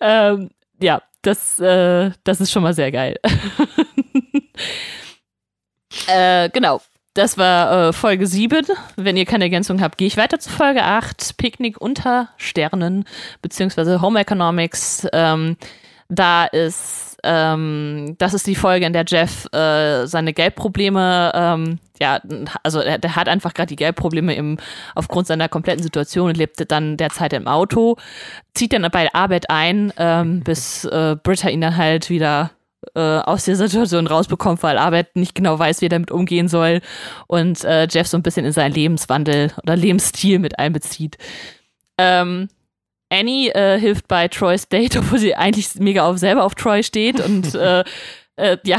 [SPEAKER 2] ähm, ja, das, äh, das ist schon mal sehr geil. äh, genau. Das war äh, Folge 7. Wenn ihr keine Ergänzung habt, gehe ich weiter zu Folge 8. Picknick unter Sternen, beziehungsweise Home Economics. Ähm, da ist, ähm, das ist die Folge, in der Jeff äh, seine Geldprobleme, ähm, ja, also er, der hat einfach gerade die Geldprobleme im, aufgrund seiner kompletten Situation und lebt dann derzeit im Auto, zieht dann bei Arbeit ein, ähm, bis äh, Britta ihn dann halt wieder äh, aus der Situation rausbekommt, weil Arbeit nicht genau weiß, wie er damit umgehen soll und äh, Jeff so ein bisschen in seinen Lebenswandel oder Lebensstil mit einbezieht. Ähm, Annie äh, hilft bei Troys Date, obwohl sie eigentlich mega auf selber auf Troy steht und äh, äh, ja,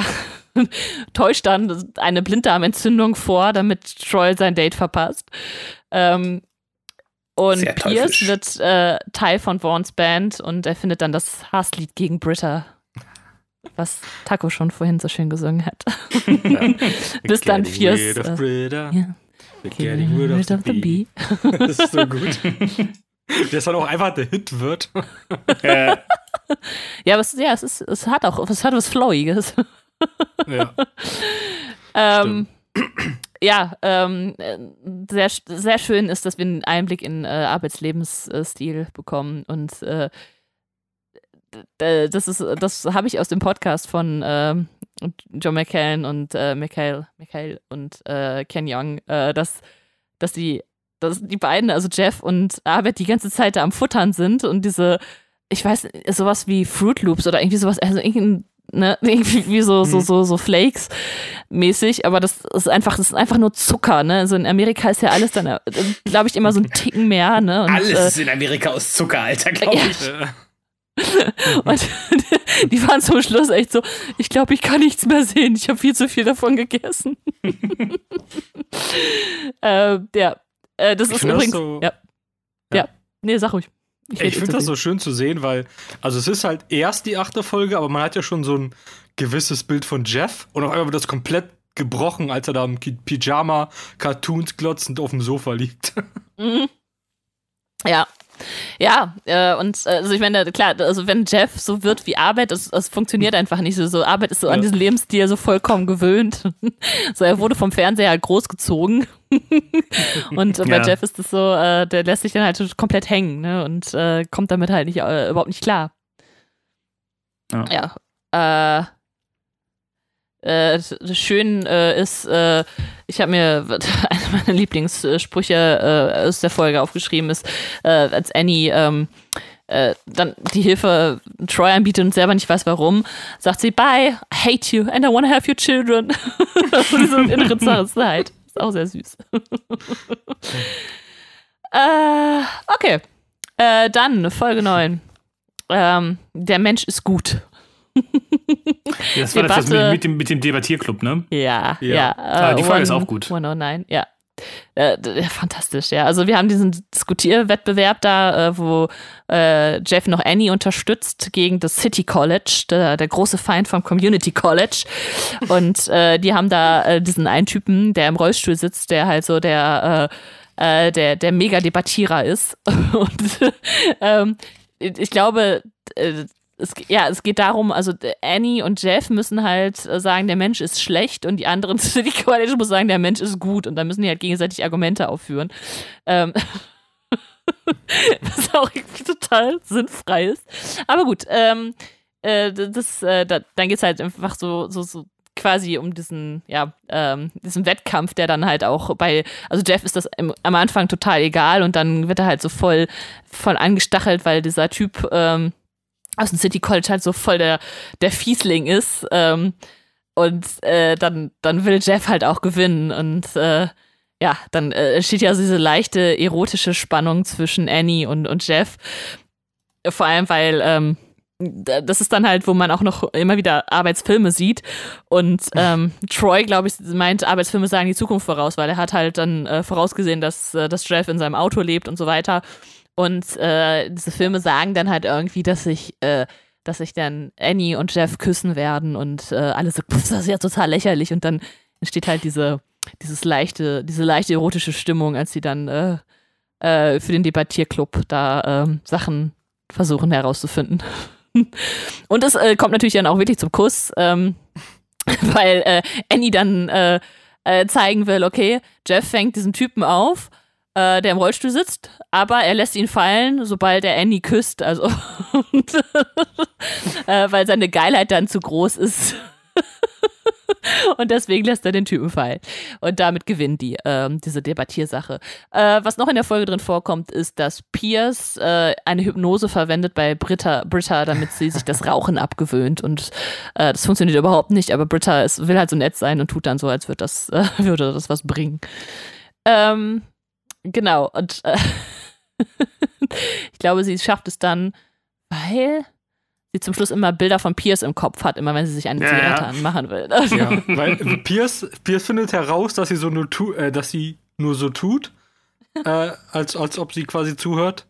[SPEAKER 2] täuscht dann eine Blinddarmentzündung vor, damit Troy sein Date verpasst. Ähm, und
[SPEAKER 4] Sehr
[SPEAKER 2] Pierce
[SPEAKER 4] teuflisch.
[SPEAKER 2] wird äh, Teil von Vaughns Band und er findet dann das Hasslied gegen Britta, was Taco schon vorhin so schön gesungen hat. Bis dann Pierce.
[SPEAKER 5] rid of
[SPEAKER 2] äh,
[SPEAKER 5] Britta.
[SPEAKER 2] ja.
[SPEAKER 5] We're Getting rid of the bee. Das ist so gut. Das dann auch einfach der Hit wird.
[SPEAKER 4] Äh,
[SPEAKER 2] Ja, aber es, ja, es, ist, es hat auch es hat was Flowiges.
[SPEAKER 5] Ja.
[SPEAKER 2] Ähm, ja, ähm, äh, sehr, sehr schön ist, dass wir einen Einblick in äh, Arbeitslebensstil bekommen und äh, d- das ist, das habe ich aus dem Podcast von ähm, John McCallan und äh, Michael, Michael und äh, Ken Young, äh, dass, dass die, dass die beiden, also Jeff und Arbeit, die ganze Zeit da am Futtern sind und diese, ich weiß, sowas wie Fruit Loops oder irgendwie sowas, also irgendein Ne, irgendwie wie so, so, so, so Flakes mäßig, aber das ist einfach, das ist einfach nur Zucker, ne? Also in Amerika ist ja alles dann, glaube ich, immer so ein Ticken mehr, ne? Und,
[SPEAKER 4] alles
[SPEAKER 2] äh,
[SPEAKER 4] ist in Amerika aus Zucker, Alter, glaube
[SPEAKER 2] Ja.
[SPEAKER 4] ich.
[SPEAKER 2] Und die waren zum Schluss echt so, ich glaube, ich kann nichts mehr sehen. Ich habe viel zu viel davon gegessen. äh, ja, äh, das
[SPEAKER 5] Ich
[SPEAKER 2] ist
[SPEAKER 5] find das
[SPEAKER 2] übrigens.
[SPEAKER 5] so-
[SPEAKER 2] ja. ja. Nee, sag ruhig.
[SPEAKER 5] Ich
[SPEAKER 2] rede
[SPEAKER 5] finde das so schön zu sehen, weil, also es ist halt erst die achte Folge, aber man hat ja schon so ein gewisses Bild von Jeff und auf einmal wird das komplett gebrochen, als er da im Pyjama, Cartoons glotzend auf dem Sofa liegt.
[SPEAKER 2] Ja. Ja, äh, und äh, also ich meine, klar, also wenn Jeff so wird wie Arbeit, das, das funktioniert einfach nicht so. so. Arbeit ist so an
[SPEAKER 5] Ja.
[SPEAKER 2] diesen Lebensstil so vollkommen gewöhnt. so, er wurde vom Fernseher halt großgezogen. und bei
[SPEAKER 4] Ja.
[SPEAKER 2] Jeff ist es so, äh, der lässt sich dann halt komplett hängen, ne? Und äh, kommt damit halt nicht, äh, überhaupt nicht klar.
[SPEAKER 4] Ja.
[SPEAKER 2] Ja. Äh, äh, das schön äh, ist, ich habe mir eine meiner Lieblingssprüche aus der Folge aufgeschrieben, ist, als Annie ähm, äh, dann die Hilfe Troy anbietet und selber nicht weiß warum, sagt sie, bye, I hate you and I want to have your children. so diese innere Zerrissenheit. Ist auch sehr süß. äh, okay. Äh, dann Folge 9. Ähm, der Mensch ist gut.
[SPEAKER 4] Das war das, mit,
[SPEAKER 2] Debatte.
[SPEAKER 4] mit, dem, mit dem Debattierclub, ne?
[SPEAKER 2] Ja, ja.
[SPEAKER 5] Ja.
[SPEAKER 4] Ah, die Folge ist auch gut.
[SPEAKER 2] 109, ja. Äh, fantastisch, ja. Also wir haben diesen Diskutierwettbewerb da, äh, wo äh, Jeff noch Annie unterstützt gegen das City College, der, der große Feind vom Community College. Und äh, die haben da äh, diesen einen Typen, der im Rollstuhl sitzt, der halt so der äh, der, der Mega-Debattierer ist. Und ähm, ich glaube, es, ja, es geht darum, also Annie und Jeff müssen halt äh, sagen, der Mensch ist schlecht und die anderen City College muss sagen, der Mensch ist gut und dann müssen die halt gegenseitig Argumente aufführen. Ähm, was auch total sinnfrei ist. Aber gut, ähm, äh, das, äh, da, dann geht es halt einfach so, so, so quasi um diesen, ja, ähm, diesen Wettkampf, der dann halt auch bei, also Jeff ist das im, am Anfang total egal und dann wird er halt so voll, voll angestachelt, weil dieser Typ ähm, aus dem City College halt so voll der, der Fiesling ist. Ähm, und äh, dann, dann will Jeff halt auch gewinnen und äh, ja, dann äh, steht ja so diese leichte erotische Spannung zwischen Annie und, und Jeff. Vor allem, weil ähm, das ist dann halt, wo man auch noch immer wieder Arbeitsfilme sieht. Und ähm, Troy, glaube ich, meint, Arbeitsfilme sagen die Zukunft voraus, weil er hat halt dann äh, vorausgesehen, dass, äh, dass Jeff in seinem Auto lebt und so weiter. Und äh, diese Filme sagen dann halt irgendwie, dass sich, äh, dass sich dann Annie und Jeff küssen werden und äh, alle so, "Pff, das ist ja total lächerlich. Und dann entsteht halt diese, dieses leichte, diese leichte erotische Stimmung, als sie dann äh, äh, für den Debattierclub da ähm, Sachen versuchen herauszufinden. Und es äh, kommt natürlich dann auch wirklich zum Kuss, ähm, weil äh, Annie dann äh, zeigen will, okay, Jeff fängt diesen Typen auf, äh, der im Rollstuhl sitzt, aber er lässt ihn fallen, sobald er Annie küsst, also und, äh, weil seine Geilheit dann zu groß ist. Und deswegen lässt er den Typen fallen. Und damit gewinnt die, ähm, diese Debattiersache. Äh, was noch in der Folge drin vorkommt, ist, dass Pierce äh, eine Hypnose verwendet bei Britta, Britta, damit sie sich das Rauchen abgewöhnt. Und äh, das funktioniert überhaupt nicht, aber Britta ist, will halt so nett sein und tut dann so, als würde das, äh, würde das was bringen. Ähm, genau. Und äh, ich glaube, sie schafft es dann, weil sie zum Schluss immer Bilder von Pierce im Kopf hat, immer wenn sie sich eine
[SPEAKER 4] Ja,
[SPEAKER 2] Zigarette
[SPEAKER 4] ja.
[SPEAKER 2] anmachen will.
[SPEAKER 5] Ja, weil Pierce, Pierce findet heraus, dass sie so nur tu, äh, dass sie nur so tut, äh, als, als ob sie quasi zuhört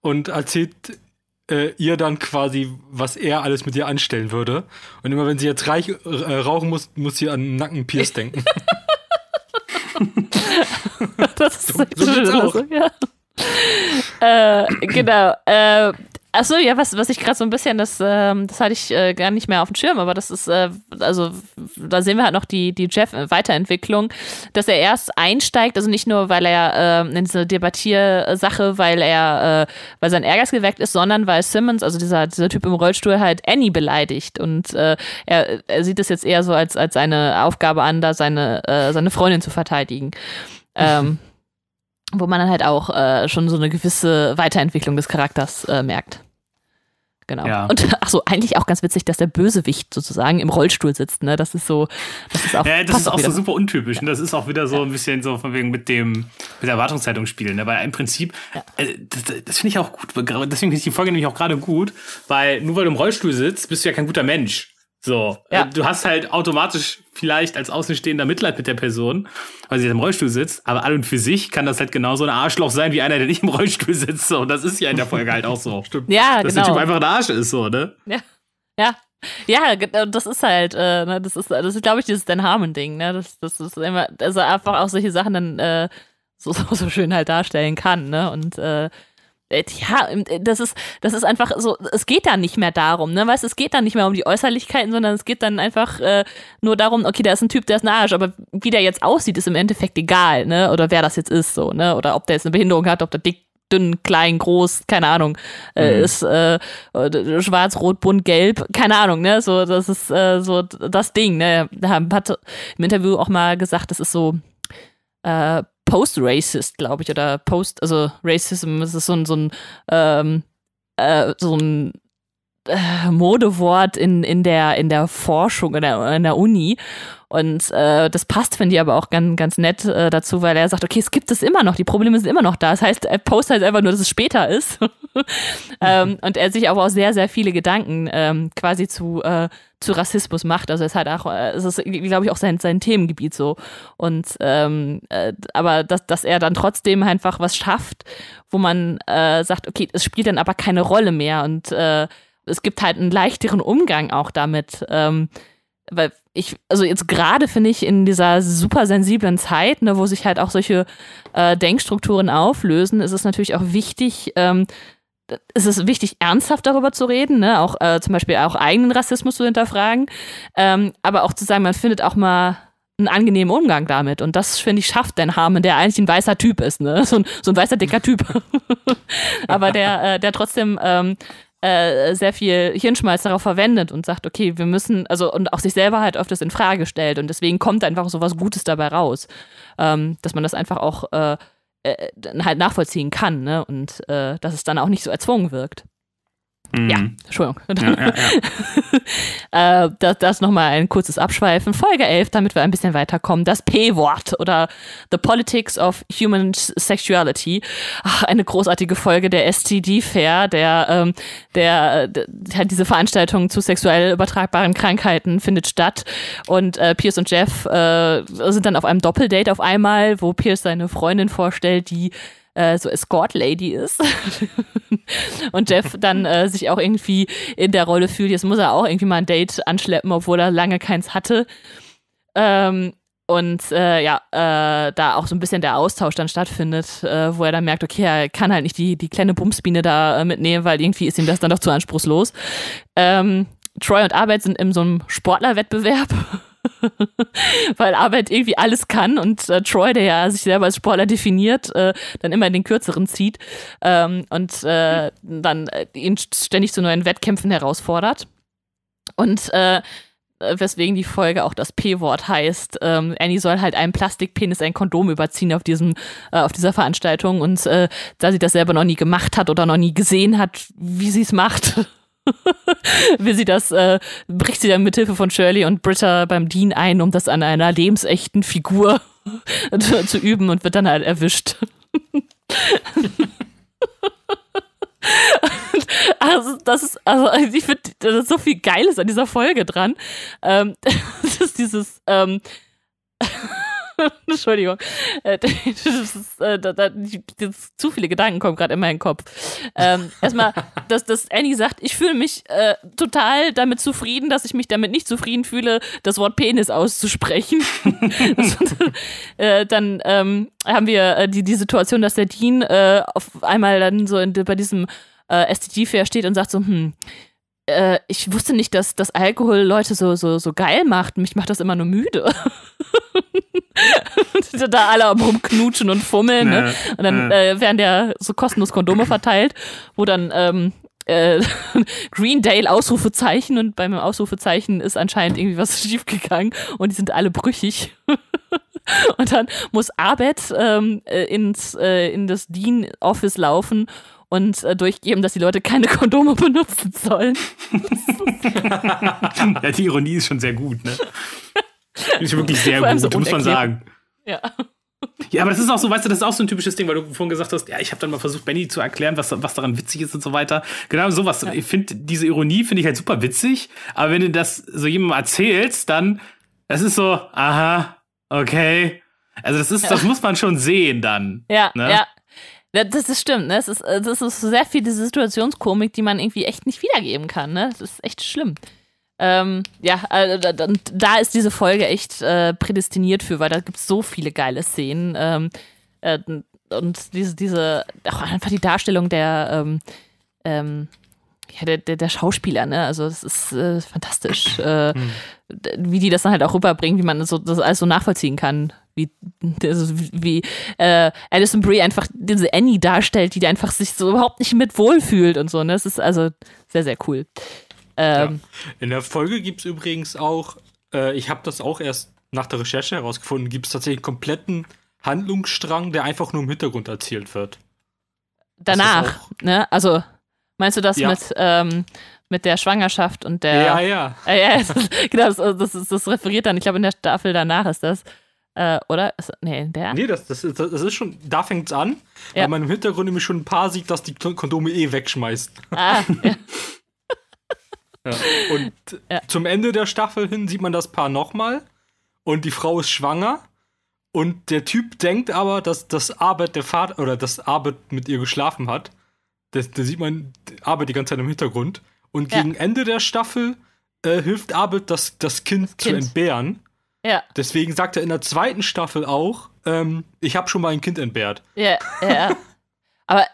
[SPEAKER 5] und erzählt äh, ihr dann quasi, was er alles mit ihr anstellen würde. Und immer wenn sie jetzt reich, äh, rauchen muss, muss sie an Nacken Pierce denken.
[SPEAKER 2] Das ist
[SPEAKER 5] So- so
[SPEAKER 2] schön, also, ja. äh, genau. Äh, Achso, ja, was, was ich gerade so ein bisschen, das, ähm, das hatte ich äh, gar nicht mehr auf dem Schirm, aber das ist, äh, also da sehen wir halt noch die, die Jeff-Weiterentwicklung, dass er erst einsteigt, also nicht nur, weil er äh, in diese Debattiersache, weil er, äh, weil sein Ehrgeiz geweckt ist, sondern weil Simmons, also dieser, dieser Typ im Rollstuhl, halt Annie beleidigt. Und äh, er, er sieht es jetzt eher so als, als seine Aufgabe an, da seine, äh, seine Freundin zu verteidigen. Ähm, wo man dann halt auch äh, schon so eine gewisse Weiterentwicklung des Charakters äh, merkt. Genau.
[SPEAKER 4] Ja.
[SPEAKER 2] Und ach so, eigentlich auch ganz witzig, dass der Bösewicht sozusagen im Rollstuhl sitzt, ne? Das ist so, das ist auch,
[SPEAKER 4] Ja, das ist auch so
[SPEAKER 2] wieder.
[SPEAKER 4] super untypisch. Und das ist auch wieder so ein bisschen so von wegen mit dem, mit der Erwartungshaltung spielen. ne? Weil im Prinzip, äh, das, das finde ich auch gut. Deswegen finde ich die Folge nämlich auch gerade gut, weil nur weil du im Rollstuhl sitzt, bist du ja kein guter Mensch. So,
[SPEAKER 2] Ja.
[SPEAKER 4] Du hast halt automatisch vielleicht als Außenstehender Mitleid mit der Person, weil sie jetzt im Rollstuhl sitzt, aber an und für sich kann das halt genauso ein Arschloch sein wie einer, der nicht im Rollstuhl sitzt. So, und das ist ja in der Folge halt auch so.
[SPEAKER 5] Stimmt.
[SPEAKER 2] Ja,
[SPEAKER 4] Dass
[SPEAKER 2] genau.
[SPEAKER 4] der Typ einfach ein Arsch ist, so, ne?
[SPEAKER 2] Ja. Ja. Ja, äh, das ist halt, äh, ne, das ist, das ist, glaube ich, dieses Dan Harmon-Ding, ne? Das, das ist immer, also einfach auch solche Sachen dann äh, so, so, so schön halt darstellen kann, ne? Und äh, ja, äh, das ist, das ist einfach so, es geht dann nicht mehr darum, ne? Weißt du, es geht dann nicht mehr um die Äußerlichkeiten, sondern es geht dann einfach äh, nur darum, okay, da ist ein Typ, der ist ein Arsch, aber wie der jetzt aussieht, ist im Endeffekt egal, ne? Oder wer das jetzt ist, so, ne? Oder ob der jetzt eine Behinderung hat, ob der dick, dünn, klein, groß, keine Ahnung, äh,
[SPEAKER 4] Mhm.
[SPEAKER 2] ist äh, äh, schwarz, rot, bunt, gelb, keine Ahnung, ne? So, das ist äh, so das Ding, ne? Er hat im Interview auch mal gesagt, das ist so äh, Post-Racist, glaube ich, oder Post, also Racism, es ist so ein, so ein, ähm, äh, so ein äh, Modewort in, in, der, in der Forschung, in der, in der Uni. Und äh, das passt, finde ich, aber auch ganz, ganz nett äh, dazu, weil er sagt, okay, es gibt es immer noch, die Probleme sind immer noch da. Das heißt, er postet halt einfach nur, dass es später ist. ähm, und er sich aber auch sehr, sehr viele Gedanken ähm, quasi zu, äh, zu Rassismus macht. Also es ist halt auch, äh, es ist, glaube ich, auch sein, sein Themengebiet so. Und ähm, äh, aber dass, dass er dann trotzdem einfach was schafft, wo man äh, sagt, okay, es spielt dann aber keine Rolle mehr und es gibt halt einen leichteren Umgang auch damit. Ähm, weil ich, also jetzt gerade finde ich in dieser super sensiblen Zeit, ne, wo sich halt auch solche äh, Denkstrukturen auflösen, ist es natürlich auch wichtig, ähm, es ist wichtig, ernsthaft darüber zu reden, ne? auch äh, zum Beispiel auch eigenen Rassismus zu hinterfragen, ähm, aber auch zu sagen, man findet auch mal einen angenehmen Umgang damit. Und das, finde ich, schafft Dan Harmon, der eigentlich ein weißer Typ ist, ne? So ein, so ein weißer, dicker Typ. aber der, äh, der trotzdem ähm, äh, sehr viel Hirnschmalz darauf verwendet und sagt, okay, wir müssen, also und auch sich selber halt öfters in Frage stellt und deswegen kommt einfach so was Gutes dabei raus, ähm, dass man das einfach auch äh, äh, halt nachvollziehen kann, ne? Und äh, dass es dann auch nicht so erzwungen wirkt.
[SPEAKER 4] Mhm.
[SPEAKER 2] Ja, Entschuldigung.
[SPEAKER 4] Ja, ja, ja.
[SPEAKER 2] äh, das, das nochmal ein kurzes Abschweifen. Folge 11, damit wir ein bisschen weiterkommen. Das P-Wort oder The Politics of Human Sexuality. Ach, eine großartige Folge der STD Fair, der, ähm, der, der, diese Veranstaltung zu sexuell übertragbaren Krankheiten findet statt. Und äh, Pierce und Jeff äh, sind dann auf einem Doppeldate auf einmal, wo Pierce seine Freundin vorstellt, die äh, so Escort Lady ist. und Jeff dann äh, sich auch irgendwie in der Rolle fühlt, jetzt muss er auch irgendwie mal ein Date anschleppen, obwohl er lange keins hatte. Ähm, und äh, ja, äh, da auch so ein bisschen der Austausch dann stattfindet, äh, wo er dann merkt, okay, er kann halt nicht die, die kleine Bumsbiene da äh, mitnehmen, weil irgendwie ist ihm das dann doch zu anspruchslos. Ähm, Troy und Arbeit sind in so einem Sportlerwettbewerb. weil Arbeit irgendwie alles kann und äh, Troy, der ja sich selber als Sportler definiert, äh, dann immer in den kürzeren zieht ähm, und äh, dann äh, ihn ständig zu neuen Wettkämpfen herausfordert. Und äh, weswegen die Folge auch das P-Wort heißt. Ähm, Annie soll halt einem Plastikpenis ein Kondom überziehen auf diesem, äh, auf dieser Veranstaltung und äh, da sie das selber noch nie gemacht hat oder noch nie gesehen hat, wie sie es macht, will sie das, äh, bricht sie dann mit Hilfe von Shirley und Britta beim Dean ein, um das an einer lebensechten Figur zu, zu üben und wird dann halt erwischt. also, das ist, also, ich finde, da ist so viel Geiles an dieser Folge dran. Ähm, das ist dieses, ähm, Entschuldigung. Äh, das ist, äh, da, da, das, zu viele Gedanken kommen gerade in meinen Kopf. Ähm, erstmal, dass, dass Annie sagt, ich fühle mich äh, total damit zufrieden, dass ich mich damit nicht zufrieden fühle, das Wort Penis auszusprechen. das, äh, dann ähm, haben wir äh, die, die Situation, dass der Dean auf einmal dann so in, bei diesem äh, STG-Fair steht und sagt so, hm, äh, ich wusste nicht, dass, dass Alkohol Leute so, so, so geil macht. Mich macht das immer nur müde. da alle rumknutschen und fummeln. Ne? Und dann äh, werden ja so kostenlos Kondome verteilt, wo dann ähm, äh, Greendale Ausrufezeichen und beim Ausrufezeichen ist anscheinend irgendwie was schiefgegangen und die sind alle brüchig. und dann muss Abed ähm, äh, ins, äh, in das Dean-Office laufen und äh, durchgeben, dass die Leute keine Kondome benutzen sollen.
[SPEAKER 4] ja, die Ironie ist schon sehr gut, ne? Ist wirklich sehr gut, so muss man sagen.
[SPEAKER 2] Ja.
[SPEAKER 4] Ja, aber das ist auch so, weißt du, das ist auch so ein typisches Ding, weil du vorhin gesagt hast, ja, ich habe dann mal versucht, Benny zu erklären, was, was daran witzig ist und so weiter. Genau sowas. Ja. Ich finde, diese Ironie finde ich halt super witzig, aber wenn du das so jemandem erzählst, dann, das ist so, aha, okay. Also das ist, ja. das muss man schon sehen dann.
[SPEAKER 2] Ja, ne? ja. Das ist stimmt, ne? Das ist, das ist sehr viel diese Situationskomik, die man irgendwie echt nicht wiedergeben kann, ne? Das ist echt schlimm. Ähm, ja, äh, da, da, ist diese Folge echt äh, prädestiniert für, weil da gibt es so viele geile Szenen. Ähm, äh, und diese, diese, auch einfach die Darstellung der, ähm, ähm, ja, der, der, der, Schauspieler, ne? Also es ist äh, fantastisch, äh, hm. Wie die das dann halt auch rüberbringen, wie man so, das alles so nachvollziehen kann. Wie, also wie äh, Alison Brie einfach diese Annie darstellt, die einfach sich so überhaupt nicht mit wohlfühlt und so. Ne? Das ist also sehr, sehr cool. Ähm,
[SPEAKER 5] ja. In der Folge gibt es übrigens auch, äh, ich habe das auch erst nach der Recherche herausgefunden, gibt es tatsächlich einen kompletten Handlungsstrang, der einfach nur im Hintergrund erzählt wird.
[SPEAKER 2] Danach, ne? Also meinst du das ja. mit, ähm, mit der Schwangerschaft und der.
[SPEAKER 5] Ja, ja.
[SPEAKER 2] Äh, ja, genau, das, das, ist, das referiert dann, ich glaube, in der Staffel danach ist das. Äh, oder? Ist, nee, in der?
[SPEAKER 5] Nee, das, das, ist, das ist schon, da fängt's an,
[SPEAKER 2] Ja.
[SPEAKER 5] weil man im Hintergrund nämlich schon ein paar sieht, dass die Kondome eh wegschmeißt.
[SPEAKER 2] Ah, ja.
[SPEAKER 5] Ja. Und
[SPEAKER 2] Ja.
[SPEAKER 5] zum Ende der Staffel hin sieht man das Paar nochmal und die Frau ist schwanger und der Typ denkt aber, dass das Arbeit der Vater oder dass Arbeit mit ihr geschlafen hat. Das, da sieht man Arbeit die ganze Zeit im Hintergrund und
[SPEAKER 2] Ja.
[SPEAKER 5] gegen Ende der Staffel äh, hilft Arbeit, das, das kind, zu
[SPEAKER 2] Kind.
[SPEAKER 5] entbehren.
[SPEAKER 2] ja,
[SPEAKER 5] Deswegen sagt er in der zweiten Staffel auch, ähm, ich habe schon mal ein Kind entbehrt.
[SPEAKER 2] ja, ja. Aber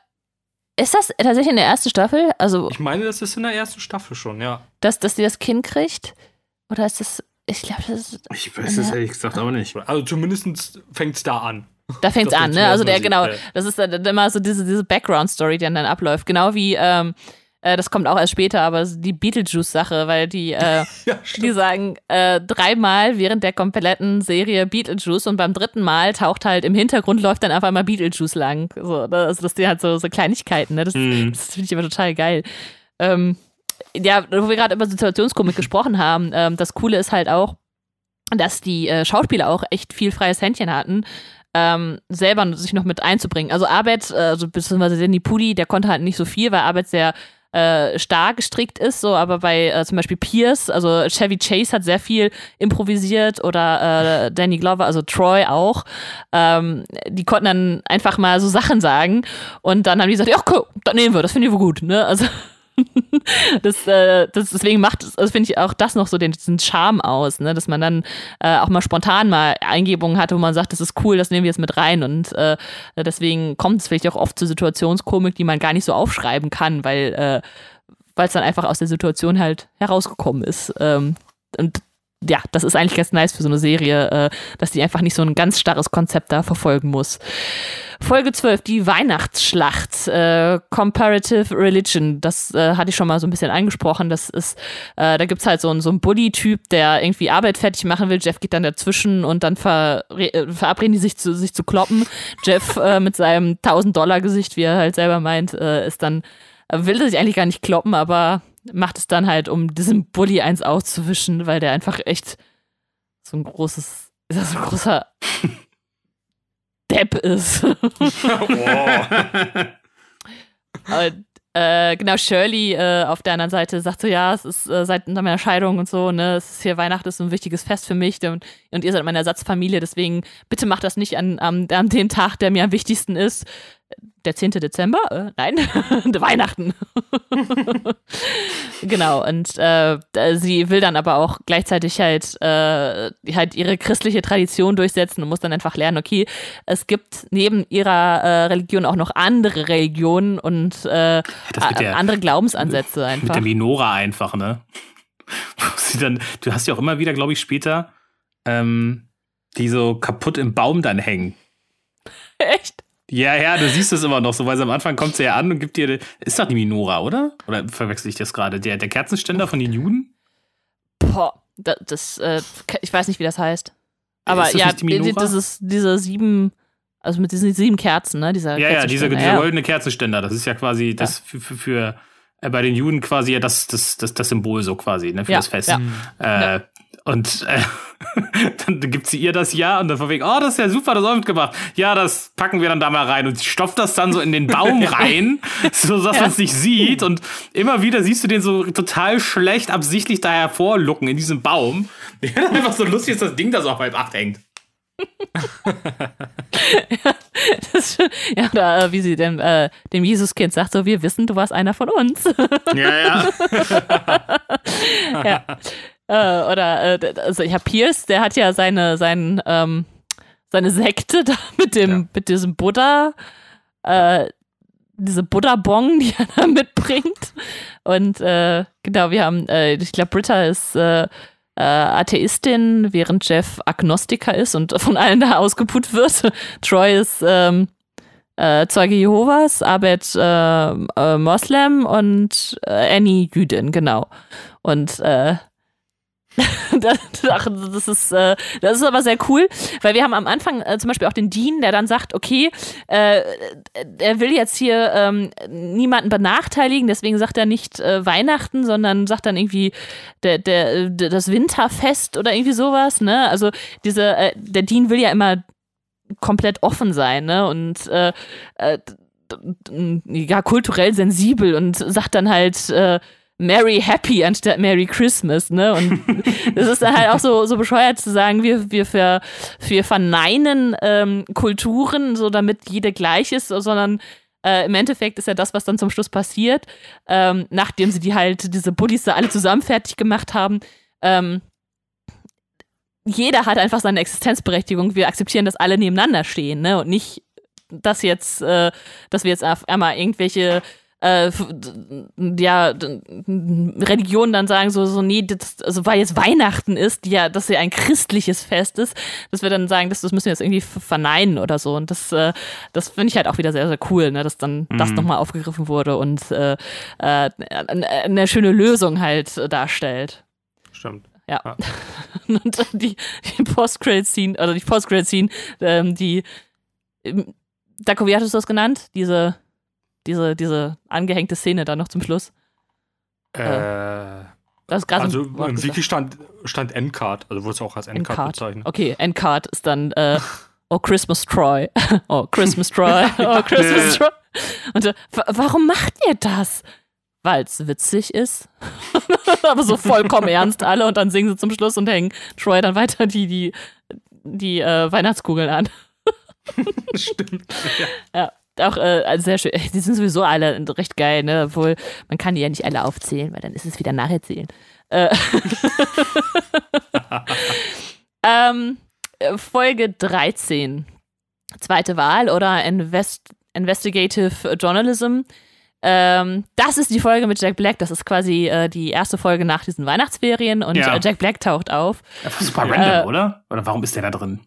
[SPEAKER 2] ist das tatsächlich in der ersten Staffel? Also,
[SPEAKER 5] Ich meine, das ist in der ersten Staffel schon, ja.
[SPEAKER 2] dass, dass sie das Kind kriegt? Oder ist das. Ich glaube, das ist.
[SPEAKER 4] Ich weiß es ehrlich gesagt auch nicht.
[SPEAKER 5] Also zumindest fängt es da an.
[SPEAKER 2] Da fängt's
[SPEAKER 5] Das
[SPEAKER 2] an, ne? Also der, genau, das ist dann immer so diese, diese Background-Story, die dann, dann abläuft. Genau wie, ähm, äh, das kommt auch erst später, aber die Beetlejuice-Sache, weil die, äh,
[SPEAKER 5] Ja,
[SPEAKER 2] die sagen äh, dreimal während der kompletten Serie Beetlejuice und beim dritten Mal taucht halt im Hintergrund läuft dann einfach mal Beetlejuice lang. So, also das sind halt so, so Kleinigkeiten, ne? Das,
[SPEAKER 4] Hm.
[SPEAKER 2] das finde ich aber total geil. Ähm, ja, wo wir gerade über Situationskomik gesprochen haben, ähm, das Coole ist halt auch, dass die äh, Schauspieler auch echt viel freies Händchen hatten, ähm, selber sich noch mit einzubringen. Also Arbeit, äh, also beziehungsweise Danny Pudi, der konnte halt nicht so viel, weil Arbeit sehr äh, stark gestrickt ist, so, aber bei äh, zum Beispiel Pierce, also Chevy Chase hat sehr viel improvisiert oder äh, Danny Glover, also Troy auch. Ähm, die konnten dann einfach mal so Sachen sagen und dann haben die gesagt, ja, cool, das nehmen wir, das finden wir gut, ne? Also das, äh, das deswegen macht es, also finde ich auch das noch so den, diesen Charme aus, ne? dass man dann äh, auch mal spontan mal Eingebungen hatte, wo man sagt, das ist cool, das nehmen wir jetzt mit rein und äh, deswegen kommt es vielleicht auch oft zu Situationskomik, die man gar nicht so aufschreiben kann, weil äh, es dann einfach aus der Situation halt herausgekommen ist. Ähm, und ja, das ist eigentlich ganz nice für so eine Serie, äh, dass die einfach nicht so ein ganz starres Konzept da verfolgen muss. Folge 12, die Weihnachtsschlacht, äh, Comparative Religion. Das äh, hatte ich schon mal so ein bisschen angesprochen. Das ist, äh, da gibt's halt so einen, so Bully-Typ, der irgendwie Arbeit fertig machen will. Jeff geht dann dazwischen und dann ver äh, verabreden die sich zu, sich zu kloppen. Jeff äh, mit seinem 1000-Dollar-Gesicht, wie er halt selber meint, ist dann, will sich eigentlich gar nicht kloppen, aber macht es dann halt, um diesem Bully eins auszuwischen, weil der einfach echt so ein großes, ist das so ein großer Depp ist. Und, äh, genau, Shirley äh, auf der anderen Seite sagt so, ja, es ist äh, seit meiner Scheidung und so, ne, es ist hier Weihnachten ist ein wichtiges Fest für mich und, und ihr seid meine Ersatzfamilie, deswegen bitte macht das nicht an, an, an den Tag, der mir am wichtigsten ist. Der 10. Dezember? Äh, nein, Weihnachten. genau, und äh, sie will dann aber auch gleichzeitig halt, äh, halt ihre christliche Tradition durchsetzen und muss dann einfach lernen, okay, es gibt neben ihrer äh, Religion auch noch andere Religionen und äh,
[SPEAKER 4] mit der-
[SPEAKER 2] andere Glaubensansätze
[SPEAKER 4] Mit
[SPEAKER 2] einfach.
[SPEAKER 4] der Minora einfach, ne? Dann, du hast ja auch immer wieder, glaube ich, später, ähm, die so kaputt im Baum dann hängen.
[SPEAKER 2] Echt?
[SPEAKER 4] Ja, ja, du siehst es immer noch so, weil sie am Anfang kommt sie ja an und gibt dir, ist doch die Minora, oder? Oder verwechsel ich das gerade? Der, der Kerzenständer von den Juden?
[SPEAKER 2] Boah, das, das äh, ich weiß nicht, wie das heißt. Aber
[SPEAKER 4] Ist das
[SPEAKER 2] ja,
[SPEAKER 4] nicht die Menorah?
[SPEAKER 2] das ist diese sieben, also mit diesen sieben Kerzen, ne? Dieser
[SPEAKER 4] Ja, ja, dieser, dieser
[SPEAKER 2] ja.
[SPEAKER 4] goldene Kerzenständer, das ist ja quasi das für, für, für äh, bei den Juden quasi ja das, das, das, das Symbol so quasi, ne, für
[SPEAKER 2] Ja,
[SPEAKER 4] das Fest.
[SPEAKER 2] ja.
[SPEAKER 4] Äh, Und äh, dann gibt sie ihr das ja und dann von wegen, oh, das ist ja super, das auch mitgebracht. Ja, das packen wir dann da mal rein und sie stopft das dann so in den Baum rein, so dass
[SPEAKER 2] Ja.
[SPEAKER 4] man es nicht sieht und immer wieder siehst du den so total schlecht absichtlich da hervorlucken in diesem Baum. Der dann einfach so lustig ist, das Ding da so auf halb acht hängt.
[SPEAKER 2] Das, ja, oder äh, wie sie dem, äh, dem Jesuskind sagt, so, wir wissen, du warst einer von uns.
[SPEAKER 4] Ja, ja.
[SPEAKER 2] ja. Äh, oder, äh, also ich habe Pierce, der hat ja seine, sein, ähm, seine Sekte da mit dem,
[SPEAKER 4] Ja.
[SPEAKER 2] mit diesem Buddha, äh, diese Buddha-Bong, die er da mitbringt. Und äh, genau, wir haben, äh, ich glaube, Britta ist äh, äh, Atheistin, während Jeff Agnostiker ist und von allen da ausgeput wird. Troy ist ähm, äh, Zeuge Jehovas, Abed äh, äh, Moslem und Annie Jüdin, genau. Und äh, das, ist, äh, das ist aber sehr cool, weil wir haben am Anfang äh, zum Beispiel auch den Dean, der dann sagt, okay, äh, er will jetzt hier ähm, niemanden benachteiligen, deswegen sagt er nicht äh, Weihnachten, sondern sagt dann irgendwie der, der, der, das Winterfest oder irgendwie sowas, ne? Also diese, äh, der Dean will ja immer komplett offen sein, ne? Und äh, äh, ja, kulturell sensibel und sagt dann halt, äh, Merry Happy anstatt Merry Christmas, ne? Und das ist dann halt auch so, so bescheuert zu sagen, wir, wir, ver, wir verneinen ähm, Kulturen, so damit jede gleich ist, sondern äh, im Endeffekt ist ja das, was dann zum Schluss passiert, ähm, nachdem sie die halt, diese Bullies da alle zusammen fertig gemacht haben, ähm, jeder hat einfach seine Existenzberechtigung. Wir akzeptieren, dass alle nebeneinander stehen, ne? Und nicht, dass jetzt, äh, dass wir jetzt auf einmal irgendwelche äh, ja, Religionen dann sagen so, so nee, das, also weil jetzt Weihnachten ist, ja, dass ja ein christliches Fest ist, dass wir dann sagen, das, das müssen wir jetzt irgendwie verneinen oder so. Und das, äh, das finde ich halt auch wieder sehr, sehr cool, ne, dass dann mhm. das nochmal aufgegriffen wurde und äh, äh, eine schöne Lösung halt darstellt.
[SPEAKER 5] Stimmt.
[SPEAKER 2] Ja. ja. und die, die Post-Credit-Scene, also die Post-Credit-Scene, ähm, die ähm, hattest du das genannt? Diese diese, diese angehängte Szene da noch zum Schluss.
[SPEAKER 5] Äh, das ist also im, im Wiki stand, stand Endcard, also wurde es auch als Endcard, Endcard. bezeichnet.
[SPEAKER 2] Okay, Endcard ist dann äh, Oh Christmas Troy. oh Christmas Troy. Oh Christmas Troy. Und äh, warum macht ihr das? Weil es witzig ist. Aber so vollkommen ernst alle und dann singen sie zum Schluss und hängen Troy dann weiter die, die, die äh, Weihnachtskugeln an.
[SPEAKER 5] Stimmt.
[SPEAKER 2] Ja. ja auch äh, also sehr schön. Die sind sowieso alle recht geil, ne? Obwohl, man kann die ja nicht alle aufzählen, weil dann ist es wieder nacherzählen. Äh. ähm, Folge 13. Zweite Wahl oder Invest Investigative Journalism. Ähm, das ist die Folge mit Jack Black. Das ist quasi äh, die erste Folge nach diesen Weihnachtsferien und ja. Äh, Jack Black taucht auf.
[SPEAKER 4] super random, äh, oder? Oder warum ist der da drin?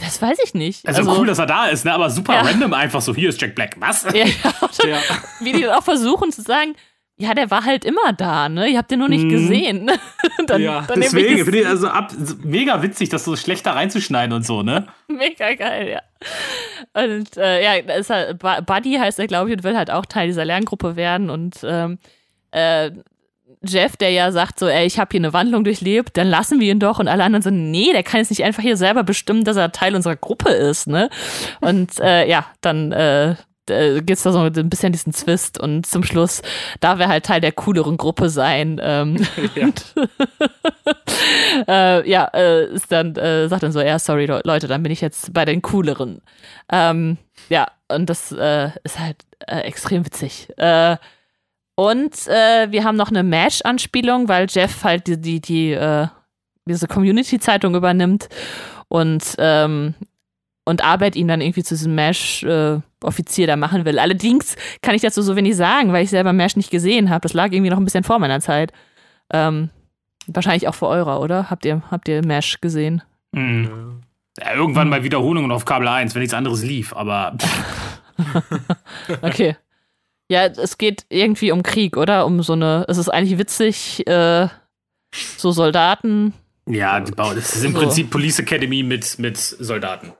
[SPEAKER 2] Das weiß ich nicht.
[SPEAKER 4] Also, also cool, dass er da ist, ne? aber super ja. random einfach so, hier ist Jack Black. Was? Ja,
[SPEAKER 2] ja. Wie die auch versuchen zu sagen, ja, der war halt immer da, ne? Ihr habt den nur nicht mhm. gesehen.
[SPEAKER 4] dann, ja, dann deswegen finde ich also ab, mega witzig, das so schlecht da reinzuschneiden und so, ne?
[SPEAKER 2] Mega geil, ja. Und äh, ja, ist halt, Buddy heißt er, glaube ich, und will halt auch Teil dieser Lerngruppe werden und ähm, äh, Jeff, der ja sagt so, ey, ich habe hier eine Wandlung durchlebt, dann lassen wir ihn doch. Und alle anderen so, nee, der kann jetzt nicht einfach hier selber bestimmen, dass er Teil unserer Gruppe ist, ne? Und äh, ja, dann äh, gibt es da so ein bisschen diesen Zwist und zum Schluss darf er halt Teil der cooleren Gruppe sein. Ähm, ja, äh, ja äh, ist dann, äh, sagt dann so, ja, sorry Leute, dann bin ich jetzt bei den cooleren. Ähm, ja, und das äh, ist halt äh, extrem witzig. Äh, und äh, wir haben noch eine Match-Anspielung, weil Jeff halt die, die, die äh, diese Community-Zeitung übernimmt und, ähm, und Arbeit ihn dann irgendwie zu diesem Mesh-Offizier äh, da machen will. Allerdings kann ich dazu so wenig sagen, weil ich selber Mesh nicht gesehen habe. Das lag irgendwie noch ein bisschen vor meiner Zeit. Ähm, wahrscheinlich auch vor eurer, oder? Habt ihr, habt ihr Mesh gesehen?
[SPEAKER 4] Mhm. Ja, irgendwann bei Wiederholungen auf Kabel 1, wenn nichts anderes lief, aber.
[SPEAKER 2] okay. Ja, es geht irgendwie um Krieg, oder? Um so eine, es ist eigentlich witzig, äh, so Soldaten.
[SPEAKER 4] Ja, die bauen, das ist im so. Prinzip Police Academy mit, mit Soldaten.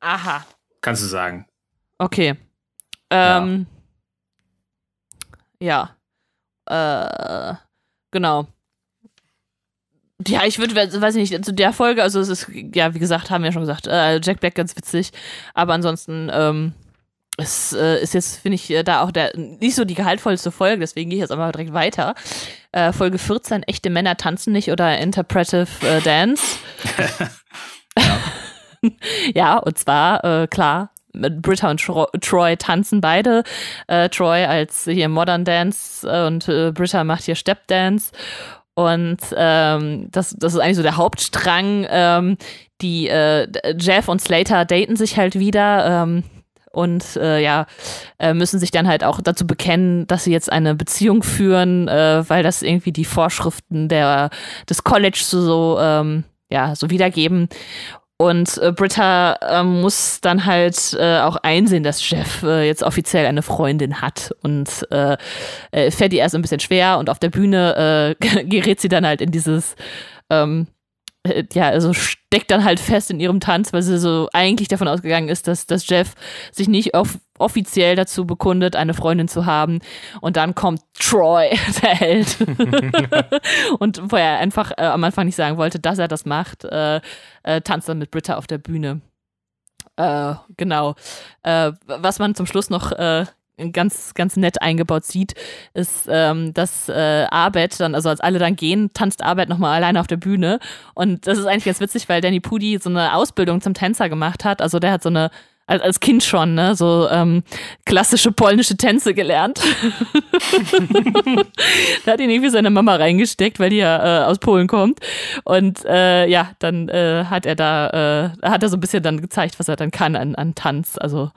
[SPEAKER 2] Aha.
[SPEAKER 4] Kannst du sagen.
[SPEAKER 2] Okay. Ähm, ja. ja. Äh, genau. Ja, ich würde, weiß ich nicht, zu der Folge, also es ist, ja, wie gesagt, haben wir ja schon gesagt, äh, Jack Black ganz witzig, aber ansonsten, ähm, es äh, ist jetzt, finde ich, äh, da auch der nicht so die gehaltvollste Folge, deswegen gehe ich jetzt einfach direkt weiter. Äh, Folge 14, echte Männer tanzen nicht oder Interpretive äh, Dance. ja. ja, und zwar, äh, klar, mit Britta und Tro Troy tanzen beide. Äh, Troy als hier Modern Dance und Britta macht hier Step Dance. Und ähm, das, das ist eigentlich so der Hauptstrang. Ähm, die Jeff und Slater daten sich halt wieder. Ähm, und äh, ja, äh, müssen sich dann halt auch dazu bekennen, dass sie jetzt eine Beziehung führen, äh, weil das irgendwie die Vorschriften der, des College so, so, ähm, ja, so wiedergeben. Und äh, Britta äh, muss dann halt äh, auch einsehen, dass Jeff äh, jetzt offiziell eine Freundin hat. Und äh, äh, fährt ihr erst ein bisschen schwer und auf der Bühne gerät sie dann halt in dieses ähm, äh, ja, also steckt dann halt fest in ihrem Tanz, weil sie so eigentlich davon ausgegangen ist, dass, dass Jeff sich nicht off offiziell dazu bekundet, eine Freundin zu haben. Und dann kommt Troy, der Held. und wo er einfach äh, am Anfang nicht sagen wollte, dass er das macht, äh, äh, tanzt dann mit Britta auf der Bühne. Äh, genau. Äh, was man zum Schluss noch äh, ganz, ganz nett eingebaut sieht, ist, ähm, dass äh, Abed dann, also als alle dann gehen, tanzt Abed nochmal alleine auf der Bühne. Und das ist eigentlich ganz witzig, weil Danny Pudi so eine Ausbildung zum Tänzer gemacht hat. Also der hat so eine als, Kind schon, ne, so ähm, klassische polnische Tänze gelernt. da hat ihn irgendwie seine Mama reingesteckt, weil die ja äh, aus Polen kommt. Und äh, ja, dann äh, hat er da, äh, hat er so ein bisschen dann gezeigt, was er dann kann an, an Tanz. Also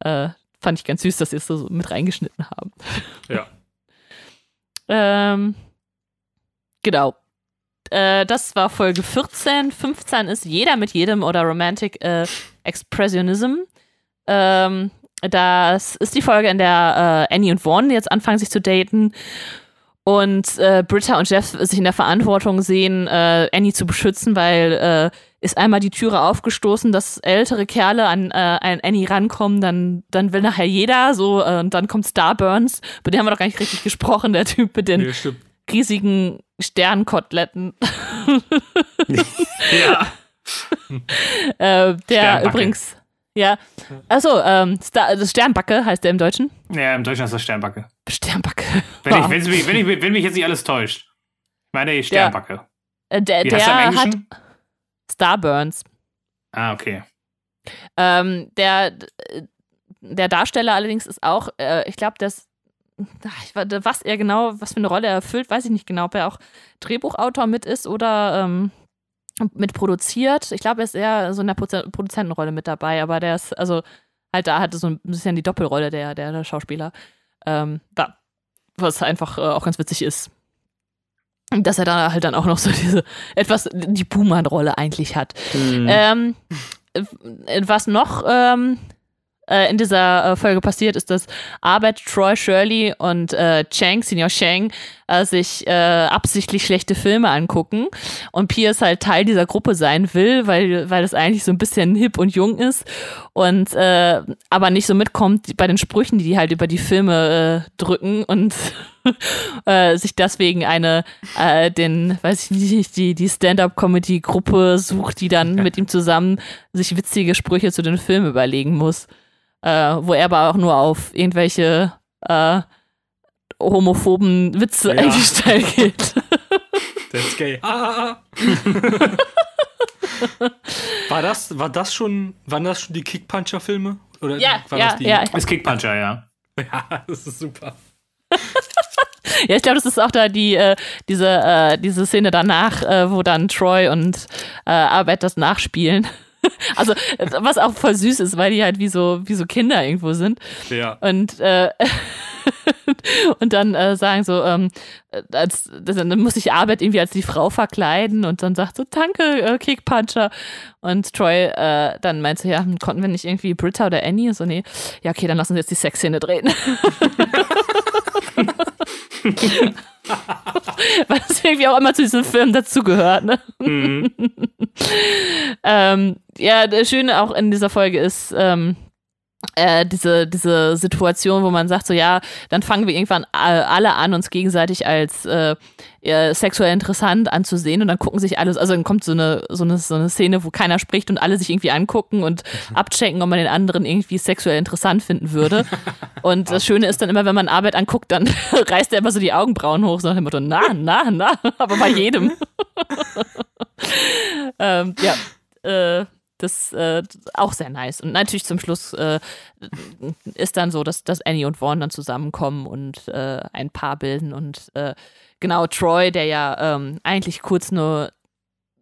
[SPEAKER 2] äh, fand ich ganz süß, dass sie es so mit reingeschnitten haben.
[SPEAKER 5] Ja.
[SPEAKER 2] ähm, genau. Äh, das war Folge 14. 15 ist Jeder mit jedem oder Romantic äh, Expressionism. Ähm, das ist die Folge, in der äh, Annie und Vaughn jetzt anfangen, sich zu daten. Und äh, Britta und Jeff sich in der Verantwortung sehen, äh, Annie zu beschützen, weil äh, ist einmal die Türe aufgestoßen, dass ältere Kerle an, äh, an Annie rankommen, dann, dann will nachher jeder so, äh, und dann kommt Starburns, über den haben wir doch gar nicht richtig gesprochen, der Typ mit den
[SPEAKER 5] stimmt.
[SPEAKER 2] riesigen Sternkoteletten.
[SPEAKER 4] Ja.
[SPEAKER 2] äh, der übrigens, ja, achso, ähm, Star, das Sternbacke heißt der im Deutschen.
[SPEAKER 4] ja, im Deutschen ist das Sternbacke.
[SPEAKER 2] Sternbacke.
[SPEAKER 4] Wenn, ich,
[SPEAKER 2] Ja.
[SPEAKER 4] wenn, mich, wenn, ich, wenn mich jetzt nicht alles täuscht. Ich meine, Sternbacke.
[SPEAKER 2] Äh, der der
[SPEAKER 4] heißt er im
[SPEAKER 2] hat? Starburns.
[SPEAKER 4] Ah, okay.
[SPEAKER 2] Ähm, der, der Darsteller allerdings ist auch, äh, ich glaube, das, was er genau, was für eine Rolle er erfüllt, weiß ich nicht genau, ob er auch Drehbuchautor mit ist oder ähm, mit produziert. Ich glaube, er ist eher so in der Produzentenrolle mit dabei, aber der ist, also halt da hatte so ein bisschen die Doppelrolle der, der, der Schauspieler. Ähm, da, was einfach äh, auch ganz witzig ist. Dass er da halt dann auch noch so diese etwas die Buhmann-Rolle eigentlich hat. Ähm, äh, was noch ähm, äh, in dieser äh, Folge passiert, ist, dass Arbeit, Troy, Shirley und äh, Chang, Senior Chang, äh, sich äh, absichtlich schlechte Filme angucken und Pierce halt Teil dieser Gruppe sein will, weil, weil es eigentlich so ein bisschen hip und jung ist und äh, aber nicht so mitkommt bei den Sprüchen, die die halt über die Filme äh, drücken und äh, sich deswegen eine, äh, den, weiß ich nicht, die, die Stand-up-Comedy-Gruppe sucht, die dann mit ihm zusammen sich witzige Sprüche zu den Filmen überlegen muss. Äh, wo er aber auch nur auf irgendwelche äh, homophoben Witze
[SPEAKER 5] Ja.
[SPEAKER 2] eingestellt geht.
[SPEAKER 5] That's gay. Ah, ah, ah. war, das, war das schon, waren das schon die Kickpuncher-Filme? Oder
[SPEAKER 2] ja,
[SPEAKER 5] war
[SPEAKER 2] ja,
[SPEAKER 5] das die?
[SPEAKER 2] ja.
[SPEAKER 4] Ist Kickpuncher, ja.
[SPEAKER 5] Ja, das ist super.
[SPEAKER 2] Ja, ich glaube, das ist auch da die, äh, diese, äh, diese Szene danach, äh, wo dann Troy und äh, Arbeit das nachspielen. Also, was auch voll süß ist, weil die halt wie so, wie so Kinder irgendwo sind.
[SPEAKER 5] Ja.
[SPEAKER 2] Und, äh, und dann äh, sagen so, ähm, äh, als, dann muss sich Arbeit irgendwie als die Frau verkleiden und dann sagt so, danke, äh, Kickpuncher. Und Troy äh, dann meint so, ja, hm, konnten wir nicht irgendwie Britta oder Annie? So, nee, ja, okay, dann lassen wir jetzt die Sexszene drehen. Weil das irgendwie auch immer zu diesem Film dazugehört, ne?
[SPEAKER 4] Mhm.
[SPEAKER 2] ähm, ja, das Schöne auch in dieser Folge ist, ähm, äh, diese, diese Situation, wo man sagt, so ja, dann fangen wir irgendwann alle an, uns gegenseitig als äh, äh, sexuell interessant anzusehen und dann gucken sich alles, also dann kommt so eine, so eine, so eine Szene, wo keiner spricht und alle sich irgendwie angucken und abchecken, ob man den anderen irgendwie sexuell interessant finden würde. Und das Schöne ist dann immer, wenn man Arbeit anguckt, dann reißt er immer so die Augenbrauen hoch, so nach dem Motto, na, na, na, aber bei jedem. ähm, ja, äh, das äh, auch sehr nice. Und natürlich zum Schluss äh, ist dann so, dass, dass Annie und Vaughn dann zusammenkommen und äh, ein Paar bilden. Und äh, genau Troy, der ja ähm, eigentlich kurz nur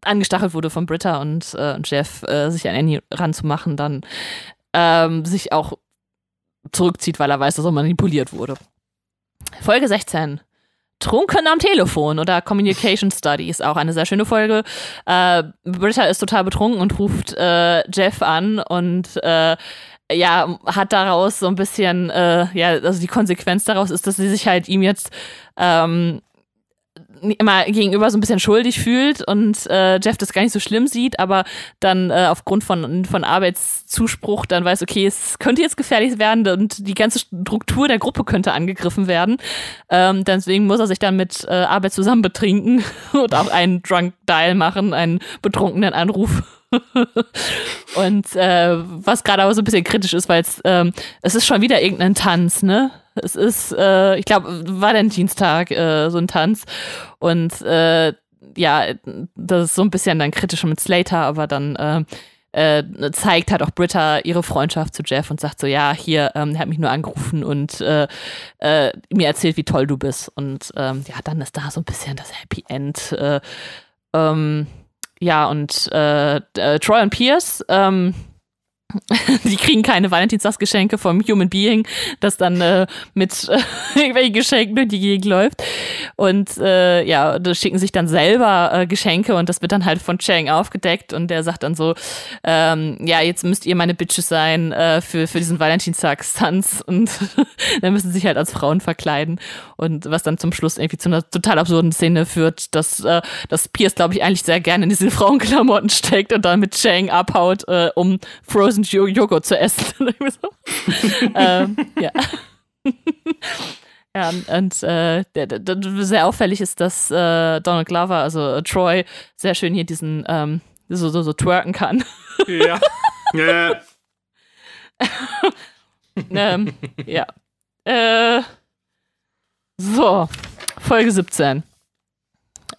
[SPEAKER 2] angestachelt wurde von Britta und, äh, und Jeff, äh, sich an Annie ranzumachen, dann ähm, sich auch zurückzieht, weil er weiß, dass er manipuliert wurde. Folge 16. Trunken am Telefon oder Communication Studies, auch eine sehr schöne Folge. Äh, Britta ist total betrunken und ruft äh, Jeff an und äh, ja, hat daraus so ein bisschen, äh, ja, also die Konsequenz daraus ist, dass sie sich halt ihm jetzt ähm, immer gegenüber so ein bisschen schuldig fühlt und äh, Jeff das gar nicht so schlimm sieht, aber dann äh, aufgrund von, von Arbeitszuspruch dann weiß, okay, es könnte jetzt gefährlich werden und die ganze Struktur der Gruppe könnte angegriffen werden. Ähm, deswegen muss er sich dann mit äh, Arbeit zusammen betrinken und auch einen Drunk Dial machen, einen betrunkenen Anruf. und äh, was gerade aber so ein bisschen kritisch ist, weil ähm, es ist schon wieder irgendein Tanz, ne? Es ist, äh, ich glaube, Valentinstag, äh, so ein Tanz. Und äh, ja, das ist so ein bisschen dann kritisch mit Slater, aber dann äh, äh, zeigt halt auch Britta ihre Freundschaft zu Jeff und sagt so, ja, hier, ähm, er hat mich nur angerufen und äh, mir erzählt, wie toll du bist. Und ähm, ja, dann ist da so ein bisschen das Happy End. Äh, ähm, ja, und Troy und Pierce, ähm, die kriegen keine Valentinstagsgeschenke vom Human Being, das dann äh, mit äh, irgendwelchen Geschenken durch die Gegend läuft. Und äh, ja, das schicken sich dann selber äh, Geschenke und das wird dann halt von Chang aufgedeckt und der sagt dann so, ähm, ja, jetzt müsst ihr meine Bitches sein äh, für, für diesen Valentinstagstanz und dann müssen sie sich halt als Frauen verkleiden und was dann zum Schluss irgendwie zu einer total absurden Szene führt, dass, äh, dass Pierce, glaube ich, eigentlich sehr gerne in diese Frauenklamotten steckt und dann mit Chang abhaut, äh, um Frozen Joghurt zu essen. ähm, ja. ja, und äh, der, der, sehr auffällig ist, dass äh, Donald Glover, also äh, Troy, sehr schön hier diesen ähm, so, so, so twerken kann.
[SPEAKER 5] Ja.
[SPEAKER 4] Ja.
[SPEAKER 2] ähm, ja. Äh, so, Folge 17.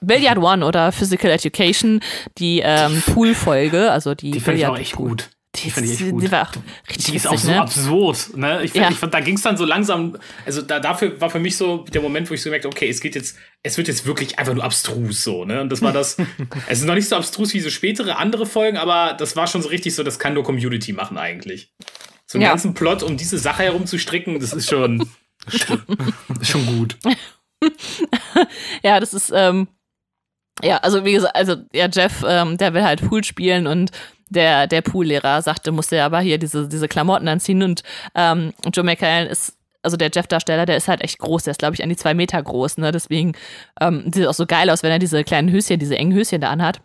[SPEAKER 2] Billiard One oder Physical Education, die ähm, Pool-Folge, also die,
[SPEAKER 4] Die fand ich auch echt gut. Die,
[SPEAKER 2] Die,
[SPEAKER 4] ich
[SPEAKER 2] die,
[SPEAKER 4] gut.
[SPEAKER 2] die war auch richtig
[SPEAKER 4] Die ist auch so
[SPEAKER 2] ne?
[SPEAKER 4] absurd. Ne? Ich, find,
[SPEAKER 2] Ja.
[SPEAKER 4] ich fand, da ging es dann so langsam, also da, dafür war für mich so der Moment, wo ich so gemerkt habe, okay, es geht jetzt, es wird jetzt wirklich einfach nur abstrus so, ne? Und das war das, es ist noch nicht so abstrus wie so spätere andere Folgen, aber das war schon so richtig so, das kann nur Community machen eigentlich. So einen
[SPEAKER 2] Ja.
[SPEAKER 4] ganzen Plot, um diese Sache herum zu stricken, das ist schon, schon gut.
[SPEAKER 2] Ja, das ist, ähm, ja, also wie gesagt, also ja, Jeff, ähm, der will halt Pool spielen und der, der Poollehrer sagte, musste aber hier diese, diese Klamotten anziehen und ähm, Joe McCallan ist, also der Jeff-Darsteller, der ist halt echt groß, der ist, glaube ich, an die zwei Meter groß, ne? Deswegen ähm, sieht auch so geil aus, wenn er diese kleinen Höschen, diese engen Höschen da anhat.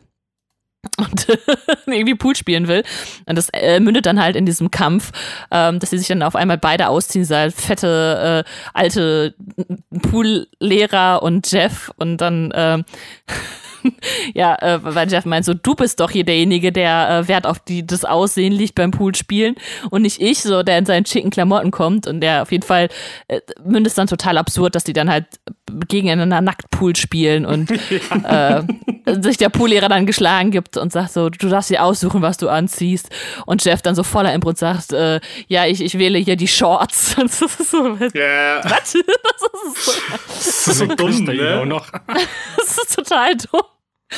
[SPEAKER 2] Und irgendwie Pool spielen will. Und das äh, mündet dann halt in diesem Kampf, ähm, dass sie sich dann auf einmal beide ausziehen, dieser fette, äh, alte Poollehrer und Jeff. Und dann, ähm, ja, äh, weil Jeff meint so, du bist doch hier derjenige, der äh, Wert auf die, das Aussehen liegt beim Poolspielen und nicht ich, so, der in seinen schicken Klamotten kommt. Und der auf jeden Fall äh, mündet es dann total absurd, dass die dann halt gegeneinander nackt Pool spielen und äh, sich der Poollehrer dann geschlagen gibt und sagt so, du darfst dir aussuchen, was du anziehst. Und Jeff dann so voller Inbrunst sagt, äh, ja, ich, ich wähle hier die Shorts. Und das ist so, was?
[SPEAKER 4] Ja,
[SPEAKER 2] Das ist so,
[SPEAKER 4] das ist so dumm, ne?
[SPEAKER 5] noch.
[SPEAKER 2] das ist total dumm.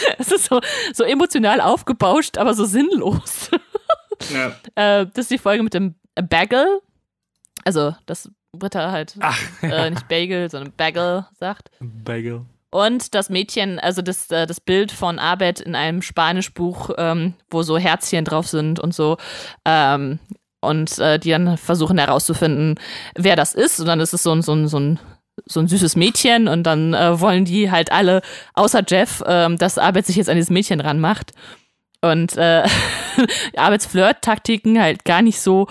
[SPEAKER 2] Es ist so, so emotional aufgebauscht, aber so sinnlos.
[SPEAKER 4] Ja.
[SPEAKER 2] Äh, das ist die Folge mit dem Bagel. Also, das Britta halt
[SPEAKER 5] Ach,
[SPEAKER 2] äh, nicht Bagel, sondern Bagel sagt.
[SPEAKER 5] Bagel.
[SPEAKER 2] Und das Mädchen, also das, äh, das Bild von Abed in einem Spanischbuch, ähm, wo so Herzchen drauf sind und so. Ähm, und äh, die dann versuchen herauszufinden, wer das ist. Und dann ist es so ein, so ein, so ein, so ein süßes Mädchen. Und dann äh, wollen die halt alle, außer Jeff, ähm, dass Abed sich jetzt an dieses Mädchen ranmacht. Und äh, Abeds Flirt-Taktiken halt gar nicht so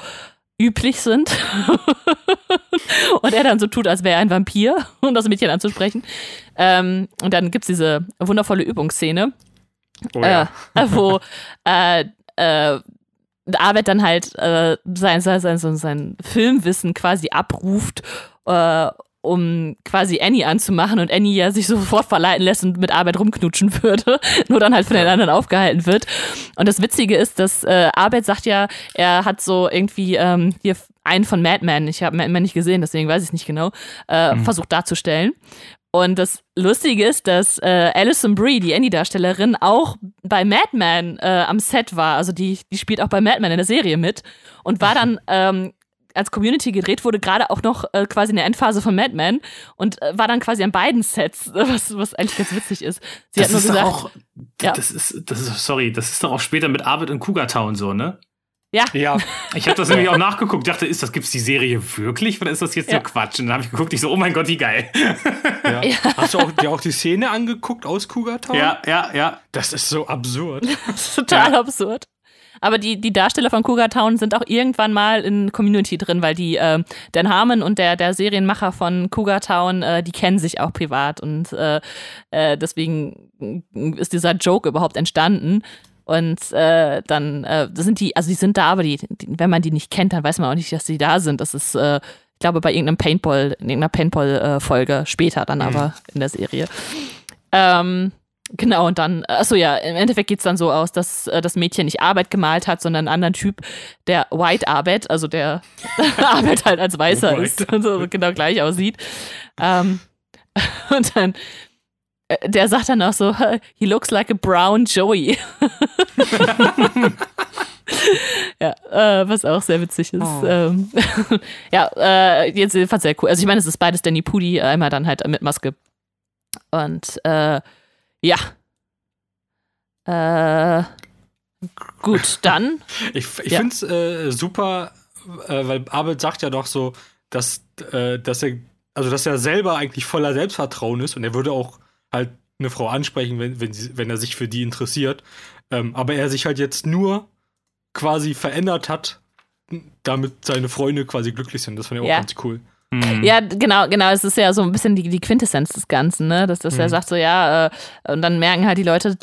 [SPEAKER 2] üblich sind. und er dann so tut, als wäre er ein Vampir, um das Mädchen anzusprechen. Ähm, und dann gibt es diese wundervolle Übungsszene,
[SPEAKER 5] Oh ja.
[SPEAKER 2] äh, wo äh, äh, Arbeit dann halt äh, sein, sein, sein, sein, sein Filmwissen quasi abruft, äh, um quasi Annie anzumachen und Annie ja sich sofort verleiten lässt und mit Arbeit rumknutschen würde, nur dann halt von den anderen aufgehalten wird. Und das Witzige ist, dass äh, Arbeit sagt ja, er hat so irgendwie ähm, hier einen von Mad Men, ich habe Mad Men nicht gesehen, deswegen weiß ich es nicht genau, äh, versucht darzustellen. Und das Lustige ist, dass äh, Alison Brie, die Annie-Darstellerin, auch bei Mad Men äh, am Set war. Also die, die spielt auch bei Mad Men in der Serie mit und war dann, ähm, als Community gedreht wurde, gerade auch noch äh, quasi in der Endphase von Mad Men und äh, war dann quasi an beiden Sets, was, was eigentlich ganz witzig ist. Sie
[SPEAKER 4] das
[SPEAKER 2] hat nur
[SPEAKER 4] ist
[SPEAKER 2] gesagt,
[SPEAKER 4] doch auch,
[SPEAKER 2] Ja.
[SPEAKER 4] das ist, das ist, sorry, das ist doch auch später mit Arvid und Cougar Town so, ne?
[SPEAKER 2] Ja.
[SPEAKER 5] Ja,
[SPEAKER 4] Ich habe das nämlich auch nachgeguckt, dachte, ist das, gibt's die Serie wirklich oder ist das jetzt
[SPEAKER 2] Ja.
[SPEAKER 4] nur Quatsch? Und dann habe ich geguckt, ich so, oh mein Gott, wie geil.
[SPEAKER 5] ja. Hast du auch, dir auch die Szene angeguckt aus Cougar Town?
[SPEAKER 4] Ja, ja, ja.
[SPEAKER 5] Das ist so absurd.
[SPEAKER 2] Das ist total absurd. Aber die, die Darsteller von Cougar Town sind auch irgendwann mal in Community drin, weil die ähm, Dan Harmon und der, der Serienmacher von Cougar Town, äh, die kennen sich auch privat und äh, äh, deswegen ist dieser Joke überhaupt entstanden. Und äh, dann äh, sind die, also die sind da, aber die, die, wenn man die nicht kennt, dann weiß man auch nicht, dass die da sind. Das ist, äh, ich glaube, bei irgendeinem Paintball, in irgendeiner Paintball-Folge später dann aber in der Serie. Ähm, genau, und dann, achso ja, im Endeffekt geht es dann so aus, dass äh, das Mädchen nicht Arbeit gemalt hat, sondern einen anderen Typ, der White Arbeit, also der Arbeit halt als Weißer
[SPEAKER 5] White
[SPEAKER 2] ist und so genau gleich aussieht. Ähm, und dann, äh, der sagt dann auch so, he looks like a brown Joey. ja, äh, was auch sehr witzig ist.
[SPEAKER 5] Oh.
[SPEAKER 2] Ähm, ja, äh, jetzt jedenfalls sehr cool. Also ich meine, es ist beides Danny Pudi, einmal dann halt mit Maske. Und äh, ja. Äh, gut, dann.
[SPEAKER 5] Ich, ich
[SPEAKER 2] Ja.
[SPEAKER 5] finde es äh, super, äh, weil Abel sagt ja doch so, dass, äh, dass er, also dass er selber eigentlich voller Selbstvertrauen ist und er würde auch halt eine Frau ansprechen, wenn, wenn, sie, wenn er sich für die interessiert. Ähm, aber er sich halt jetzt nur quasi verändert hat, damit seine Freunde quasi glücklich sind. Das fand ich auch
[SPEAKER 2] Ja.
[SPEAKER 5] ganz cool.
[SPEAKER 4] Hm.
[SPEAKER 2] Ja, genau, genau. Es ist ja so ein bisschen die, die Quintessenz des Ganzen, ne? Dass, dass er
[SPEAKER 5] Mhm.
[SPEAKER 2] sagt so, ja, äh, und dann merken halt die Leute,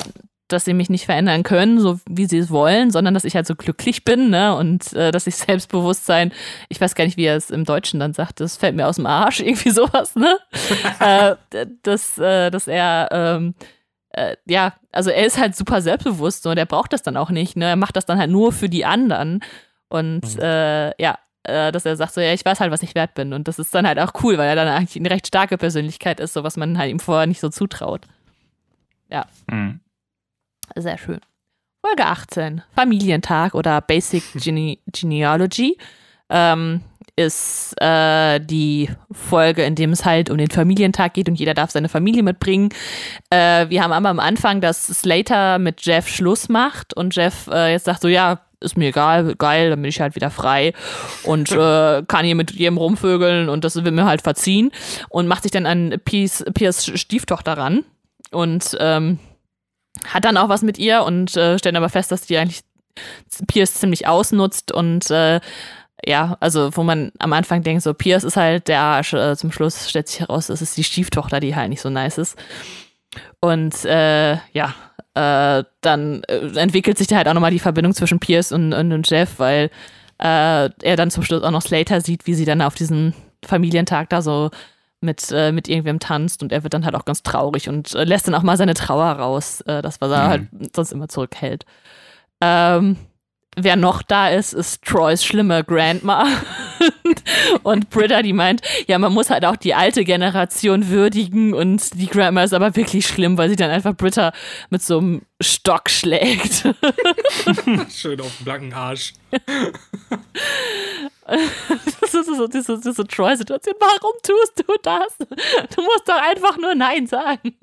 [SPEAKER 2] dass sie mich nicht verändern können, so wie sie es wollen, sondern dass ich halt so glücklich bin, ne? Und äh, dass ich Selbstbewusstsein, ich weiß gar nicht, wie er es im Deutschen dann sagt, das fällt mir aus dem Arsch, irgendwie sowas, ne? äh, dass, äh, dass er, ähm, äh, ja, also er ist halt super selbstbewusst und er braucht das dann auch nicht, ne? Er macht das dann halt nur für die anderen. Und äh, ja, äh, dass er sagt so, ja, ich weiß halt, was ich wert bin. Und das ist dann halt auch cool, weil er dann eigentlich eine recht starke Persönlichkeit ist, so was man halt ihm vorher nicht so zutraut.
[SPEAKER 4] Hm.
[SPEAKER 2] Sehr schön. Folge 18, Familientag oder Basic Gene Genealogy, ähm, ist äh, die Folge, in dem es halt um den Familientag geht und jeder darf seine Familie mitbringen. Äh, wir haben aber am Anfang, dass Slater mit Jeff Schluss macht und Jeff äh, jetzt sagt so, ja, ist mir egal, geil, dann bin ich halt wieder frei und äh, kann hier mit jedem rumvögeln und das wird mir halt verziehen und macht sich dann an Piers, Piers Stieftochter ran und ähm, hat dann auch was mit ihr und äh, stellt aber fest, dass die eigentlich Pierce ziemlich ausnutzt und äh, ja, also wo man am Anfang denkt, so Pierce ist halt der Arsch, äh, zum Schluss stellt sich heraus, das ist die Stieftochter, die halt nicht so nice ist. Und äh, ja, äh, dann äh, entwickelt sich da halt auch nochmal die Verbindung zwischen Pierce und, und, und Jeff, weil äh, er dann zum Schluss auch noch Slater sieht, wie sie dann auf diesem Familientag da so mit, äh, mit irgendwem tanzt und er wird dann halt auch ganz traurig und äh, lässt dann auch mal seine Trauer raus, äh, das, was er
[SPEAKER 4] Mhm.
[SPEAKER 2] halt sonst immer zurückhält. Ähm, wer noch da ist, ist Troys schlimme Grandma. und Britta, die meint, ja, man muss halt auch die alte Generation würdigen und die Grandma ist aber wirklich schlimm, weil sie dann einfach Britta mit so einem Stock schlägt.
[SPEAKER 5] Schön auf den blanken Arsch.
[SPEAKER 2] Das ist so diese, diese Troy-Situation. Warum tust du das? Du musst doch einfach nur Nein sagen.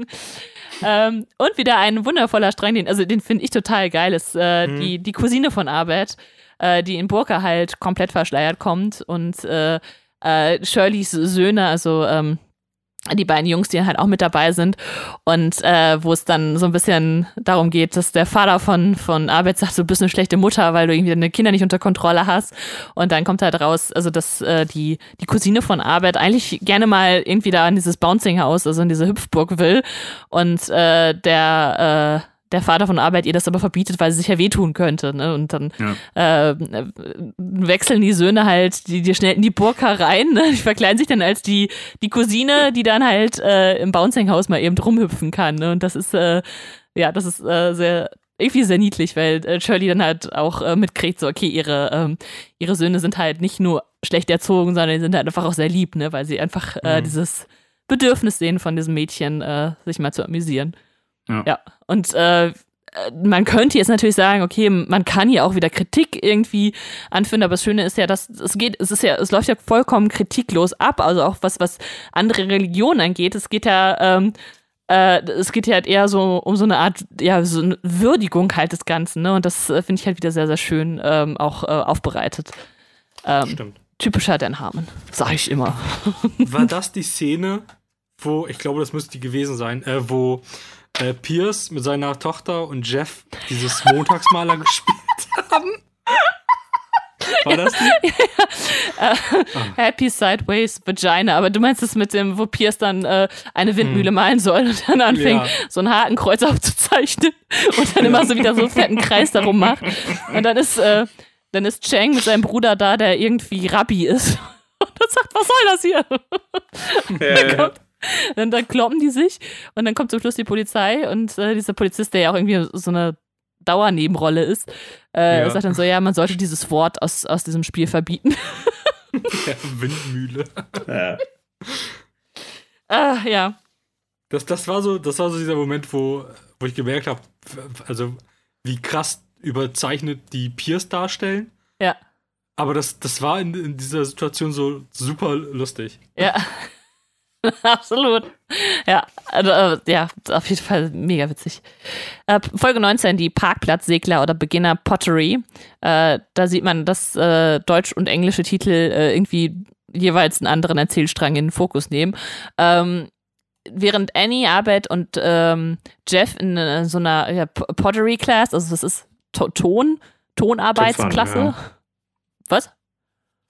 [SPEAKER 2] Ähm, und wieder ein wundervoller Strang, den, also den finde ich total geil, ist äh, die, die Cousine von Arbeit, äh, die in Burka halt komplett verschleiert kommt und äh, äh, Shirleys Söhne, also ähm, die beiden Jungs, die halt auch mit dabei sind und äh, wo es dann so ein bisschen darum geht, dass der Vater von, von Arbeit sagt, du bist eine schlechte Mutter, weil du irgendwie deine Kinder nicht unter Kontrolle hast. Und dann kommt halt raus, also dass äh, die, die Cousine von Arbeit eigentlich gerne mal irgendwie da in dieses Bouncing House, also in diese Hüpfburg will und äh, der äh, der Vater von Arbeit ihr das aber verbietet, weil sie sich ja wehtun könnte. Ne? Und dann äh, wechseln die Söhne halt die, die schnell in die Burg herein. Ne? Die verkleiden sich dann als die, die Cousine, die dann halt äh, im Bouncing-Haus mal eben rumhüpfen kann. Ne? Und das ist, äh, ja, das ist äh, sehr, irgendwie sehr niedlich, weil äh, Shirley dann halt auch äh, mitkriegt, so, okay, ihre, ähm, ihre Söhne sind halt nicht nur schlecht erzogen, sondern die sind halt einfach auch sehr lieb, ne? weil sie einfach äh,
[SPEAKER 5] Mhm.
[SPEAKER 2] dieses Bedürfnis sehen von diesem Mädchen, äh, sich mal zu amüsieren.
[SPEAKER 4] Ja.
[SPEAKER 2] ja. Und äh, man könnte jetzt natürlich sagen, okay, man kann hier auch wieder Kritik irgendwie anführen, aber das Schöne ist ja, dass es geht, es ist ja, es läuft ja vollkommen kritiklos ab, also auch was, was andere Religionen angeht. Es geht ja ähm, äh, es geht ja halt eher so um so eine Art, ja, so eine Würdigung halt des Ganzen, ne? Und das äh, finde ich halt wieder sehr, sehr schön ähm, auch äh, aufbereitet. Ähm,
[SPEAKER 5] Stimmt.
[SPEAKER 2] typischer Dan Harmon, sag ich immer.
[SPEAKER 5] War das die Szene, wo, ich glaube, das müsste die gewesen sein, äh, wo äh, Pierce mit seiner Tochter und Jeff dieses Montagsmaler gespielt haben? War das die?
[SPEAKER 2] Happy Sideways Vagina, aber du meinst es mit dem, wo Pierce dann äh, eine Windmühle malen soll und dann anfängt,
[SPEAKER 5] Ja.
[SPEAKER 2] so ein Hakenkreuz aufzuzeichnen und dann immer so wieder so einen fetten Kreis darum macht. Und dann ist, äh, dann ist Chang mit seinem Bruder da, der irgendwie Rabbi ist. Und dann sagt, was soll das hier?
[SPEAKER 4] Äh,
[SPEAKER 2] Dann, dann kloppen die sich und dann kommt zum Schluss die Polizei und äh, dieser Polizist, der ja auch irgendwie so eine Dauernebenrolle ist, äh,
[SPEAKER 5] Ja.
[SPEAKER 2] sagt dann so, ja, man sollte dieses Wort aus, aus diesem Spiel verbieten.
[SPEAKER 5] Ja, Windmühle.
[SPEAKER 4] ja.
[SPEAKER 2] Ah, ja.
[SPEAKER 5] Das, das, war so, das war so dieser Moment, wo, wo ich gemerkt habe, also wie krass überzeichnet die Pierce darstellen.
[SPEAKER 2] Ja.
[SPEAKER 5] Aber das, das war in, in dieser Situation so super lustig.
[SPEAKER 2] Ja. Absolut. Ja, also, äh, ja, auf jeden Fall mega witzig. Äh, Folge 19, die Parkplatzsegler oder Beginner Pottery. Äh, da sieht man, dass äh, deutsch und englische Titel äh, irgendwie jeweils einen anderen Erzählstrang in den Fokus nehmen. Ähm, während Annie, Arbeit und ähm, Jeff in äh, so einer ja, Pottery Class, also das ist to Ton, Tonarbeitsklasse.
[SPEAKER 4] Töpfern,
[SPEAKER 2] Was?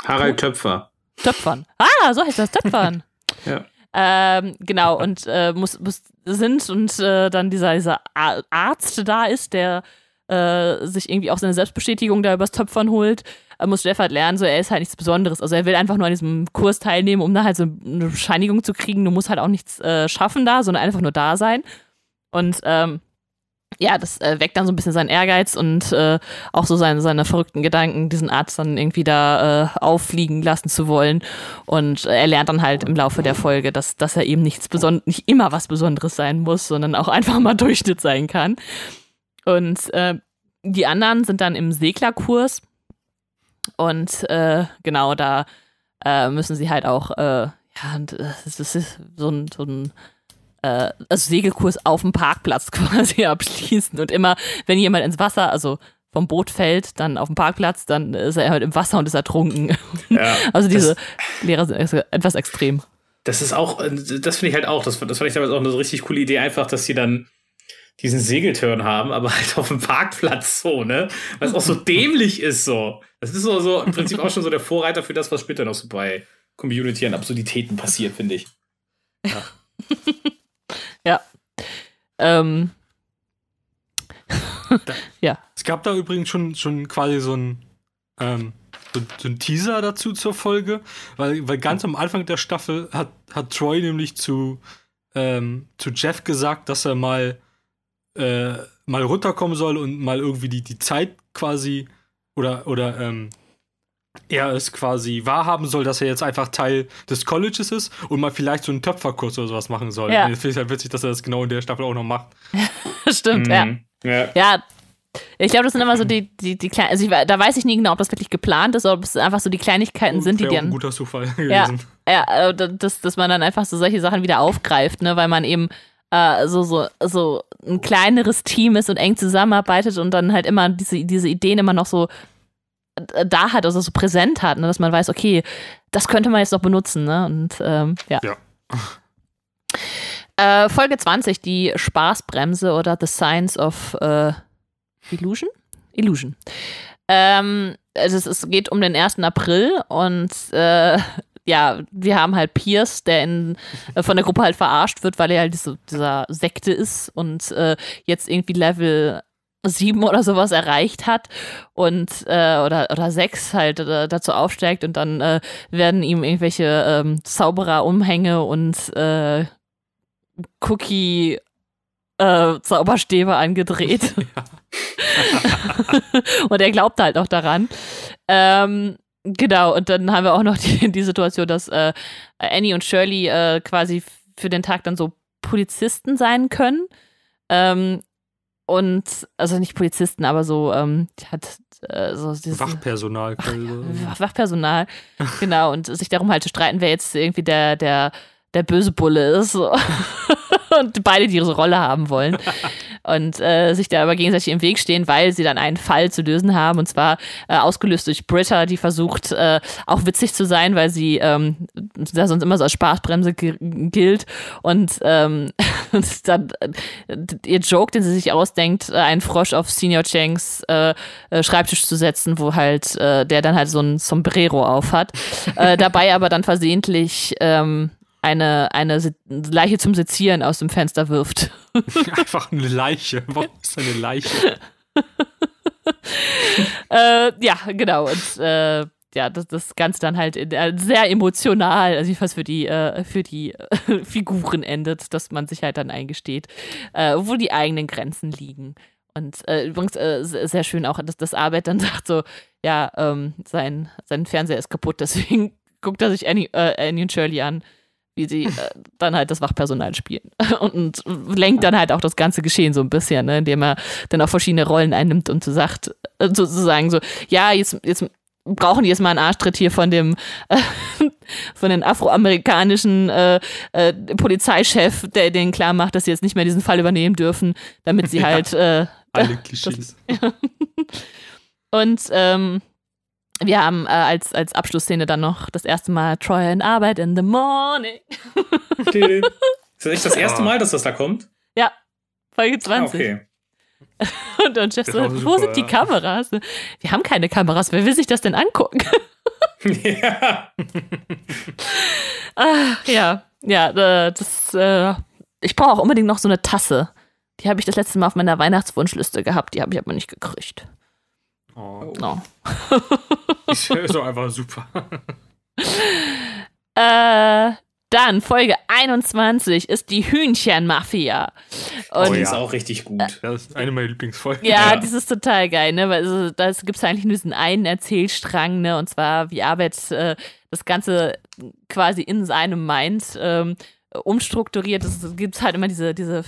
[SPEAKER 4] Harald Töpfer.
[SPEAKER 2] Töpfern. Ah, so heißt das, Töpfern.
[SPEAKER 4] Ja.
[SPEAKER 2] Ähm, genau, und äh, muss, muss sind und äh, dann dieser, dieser Arzt da ist, der äh, sich irgendwie auch seine Selbstbestätigung da übers Töpfern holt, äh, muss Jeff halt lernen, so er ist halt nichts Besonderes. Also er will einfach nur an diesem Kurs teilnehmen, um da halt so eine Bescheinigung zu kriegen. Du musst halt auch nichts äh, schaffen da, sondern einfach nur da sein. Und ähm, ja, das äh, weckt dann so ein bisschen seinen Ehrgeiz und äh, auch so seine, seine verrückten Gedanken, diesen Arzt dann irgendwie da äh, auffliegen lassen zu wollen. Und äh, er lernt dann halt im Laufe der Folge, dass, dass er eben nichts Beson nicht immer was Besonderes sein muss, sondern auch einfach mal Durchschnitt sein kann. Und äh, die anderen sind dann im Seglerkurs. Und äh, genau, da müssen sie halt auch, ja, das ist so ein, so ein äh, also Segelkurs auf dem Parkplatz quasi abschließen. Und immer, wenn jemand ins Wasser, also vom Boot fällt, dann auf dem Parkplatz, dann ist er halt im Wasser und ist ertrunken.
[SPEAKER 4] Ja.
[SPEAKER 2] Also diese Lehrer sind ex- etwas extrem.
[SPEAKER 4] Das ist auch, äh, das finde ich halt auch, das, das fand ich damals auch eine richtig coole Idee, einfach, dass sie dann diesen Segelturn haben, aber halt auf dem Parkplatz so, ne? Was auch so dämlich ist so. Das ist so, so im Prinzip auch schon so der Vorreiter für das, was später noch so bei Community an Absurditäten passiert, finde ich.
[SPEAKER 2] Ähm,
[SPEAKER 5] Es gab da übrigens schon, schon quasi so ein, ähm, so, so ein Teaser dazu zur Folge, weil, weil ganz am Anfang der Staffel hat, hat Troy nämlich zu, ähm, zu Jeff gesagt, dass er mal, äh, mal runterkommen soll und mal irgendwie die, die Zeit quasi oder, oder ähm, er es quasi wahrhaben soll, dass er jetzt einfach Teil des Colleges ist und mal vielleicht so einen Töpferkurs oder sowas machen soll.
[SPEAKER 2] Ja.
[SPEAKER 5] Ich finde es halt witzig, dass er das genau in der Staffel auch noch macht.
[SPEAKER 2] stimmt, ja.
[SPEAKER 4] Mhm. ja.
[SPEAKER 2] Ja, ich glaube, das sind immer so die, die, die kleinen, also ich, da weiß ich nie genau, ob das wirklich geplant ist oder ob es einfach so die Kleinigkeiten sind, die
[SPEAKER 5] auch ein
[SPEAKER 2] dann,
[SPEAKER 5] guter Zufall
[SPEAKER 2] Ja.
[SPEAKER 5] gewesen.
[SPEAKER 2] ja, äh, dass, dass man dann einfach so solche Sachen wieder aufgreift, ne, weil man eben äh, so, so, so ein kleineres Team ist und eng zusammenarbeitet und dann halt immer diese, diese Ideen immer noch so da hat, also so präsent hat, ne, dass man weiß, okay, das könnte man jetzt noch benutzen, ne, und ähm, ja.
[SPEAKER 5] Ja.
[SPEAKER 2] Äh, Folge 20, die Spaßbremse oder The Science of äh, Illusion? Illusion. Ähm, also es, es geht um den 1. April und äh, ja, wir haben halt Pierce, der in, äh, von der Gruppe halt verarscht wird, weil er halt diese, dieser Sekte ist und äh, jetzt irgendwie Level 7 oder sowas erreicht hat und äh, oder, oder 6 halt äh, dazu aufsteigt und dann äh, werden ihm irgendwelche ähm, Zaubererumhänge und äh, Cookie äh, Zauberstäbe angedreht. und er glaubt halt auch daran. Ähm, genau, und dann haben wir auch noch die, die Situation, dass äh, Annie und Shirley äh, quasi für den Tag dann so Polizisten sein können. Ähm, und, also nicht Polizisten, aber so, ähm, hat äh, so dieses
[SPEAKER 5] Wachpersonal.
[SPEAKER 2] Wach- Wachpersonal, genau, und sich darum halt zu streiten, wer jetzt irgendwie der, der, der böse Bulle ist. So. und beide diese Rolle haben wollen und äh, sich da aber gegenseitig im Weg stehen, weil sie dann einen Fall zu lösen haben und zwar äh, ausgelöst durch Britta, die versucht äh, auch witzig zu sein, weil sie ähm, da sonst immer so als Spaßbremse gilt und, ähm, dann äh, ihr Joke, den sie sich ausdenkt, äh, einen Frosch auf Senior Changs äh, Schreibtisch zu setzen, wo halt der dann halt so ein Sombrero auf hat, dabei aber dann versehentlich ähm, eine, eine Leiche zum Sezieren aus dem Fenster wirft.
[SPEAKER 5] Einfach eine Leiche. Warum ist eine Leiche?
[SPEAKER 2] äh, ja, genau. Und äh, ja, das, das Ganze dann halt äh, sehr emotional, also jedenfalls für die, äh, für die äh, Figuren endet, dass man sich halt dann eingesteht, äh, wo die eigenen Grenzen liegen. Und übrigens sehr schön auch, dass das Arbeit dann sagt so, ja, ähm, sein, sein Fernseher ist kaputt, deswegen guckt er sich Annie, Annie und Shirley an wie sie äh, dann halt das Wachpersonal spielen. Und, und, lenkt dann halt auch das ganze Geschehen so ein bisschen, ne, indem er dann auch verschiedene Rollen einnimmt und so sagt, äh, sozusagen so, ja, jetzt, jetzt brauchen die jetzt mal einen Arschtritt hier von dem äh, von den afroamerikanischen äh, äh, Polizeichef, der denen klar macht, dass sie jetzt nicht mehr diesen Fall übernehmen dürfen, damit sie halt äh,
[SPEAKER 5] alle Klischees.
[SPEAKER 2] Das, und ähm, wir haben äh, als, als Abschlussszene dann noch das erste Mal Troy in Arbeit in the morning.
[SPEAKER 4] ist das echt das erste Mal, dass das da kommt?
[SPEAKER 2] Ja, Folge 20. Ah, okay. Und dann Jeff so, wo super, sind die Kameras? Wir haben keine Kameras, wer will sich das denn angucken? ja. ah, ja, ja, das, äh, ich brauche auch unbedingt noch so eine Tasse. Die habe ich das letzte Mal auf meiner Weihnachtswunschliste gehabt, die habe ich aber nicht gekriegt.
[SPEAKER 5] Oh. No. ist so einfach super.
[SPEAKER 2] äh, dann Folge 21 ist die Hühnchenmafia.
[SPEAKER 4] Und oh, die ist auch richtig gut.
[SPEAKER 5] Das ist eine meiner Lieblingsfolgen.
[SPEAKER 2] Ja, ja. das ist total geil, ne? Weil also, das gibt es eigentlich nur diesen einen Erzählstrang, ne? Und zwar, wie Arbeit äh, das Ganze quasi in seinem Mind ähm, umstrukturiert. Es gibt halt immer diese, diese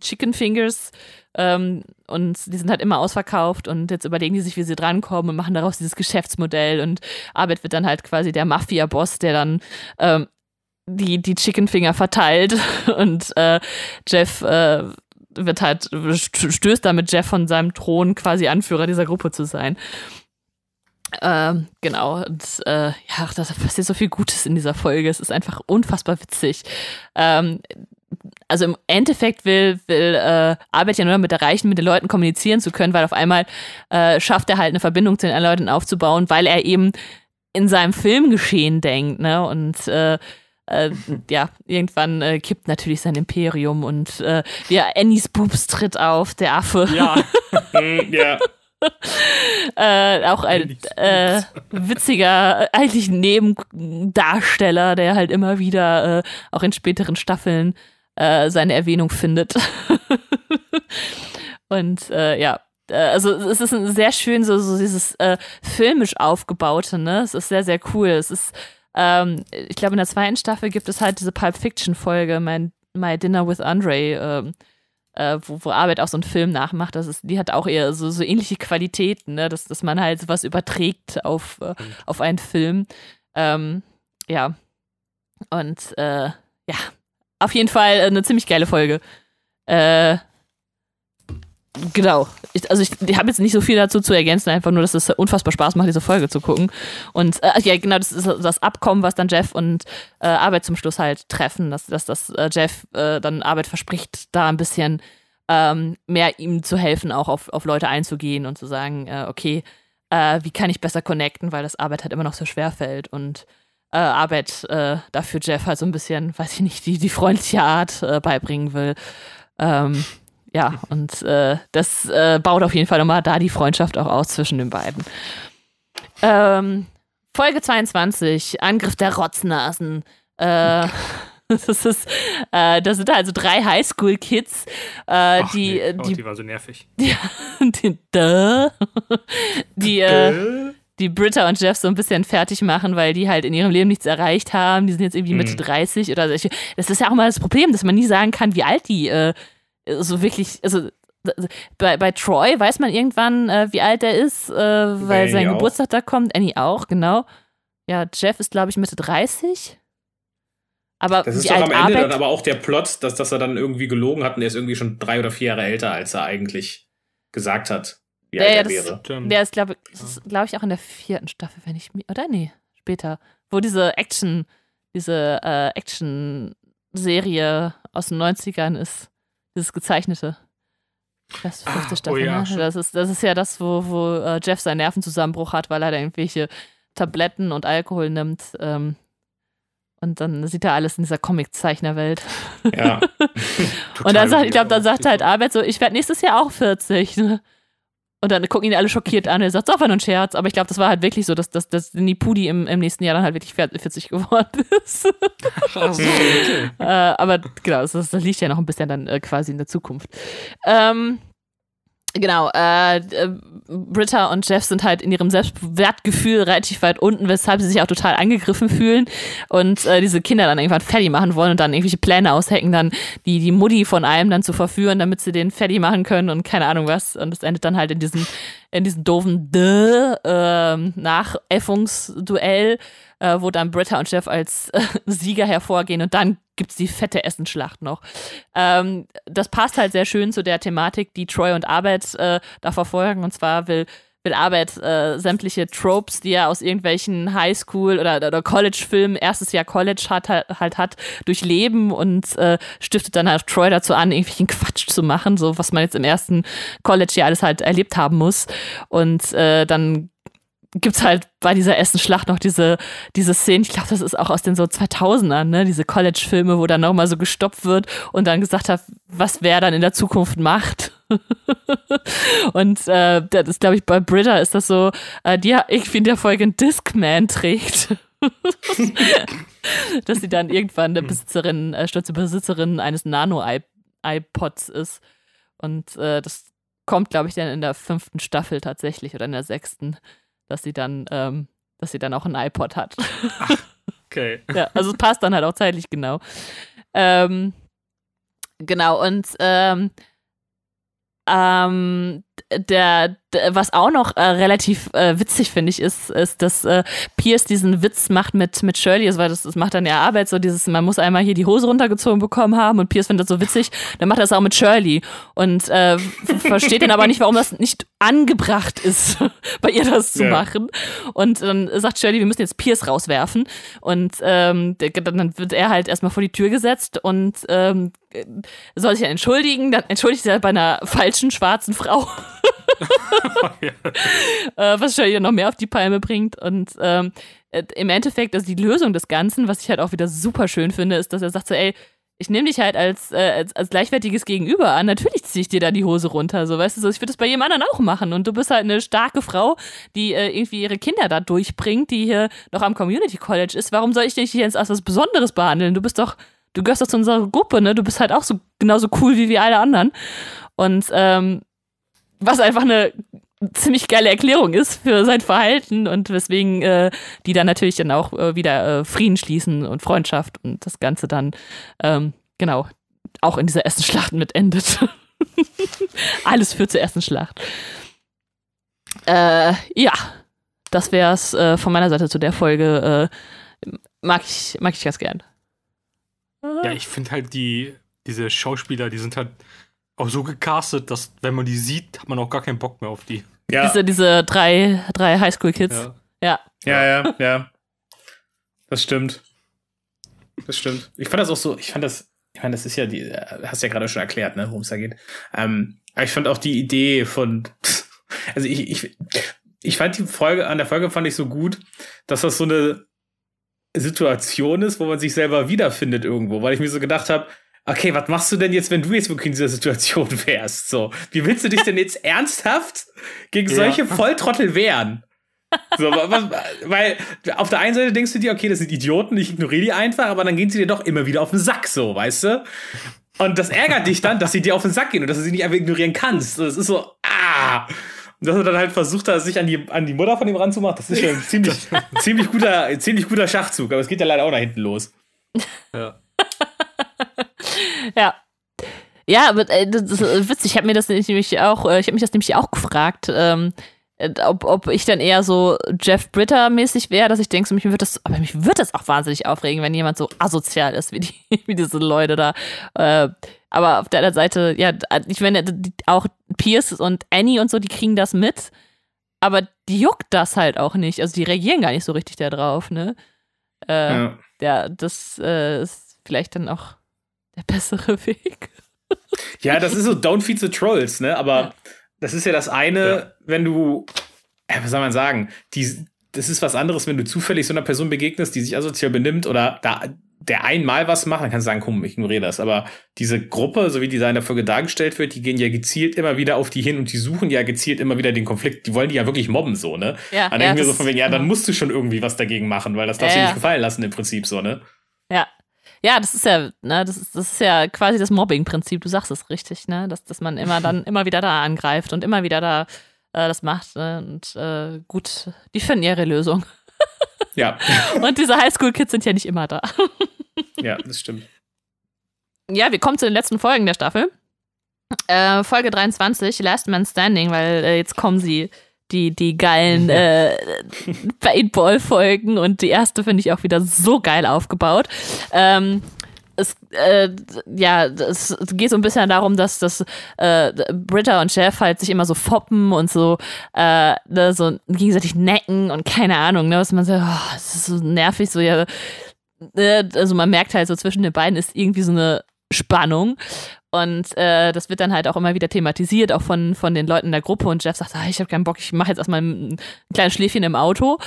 [SPEAKER 2] Chicken Fingers ähm, und die sind halt immer ausverkauft und jetzt überlegen die sich, wie sie drankommen und machen daraus dieses Geschäftsmodell und Arbeit wird dann halt quasi der Mafia-Boss, der dann ähm, die, die Chicken Finger verteilt und äh, Jeff äh, wird halt, stößt damit Jeff von seinem Thron quasi Anführer dieser Gruppe zu sein. Ähm, genau, und äh, ja, da passiert so viel Gutes in dieser Folge. Es ist einfach unfassbar witzig. Ähm, also im Endeffekt will, will äh, Arbeit ja nur damit erreichen, mit den Leuten kommunizieren zu können, weil auf einmal äh, schafft er halt eine Verbindung zu den Leuten aufzubauen, weil er eben in seinem Filmgeschehen denkt, ne? Und äh, äh, ja, irgendwann äh, kippt natürlich sein Imperium und äh, ja, Annies Boobs tritt auf, der Affe.
[SPEAKER 5] Ja. Hm, ja.
[SPEAKER 2] äh, auch ein äh, witziger, eigentlich Nebendarsteller, der halt immer wieder äh, auch in späteren Staffeln äh, seine Erwähnung findet. Und äh, ja, äh, also es ist ein sehr schön so, so dieses äh, filmisch aufgebaute, ne? Es ist sehr, sehr cool. Es ist, ähm, ich glaube, in der zweiten Staffel gibt es halt diese Pulp Fiction-Folge, mein My Dinner with Andre, ähm, äh, wo, wo Arbeit auch so einen Film nachmacht. Das ist, die hat auch eher so, so ähnliche Qualitäten, ne? dass, dass man halt sowas überträgt auf, äh, auf einen Film. Ähm, ja. Und äh, ja, auf jeden Fall äh, eine ziemlich geile Folge. Äh, genau. Ich, also ich, ich habe jetzt nicht so viel dazu zu ergänzen, einfach nur, dass es unfassbar Spaß macht, diese Folge zu gucken. Und äh, ja, genau, das ist das Abkommen, was dann Jeff und äh, Arbeit zum Schluss halt treffen, dass, dass, dass äh, Jeff äh, dann Arbeit verspricht, da ein bisschen ähm, mehr ihm zu helfen, auch auf, auf Leute einzugehen und zu sagen, äh, okay, wie kann ich besser connecten, weil das Arbeit halt immer noch so schwer fällt und äh, Arbeit äh, dafür Jeff halt so ein bisschen, weiß ich nicht, die, die freundliche Art äh, beibringen will. Ähm, ja, und äh, das äh, baut auf jeden Fall nochmal da die Freundschaft auch aus zwischen den beiden. Ähm, Folge 22, Angriff der Rotznasen. Äh, das ist, äh, das sind also drei Highschool-Kids, äh, die,
[SPEAKER 5] nee. oh,
[SPEAKER 2] die,
[SPEAKER 5] die war so nervig.
[SPEAKER 2] Die, die, die, die äh, die Britta und Jeff so ein bisschen fertig machen, weil die halt in ihrem Leben nichts erreicht haben. Die sind jetzt irgendwie Mitte mhm. 30 oder so. Das ist ja auch mal das Problem, dass man nie sagen kann, wie alt die äh, so wirklich, also bei, bei Troy weiß man irgendwann, äh, wie alt er ist, äh, weil sein auch. Geburtstag da kommt. Annie auch, genau. Ja, Jeff ist, glaube ich, Mitte 30. Aber
[SPEAKER 4] Das ist doch am Ende
[SPEAKER 2] Arbeit,
[SPEAKER 4] dann aber auch der Plot, dass, dass er dann irgendwie gelogen hat und er ist irgendwie schon drei oder vier Jahre älter, als er eigentlich gesagt hat, wie
[SPEAKER 2] Ja,
[SPEAKER 4] alt
[SPEAKER 2] ja, das-
[SPEAKER 4] wäre.
[SPEAKER 5] Stimmt.
[SPEAKER 2] der ist, glaube glaub ich, auch in der vierten Staffel, wenn ich mir. Oder nee, später. Wo diese Action, diese äh, Action-Serie aus den 90ern ist. Dieses gezeichnete. Das ist die fünfte
[SPEAKER 5] Ah,
[SPEAKER 2] Staffel,
[SPEAKER 5] oh ja,
[SPEAKER 2] ne? Das ist, das ist ja das, wo, wo äh, Jeff seinen Nervenzusammenbruch hat, weil er da irgendwelche Tabletten und Alkohol nimmt. Ähm, und dann sieht er alles in dieser Comic-Zeichnerwelt.
[SPEAKER 4] Ja.
[SPEAKER 2] Und dann sagt, ich glaube, dann sagt halt Albert so, ich werde nächstes Jahr auch 40. Ne? Und dann gucken ihn alle schockiert an. Er sagt, das war nur ein Scherz. Aber ich glaube, das war halt wirklich so, dass, dass, dass Nipudi im, im nächsten Jahr dann halt wirklich 40 geworden ist.
[SPEAKER 5] Ach so, okay.
[SPEAKER 2] äh, aber genau, das, das liegt ja noch ein bisschen dann äh, quasi in der Zukunft. Ähm, genau, äh, äh, Britta und Jeff sind halt in ihrem Selbstwertgefühl relativ weit unten, weshalb sie sich auch total angegriffen fühlen und äh, diese Kinder dann irgendwann fertig machen wollen und dann irgendwelche Pläne aushecken, dann die, die Mutti von einem dann zu verführen, damit sie den fertig machen können und keine Ahnung was. Und es endet dann halt in diesem, in diesem doofen Dö, ähm, Nachäffungsduell, äh, wo dann Britta und Jeff als äh, Sieger hervorgehen und dann gibt's die fette Essenschlacht noch. Ähm, das passt halt sehr schön zu der Thematik, die Troy und Arbeit äh, da verfolgen. Und zwar will, will Arbeit äh, sämtliche Tropes, die er aus irgendwelchen Highschool- oder, oder College-Filmen, erstes Jahr College hat, halt hat, durchleben und äh, stiftet dann halt Troy dazu an, irgendwelchen Quatsch zu machen, so was man jetzt im ersten College-Jahr alles halt erlebt haben muss. Und äh, dann gibt's halt bei dieser ersten Schlacht noch diese, diese Szene, ich glaube, das ist auch aus den so 2000ern, ne, diese College-Filme, wo dann nochmal so gestoppt wird und dann gesagt hat, was wer dann in der Zukunft macht. und äh, das ist, glaube ich, bei Britta ist das so, äh, die irgendwie in der Folge einen Discman trägt. Dass sie dann irgendwann eine Besitzerin, äh, stolze Besitzerin eines Nano-iPods ist. Und äh, das kommt, glaube ich, dann in der fünften Staffel tatsächlich oder in der sechsten dass sie dann, ähm, dass sie dann auch ein iPod hat.
[SPEAKER 5] okay.
[SPEAKER 2] ja, also es passt dann halt auch zeitlich genau. Ähm, genau, und ähm, ähm, der, der, was auch noch äh, relativ äh, witzig finde ich, ist, ist, dass äh, Pierce diesen Witz macht mit, mit Shirley, also, weil das, das macht dann ja Arbeit, so dieses, man muss einmal hier die Hose runtergezogen bekommen haben und Pierce findet das so witzig, dann macht er das auch mit Shirley. Und äh, versteht dann aber nicht, warum das nicht angebracht ist, bei ihr das zu
[SPEAKER 4] Ja.
[SPEAKER 2] machen. Und dann sagt Shirley, wir müssen jetzt Pierce rauswerfen. Und ähm, dann wird er halt erstmal vor die Tür gesetzt und ähm, soll sich dann entschuldigen, dann entschuldigt er bei einer falschen schwarzen Frau äh, was Shirley noch mehr auf die Palme bringt. Und ähm, äh, im Endeffekt, also die Lösung des Ganzen, was ich halt auch wieder super schön finde, ist, dass er sagt so, ey, ich nehme dich halt als, äh, als, als gleichwertiges Gegenüber an. Natürlich ziehe ich dir da die Hose runter. So, weißt du, so, ich würde das bei jedem anderen auch machen. Und du bist halt eine starke Frau, die äh, irgendwie ihre Kinder da durchbringt, die hier noch am Community College ist. Warum soll ich dich jetzt als was Besonderes behandeln? Du bist doch, du gehörst doch zu unserer Gruppe, ne? Du bist halt auch so genauso cool wie wir alle anderen. Und ähm, was einfach eine ziemlich geile Erklärung ist für sein Verhalten und weswegen äh, die dann natürlich dann auch äh, wieder äh, Frieden schließen und Freundschaft und das Ganze dann ähm, genau auch in dieser ersten Schlacht mit endet. Alles führt zur ersten Schlacht. Äh, ja, das wäre es äh, von meiner Seite zu der Folge. Äh, mag ich mag ich ganz gern.
[SPEAKER 5] Ja, ich finde halt die, diese Schauspieler, die sind halt auch so gecastet, dass wenn man die sieht, hat man auch gar keinen Bock mehr auf die.
[SPEAKER 4] Ja,
[SPEAKER 2] Diese, diese drei, drei Highschool-Kids.
[SPEAKER 5] Ja.
[SPEAKER 2] Ja.
[SPEAKER 4] ja, ja, ja. Das stimmt. Das stimmt. Ich fand das auch so, ich fand das, ich meine, das ist ja die, äh, hast ja gerade schon erklärt, ne, worum es da geht. Ähm, aber ich fand auch die Idee von, also ich, ich, ich fand die Folge, an der Folge fand ich so gut, dass das so eine Situation ist, wo man sich selber wiederfindet irgendwo, weil ich mir so gedacht habe, okay, was machst du denn jetzt, wenn du jetzt wirklich in dieser Situation wärst? So, wie willst du dich denn jetzt ernsthaft gegen
[SPEAKER 5] Ja.
[SPEAKER 4] solche Volltrottel wehren? So, was, weil auf der einen Seite denkst du dir, okay, das sind Idioten, ich ignoriere die einfach, aber dann gehen sie dir doch immer wieder auf den Sack, so, weißt du? Und das ärgert dich dann, dass sie dir auf den Sack gehen und dass du sie nicht einfach ignorieren kannst. Das ist so, ah! Und dass er dann halt versucht hat, sich an die, an die Mutter von ihm ranzumachen, das ist schon ein ziemlich, ziemlich, guter, ziemlich guter Schachzug, aber es geht ja leider auch nach hinten los.
[SPEAKER 5] Ja.
[SPEAKER 2] Ja. Ja, aber äh, das ist witzig. Ich habe mir das nämlich auch, äh, ich habe mich das nämlich auch gefragt. Ähm, äh, ob, ob ich dann eher so Jeff Britter-mäßig wäre, dass ich denke, so, mich wird das, aber mich wird das auch wahnsinnig aufregen, wenn jemand so asozial ist wie, die, wie diese Leute da. Äh, aber auf der anderen Seite, ja, ich meine, auch Pierce und Annie und so, die kriegen das mit, aber die juckt das halt auch nicht. Also die reagieren gar nicht so richtig da drauf, ne? Äh,
[SPEAKER 4] Ja.
[SPEAKER 2] ja, das äh, ist vielleicht dann auch der bessere Weg.
[SPEAKER 4] Ja, das ist so Don't Feed the Trolls, ne? Aber
[SPEAKER 2] Ja.
[SPEAKER 4] das ist ja das eine,
[SPEAKER 5] Ja.
[SPEAKER 4] wenn du, ja, was soll man sagen, die, das ist was anderes, wenn du zufällig so einer Person begegnest, die sich asozial benimmt oder da der einmal was macht, dann kannst du sagen, komm, ich ignoriere das. Aber diese Gruppe, so wie die da in der Folge dargestellt wird, die gehen ja gezielt immer wieder auf die hin und die suchen ja gezielt immer wieder den Konflikt. Die wollen die ja wirklich mobben, so, ne?
[SPEAKER 2] Ja,
[SPEAKER 4] Dann
[SPEAKER 2] ja,
[SPEAKER 4] denken wir so von wegen, ja, dann
[SPEAKER 2] genau.
[SPEAKER 4] musst du schon irgendwie was dagegen machen, weil das darfst
[SPEAKER 2] Ja,
[SPEAKER 4] du nicht gefallen lassen im Prinzip, so, ne?
[SPEAKER 2] Ja. Ja, das ist ja, ne, das ist, das ist ja quasi das Mobbing-Prinzip, du sagst es richtig, ne? Dass, dass man immer dann immer wieder da angreift und immer wieder da äh, das macht. Ne? Und äh, gut, die finden ihre Lösung.
[SPEAKER 4] Ja,
[SPEAKER 2] Und diese Highschool-Kids sind ja nicht immer da.
[SPEAKER 4] ja, das stimmt.
[SPEAKER 2] Ja, wir kommen zu den letzten Folgen der Staffel. Äh, Folge 23, Last Man Standing, weil äh, jetzt kommen sie, die, die geilen äh, Paintball-Folgen und die erste finde ich auch wieder so geil aufgebaut. Ähm, es, äh, ja, es geht so ein bisschen darum, dass, dass äh, Britta und Jeff halt sich immer so foppen und so, äh, ne, so gegenseitig necken und keine Ahnung, ne, was man so, oh, es ist so nervig, so ja, ne, also man merkt halt so zwischen den beiden ist irgendwie so eine Spannung. Und äh, das wird dann halt auch immer wieder thematisiert, auch von, von den Leuten in der Gruppe. Und Jeff sagt, ah, ich habe keinen Bock, ich mache jetzt erstmal ein, ein kleines Schläfchen im Auto.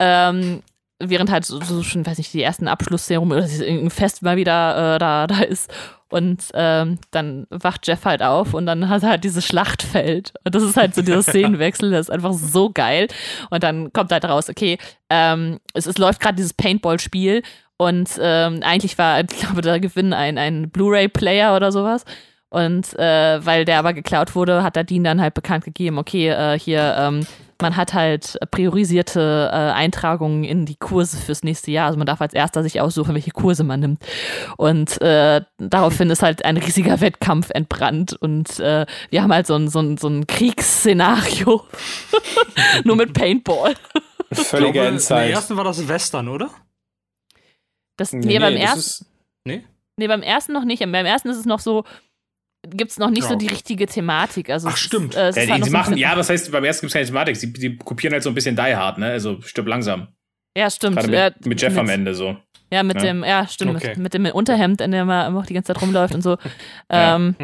[SPEAKER 2] Ähm, während halt so, so schon, weiß nicht, die ersten Abschlusszeremonien oder irgendein Fest mal wieder äh, da, da ist. Und ähm, dann wacht Jeff halt auf und dann hat er halt dieses Schlachtfeld. Und das ist halt so dieser Szenenwechsel, das ist einfach so geil. Und dann kommt halt raus, okay, ähm, es, es läuft gerade dieses Paintball-Spiel und ähm, eigentlich war, ich glaube, da Gewinn ein, ein Blu-ray-Player oder sowas. Und äh, weil der aber geklaut wurde, hat der Dean dann halt bekannt gegeben, okay, äh, hier, ähm, man hat halt priorisierte äh, Eintragungen in die Kurse fürs nächste Jahr. Also man darf als erster sich aussuchen, welche Kurse man nimmt. Und äh, daraufhin ist halt ein riesiger Wettkampf entbrannt. Und äh, wir haben halt so ein, so ein, so ein Kriegsszenario. Nur mit Paintball.
[SPEAKER 4] Völlige
[SPEAKER 5] Ich glaube,
[SPEAKER 4] Endzeit.
[SPEAKER 5] Im ersten war das Western, oder?
[SPEAKER 2] Das, nee, beim
[SPEAKER 4] das
[SPEAKER 2] ersten.
[SPEAKER 4] ist-
[SPEAKER 2] Nee, beim ersten noch nicht. Beim ersten ist es noch so, gibt es noch nicht
[SPEAKER 5] Ja.
[SPEAKER 2] so die richtige Thematik. Also
[SPEAKER 5] Ach, stimmt.
[SPEAKER 2] Äh, es
[SPEAKER 4] Ja, die,
[SPEAKER 2] halt so ein
[SPEAKER 4] machen,
[SPEAKER 2] bisschen-
[SPEAKER 4] ja, was heißt, beim ersten gibt es keine Thematik. Sie, die kopieren halt so ein bisschen Die Hard, ne? Also stirb langsam.
[SPEAKER 2] Ja, stimmt.
[SPEAKER 4] Mit,
[SPEAKER 2] ja,
[SPEAKER 4] mit Jeff am Ende so.
[SPEAKER 2] Ja, mit
[SPEAKER 4] Ja.
[SPEAKER 2] dem, ja, stimmt,
[SPEAKER 5] Okay.
[SPEAKER 2] mit, mit dem Unterhemd, in dem er immer auch die ganze Zeit rumläuft und so. Ähm,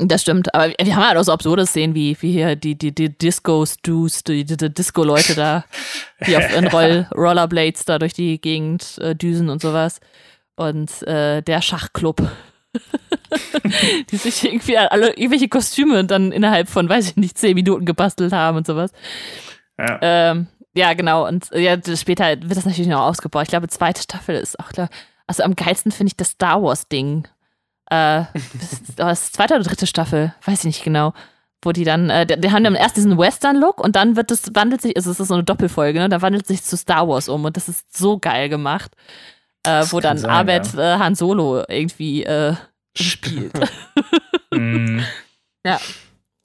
[SPEAKER 2] das stimmt. Aber wir haben halt auch so absurde Szenen wie, wie hier die, die, die Disco-Stews, die, die, die Disco-Leute da, die auf in Roll, Rollerblades da durch die Gegend äh, düsen und sowas. Und äh, der Schachclub. die sich irgendwie alle irgendwelche Kostüme dann innerhalb von, weiß ich nicht, zehn Minuten gebastelt haben und sowas.
[SPEAKER 4] Ja.
[SPEAKER 2] Ähm, ja, genau. Und ja, später wird das natürlich noch ausgebaut. Ich glaube, zweite Staffel ist auch klar. Also am geilsten finde ich das Star Wars-Ding. Äh, das ist das zweite oder dritte Staffel, weiß ich nicht genau. Wo die dann, äh, die, die haben dann erst diesen Western-Look und dann wird es, wandelt sich, also es ist so eine Doppelfolge, ne? Da wandelt sich zu Star Wars um und das ist so geil gemacht. Äh, wo dann
[SPEAKER 4] sein,
[SPEAKER 2] Abed äh, Han Solo irgendwie äh, spielt.
[SPEAKER 4] Mm.
[SPEAKER 2] Ja,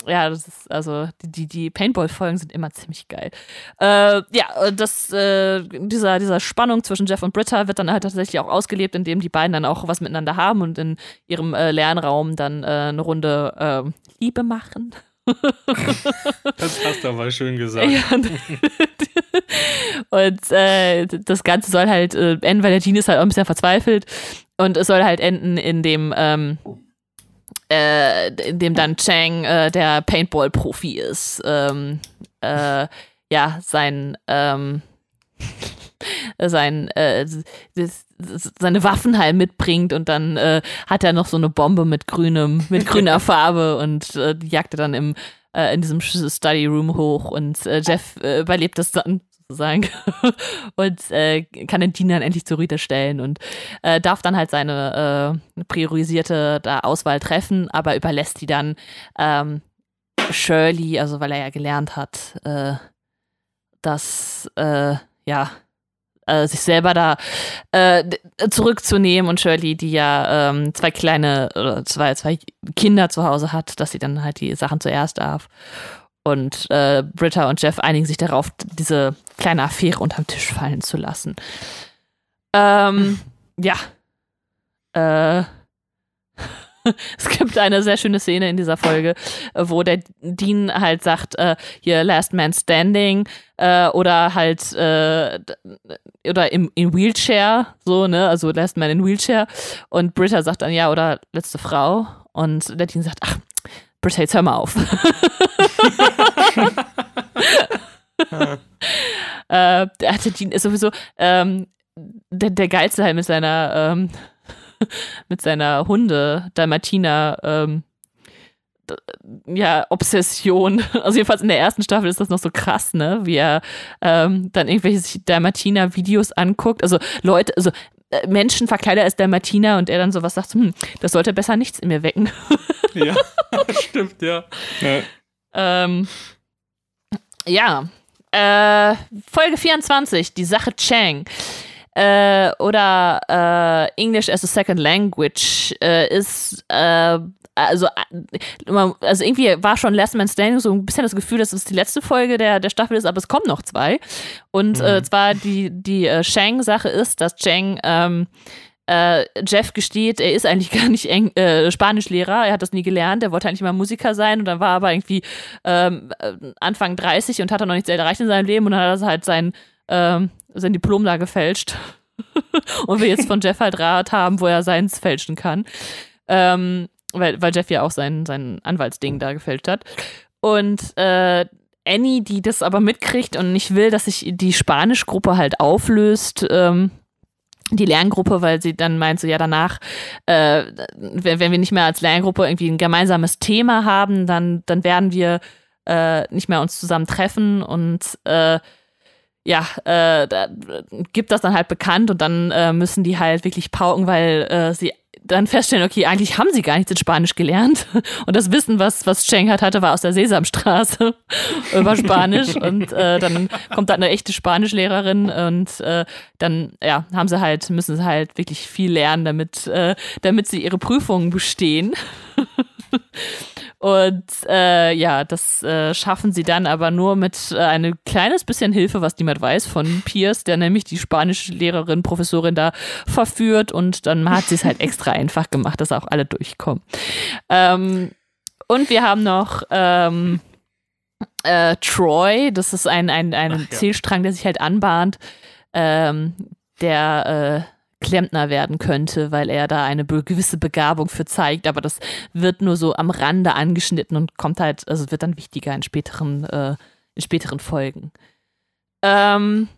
[SPEAKER 2] das ist, also, die, die, Paintball-Folgen sind immer ziemlich geil. Äh, ja, das, äh, dieser, dieser Spannung zwischen Jeff und Britta wird dann halt tatsächlich auch ausgelebt, indem die beiden dann auch was miteinander haben und in ihrem äh, Lernraum dann äh, eine Runde äh, Liebe machen.
[SPEAKER 5] Das hast du aber schön gesagt.
[SPEAKER 2] Ja. und äh, das Ganze soll halt enden, weil der Gene ist halt auch ein bisschen verzweifelt. Und es soll halt enden, in dem, ähm, äh, in dem dann Chang äh, der Paintball-Profi ist. Ähm, äh, ja, sein, ähm, sein, äh, das, das, seine Waffen halt mitbringt und dann äh, hat er noch so eine Bombe mit grünem, mit grüner Farbe und äh, die jagt er dann im, äh, in diesem Study Room hoch und äh, Jeff äh, überlebt das dann sozusagen und äh, kann den dann endlich zur Rüte stellen und äh, darf dann halt seine äh, priorisierte da Auswahl treffen, aber überlässt die dann ähm, Shirley, also weil er ja gelernt hat, äh, dass äh, ja äh, sich selber da äh, zurückzunehmen und Shirley, die ja ähm, zwei kleine oder zwei, zwei Kinder zu Hause hat, dass sie dann halt die Sachen zuerst darf. Und äh, Britta und Jeff einigen sich darauf, diese kleine Affäre unterm Tisch fallen zu lassen. Ähm, ja. Äh. es gibt eine sehr schöne Szene in dieser Folge, wo der Dean halt sagt, äh, hier Last Man Standing äh, oder halt äh, oder im in Wheelchair, so, ne, also Last Man in Wheelchair und Britta sagt dann ja oder letzte Frau und der Dean sagt, ach, Britta, jetzt hör mal auf. äh, der Dean ist sowieso ähm, der, der Geilste halt mit seiner ähm, mit seiner Hunde, Dalmatiner, ähm, ja, Obsession. Also jedenfalls in der ersten Staffel ist das noch so krass, ne? Wie er ähm, dann irgendwelche Dalmatiner-Videos anguckt. Also Leute, also äh, Menschen verkleidet als Dalmatiner und er dann sowas sagt, hm, das sollte besser nichts in mir wecken.
[SPEAKER 5] Ja, stimmt, ja.
[SPEAKER 2] Ja, ähm, ja. Äh, Folge 24, die Sache Chang äh, oder äh, English as a Second Language äh, ist äh, also, äh, also irgendwie war schon Last Man Standing so ein bisschen das Gefühl, dass es die letzte Folge der, der Staffel ist, aber es kommen noch zwei. Und äh, mhm. zwar die, die äh, Shang-Sache ist, dass Chang ähm, äh, Jeff gesteht, er ist eigentlich gar nicht Eng äh, Spanischlehrer, er hat das nie gelernt, er wollte eigentlich mal Musiker sein und dann war er aber irgendwie ähm, Anfang 30 und hat dann noch nichts erreicht in seinem Leben und dann hat er halt sein ähm, sein Diplom da gefälscht. und wir jetzt von Jeff halt Rat haben, wo er seins fälschen kann. Ähm, weil, weil Jeff ja auch sein, sein Anwaltsding da gefälscht hat. Und äh, Annie, die das aber mitkriegt und nicht will, dass sich die Spanischgruppe halt auflöst, ähm, die Lerngruppe, weil sie dann meint, so ja, danach, äh, wenn, wenn wir nicht mehr als Lerngruppe irgendwie ein gemeinsames Thema haben, dann, dann werden wir äh, nicht mehr uns zusammen treffen und äh, ja, äh, da gibt das dann halt bekannt und dann äh, müssen die halt wirklich pauken, weil äh, sie dann feststellen, okay, eigentlich haben sie gar nichts in Spanisch gelernt. Und das Wissen, was, was Cheng halt hatte, war aus der Sesamstraße über Spanisch. Und äh, dann kommt da eine echte Spanischlehrerin und äh, dann, ja, haben sie halt, müssen sie halt wirklich viel lernen, damit, äh, damit sie ihre Prüfungen bestehen. Und äh, ja, das äh, schaffen sie dann aber nur mit äh, ein kleines bisschen Hilfe, was niemand weiß, von Pierce, der nämlich die spanische Lehrerin, Professorin da verführt und dann hat sie es halt extra einfach gemacht, dass auch alle durchkommen. Ähm, und wir haben noch ähm, äh, Troy, das ist ein, ein, ein Ach, ja. Zielstrang, der sich halt anbahnt, ähm, der äh, Klempner werden könnte, weil er da eine gewisse Begabung für zeigt, aber das wird nur so am Rande angeschnitten und kommt halt, also wird dann wichtiger in späteren, äh, in späteren Folgen. Ähm,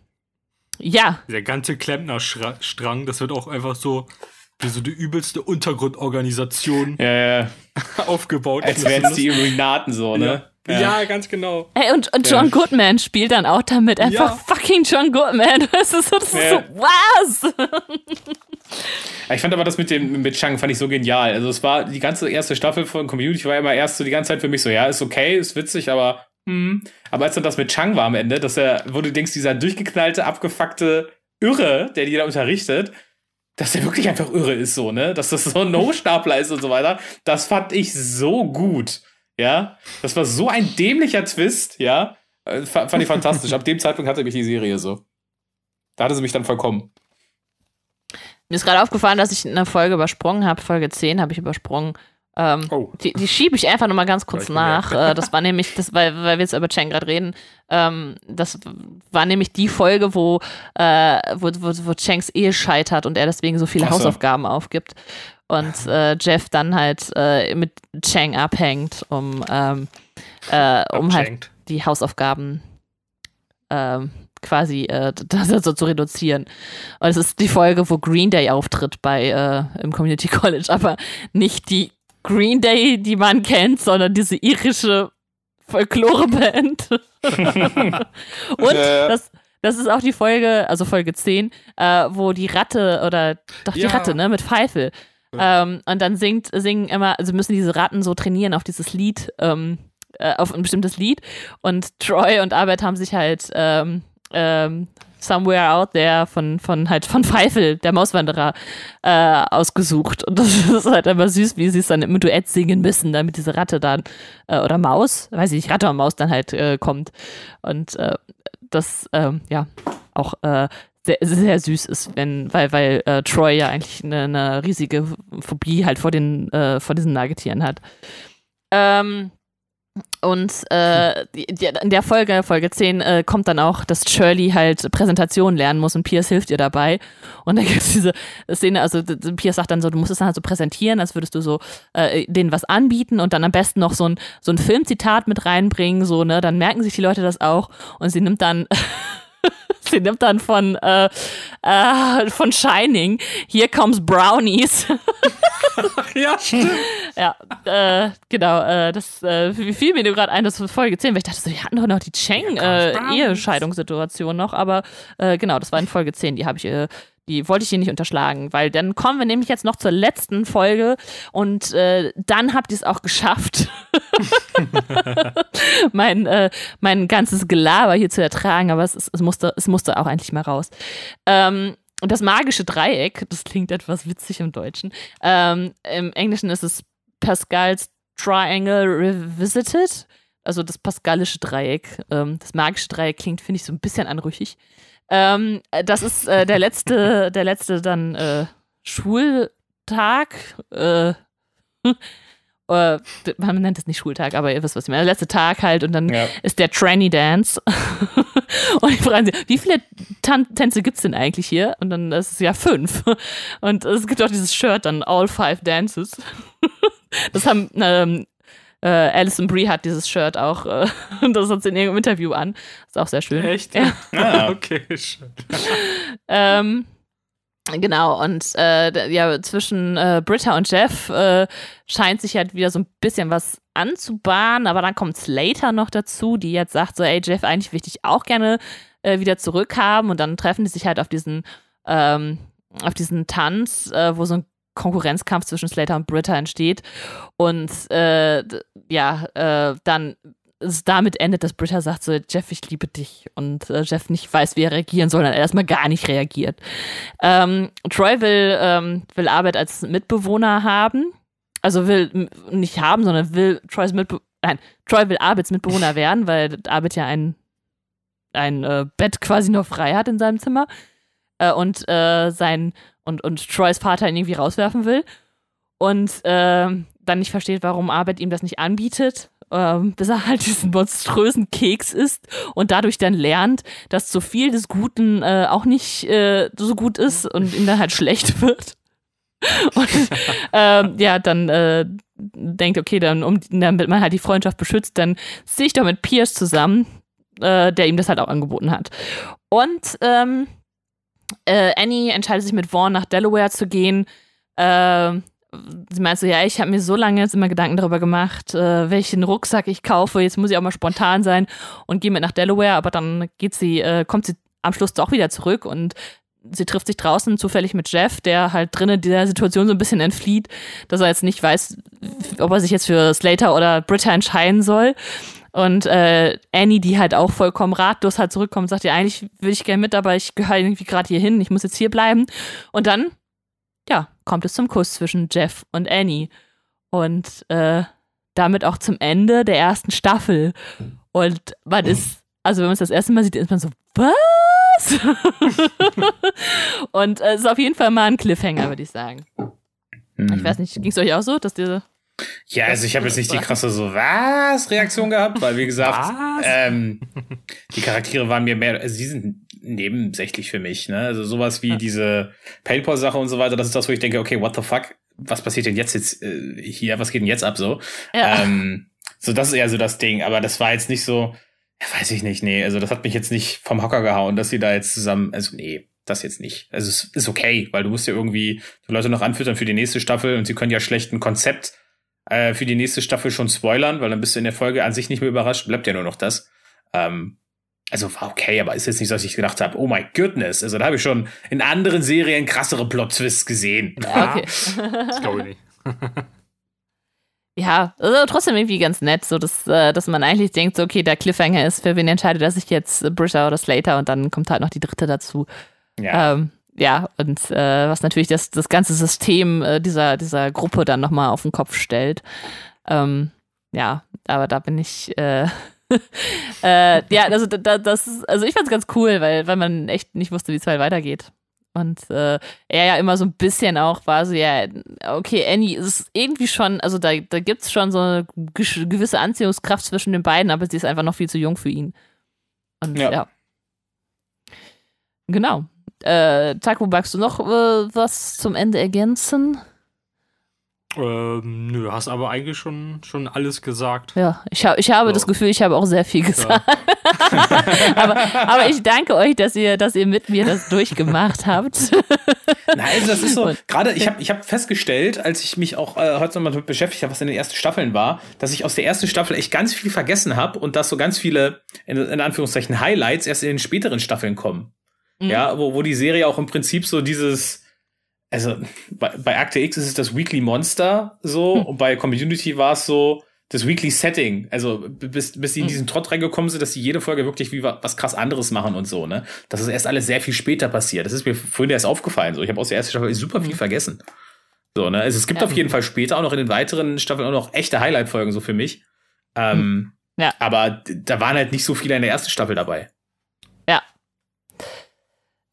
[SPEAKER 2] ja.
[SPEAKER 5] Der ganze Klempner-Strang, das wird auch einfach so wie so die übelste Untergrundorganisation
[SPEAKER 4] ja, ja.
[SPEAKER 5] aufgebaut.
[SPEAKER 4] Als wären es die Illuminaten so, ne?
[SPEAKER 5] Ja. Ja. ja, ganz genau.
[SPEAKER 2] Hey, und, und John ja. Goodman spielt dann auch damit. Einfach ja. fucking John Goodman. Das ist so, das ist so was?
[SPEAKER 4] Ich fand aber das mit dem mit Chang fand ich so genial. Also es war die ganze erste Staffel von Community war immer erst so die ganze Zeit für mich so, ja, ist okay, ist witzig, aber hm. Aber als dann das mit Chang war am Ende, dass er, wo du denkst, dieser durchgeknallte, abgefuckte Irre, der die da unterrichtet, dass er wirklich einfach irre ist, so, ne? Dass das so ein No-Stapler ist und so weiter. Das fand ich so gut. Ja, das war so ein dämlicher Twist, ja. Äh, fand ich fantastisch. Ab dem Zeitpunkt hatte mich die Serie so. Da hatte sie mich dann vollkommen.
[SPEAKER 2] Mir ist gerade aufgefallen, dass ich eine Folge übersprungen habe. Folge 10 habe ich übersprungen. Ähm, oh. Die, die schiebe ich einfach nochmal ganz kurz nach. Äh, das war nämlich, das, weil, weil wir jetzt über Chang gerade reden, ähm, das war nämlich die Folge, wo, äh, wo, wo, wo Changs Ehe scheitert und er deswegen so viele so. Hausaufgaben aufgibt und äh, Jeff dann halt äh, mit Chang abhängt, um, ähm, äh, um halt die Hausaufgaben ähm, quasi äh, das so zu reduzieren. Und es ist die Folge, wo Green Day auftritt bei äh, im Community College, aber nicht die Green Day, die man kennt, sondern diese irische Folklore-Band. und das, das ist auch die Folge, also Folge 10, äh, wo die Ratte oder doch die ja. Ratte, ne, mit Pfeife ähm, und dann singt, singen immer, also müssen diese Ratten so trainieren auf dieses Lied, ähm, äh, auf ein bestimmtes Lied. Und Troy und Albert haben sich halt ähm, ähm, Somewhere Out There von, von halt von Pfeifel, der Mauswanderer, äh, ausgesucht. Und das ist halt immer süß, wie sie es dann im Duett singen müssen, damit diese Ratte dann, äh, oder Maus, weiß ich nicht, Ratte oder Maus dann halt äh, kommt. Und äh, das, ähm, ja, auch äh, sehr, sehr süß ist, wenn, weil, weil äh, Troy ja eigentlich eine, eine, riesige Phobie halt vor den, äh, vor diesen Nagetieren hat. Ähm, und äh, in der Folge, Folge 10, äh, kommt dann auch, dass Shirley halt Präsentation lernen muss und Pierce hilft ihr dabei. Und dann gibt es diese Szene, also Pierce sagt dann so, du musst es dann halt so präsentieren, als würdest du so äh, denen was anbieten und dann am besten noch so ein, so ein Filmzitat mit reinbringen, so, ne, dann merken sich die Leute das auch und sie nimmt dann sie nimmt dann von, äh, äh, von Shining, Here Comes Brownies.
[SPEAKER 5] ja, stimmt.
[SPEAKER 2] Ja, äh, genau. Äh, das äh, fiel mir gerade ein, das Folge 10, weil ich dachte so, die hatten doch noch die Cheng-Ehescheidungssituation noch, aber äh, genau, das war in Folge 10, die habe ich äh, die wollte ich hier nicht unterschlagen, weil dann kommen wir nämlich jetzt noch zur letzten Folge und äh, dann habt ihr es auch geschafft, mein, äh, mein ganzes Gelaber hier zu ertragen, aber es, es, musste, es musste auch eigentlich mal raus. Ähm, und das magische Dreieck, das klingt etwas witzig im Deutschen. Ähm, Im Englischen ist es Pascal's Triangle Revisited, also das pascalische Dreieck. Ähm, das magische Dreieck klingt, finde ich, so ein bisschen anrüchig. Ähm, das ist äh, der letzte, der letzte dann äh, Schultag. Äh, äh, man nennt es nicht Schultag, aber ihr wisst, was ich meine. Der letzte Tag halt und dann ja. ist der Tranny Dance. und ich frage sie, wie viele Tan Tänze gibt es denn eigentlich hier? Und dann ist es ja fünf. Und es gibt auch dieses Shirt dann, All Five Dances. das haben ähm, äh, Alison Brie hat dieses Shirt auch, äh, das hat sie in ihrem Interview an. Ist auch sehr schön.
[SPEAKER 5] Echt?
[SPEAKER 2] Ja.
[SPEAKER 5] Ah, okay, schön.
[SPEAKER 2] ähm, Genau, und äh, ja, zwischen äh, Britta und Jeff äh, scheint sich halt wieder so ein bisschen was anzubahnen, aber dann kommt Slater noch dazu, die jetzt sagt so, ey, Jeff, eigentlich möchte ich auch gerne äh, wieder zurückhaben und dann treffen die sich halt auf diesen, ähm, auf diesen Tanz, äh, wo so ein Konkurrenzkampf zwischen Slater und Britta entsteht. Und äh, ja, äh, dann es damit endet, dass Britta sagt so, Jeff, ich liebe dich. Und äh, Jeff nicht weiß, wie er reagieren soll, er erstmal gar nicht reagiert. Ähm, Troy will, ähm, will Arbeit als Mitbewohner haben. Also will nicht haben, sondern will Troys Mitbewohner, nein, Troy will Arbeits Mitbewohner werden, weil Arbeit ja ein, ein äh, Bett quasi noch frei hat in seinem Zimmer. Äh, und äh, sein und, und Troys Vater ihn irgendwie rauswerfen will. Und äh, dann nicht versteht, warum Arbeit ihm das nicht anbietet, äh, bis er halt diesen monströsen Keks isst und dadurch dann lernt, dass zu viel des Guten äh, auch nicht äh, so gut ist und ihm dann halt schlecht wird. Und ähm, ja, dann äh, denkt, okay, dann, um, damit man halt die Freundschaft beschützt, dann ziehe ich doch mit Pierce zusammen, äh, der ihm das halt auch angeboten hat. Und ähm, äh, Annie entscheidet sich mit Vaughn nach Delaware zu gehen. Äh, sie meint so, ja, ich habe mir so lange jetzt immer Gedanken darüber gemacht, äh, welchen Rucksack ich kaufe. Jetzt muss ich auch mal spontan sein und gehe mit nach Delaware. Aber dann geht sie, äh, kommt sie am Schluss doch wieder zurück und sie trifft sich draußen zufällig mit Jeff, der halt drinnen dieser Situation so ein bisschen entflieht, dass er jetzt nicht weiß, ob er sich jetzt für Slater oder Britta entscheiden soll. Und äh, Annie, die halt auch vollkommen ratlos halt zurückkommt, sagt ja, eigentlich will ich gerne mit, aber ich gehöre irgendwie gerade hier hin, ich muss jetzt hier bleiben. Und dann, ja, kommt es zum Kuss zwischen Jeff und Annie. Und äh, damit auch zum Ende der ersten Staffel. Und man ist, also wenn man es das erste Mal sieht, ist man so, was? und äh, es ist auf jeden Fall mal ein Cliffhanger, würde ich sagen. Ich
[SPEAKER 4] Hm.
[SPEAKER 2] weiß nicht, ging es euch auch so, dass ihr
[SPEAKER 4] Ja, also ich habe jetzt nicht die krasse so was Reaktion gehabt, weil wie gesagt, ähm, die Charaktere waren mir mehr, also die sind nebensächlich für mich, ne? Also sowas wie diese Paintball Sache und so weiter, das ist das, wo ich denke, okay, what the fuck, was passiert denn jetzt jetzt äh, hier, was geht denn jetzt ab so?
[SPEAKER 2] Ja.
[SPEAKER 4] Ähm, so das ist eher so das Ding, aber das war jetzt nicht so, ja, weiß ich nicht, nee, also das hat mich jetzt nicht vom Hocker gehauen, dass sie da jetzt zusammen, also nee, das jetzt nicht. Also es ist okay, weil du musst ja irgendwie die Leute noch anfüttern für die nächste Staffel und sie können ja schlecht ein Konzept äh, für die nächste Staffel schon spoilern, weil dann bist du in der Folge an sich nicht mehr überrascht, bleibt ja nur noch das. Ähm, also war okay, aber ist jetzt nicht so, dass ich gedacht habe, oh my goodness. Also da habe ich schon in anderen Serien krassere Plot-Twists gesehen.
[SPEAKER 2] Ja, okay.
[SPEAKER 5] Das glaube ich nicht.
[SPEAKER 2] ja, also trotzdem irgendwie ganz nett, so dass, äh, dass man eigentlich denkt, so, okay, der Cliffhanger ist, für wen entscheidet er sich jetzt, Britta oder Slater und dann kommt halt noch die dritte dazu.
[SPEAKER 4] Ja.
[SPEAKER 2] Ähm, ja, und äh, was natürlich das, das ganze System äh, dieser, dieser Gruppe dann nochmal auf den Kopf stellt. Ähm, ja, aber da bin ich, äh, äh, ja, also da, das ist, also ich fand's ganz cool, weil, weil man echt nicht wusste, wie es halt weitergeht. Und äh, er ja immer so ein bisschen auch war so, ja, okay, Annie ist irgendwie schon, also da, da gibt es schon so eine gewisse Anziehungskraft zwischen den beiden, aber sie ist einfach noch viel zu jung für ihn. Und ja. ja. Genau. Äh, Taco, magst du noch äh, was zum Ende ergänzen?
[SPEAKER 5] Ähm, nö, hast aber eigentlich schon, schon alles gesagt.
[SPEAKER 2] Ja, ich, ha ich habe so. das Gefühl, ich habe auch sehr viel gesagt. Ja. aber, aber ich danke euch, dass ihr, dass ihr mit mir das durchgemacht habt.
[SPEAKER 4] Nein, also das ist so, gerade ich habe ich hab festgestellt, als ich mich auch äh, heute nochmal damit beschäftigt habe, was in den ersten Staffeln war, dass ich aus der ersten Staffel echt ganz viel vergessen habe und dass so ganz viele, in, in Anführungszeichen, Highlights erst in den späteren Staffeln kommen. Mhm. Ja, wo, wo die Serie auch im Prinzip so dieses also bei, bei Akte X ist es das Weekly Monster so hm. und bei Community war es so das Weekly Setting. Also bis, bis die in hm. diesen Trott reingekommen sind, dass sie jede Folge wirklich wie was krass anderes machen und so, ne? Das ist erst alles sehr viel später passiert. Das ist mir vorhin erst aufgefallen. So, ich habe aus der ersten Staffel super viel hm. vergessen. So, ne? Also es gibt ja. auf jeden Fall später auch noch in den weiteren Staffeln auch noch echte Highlight-Folgen so für mich. Ähm, ja. Aber da waren halt nicht so viele in der ersten Staffel dabei.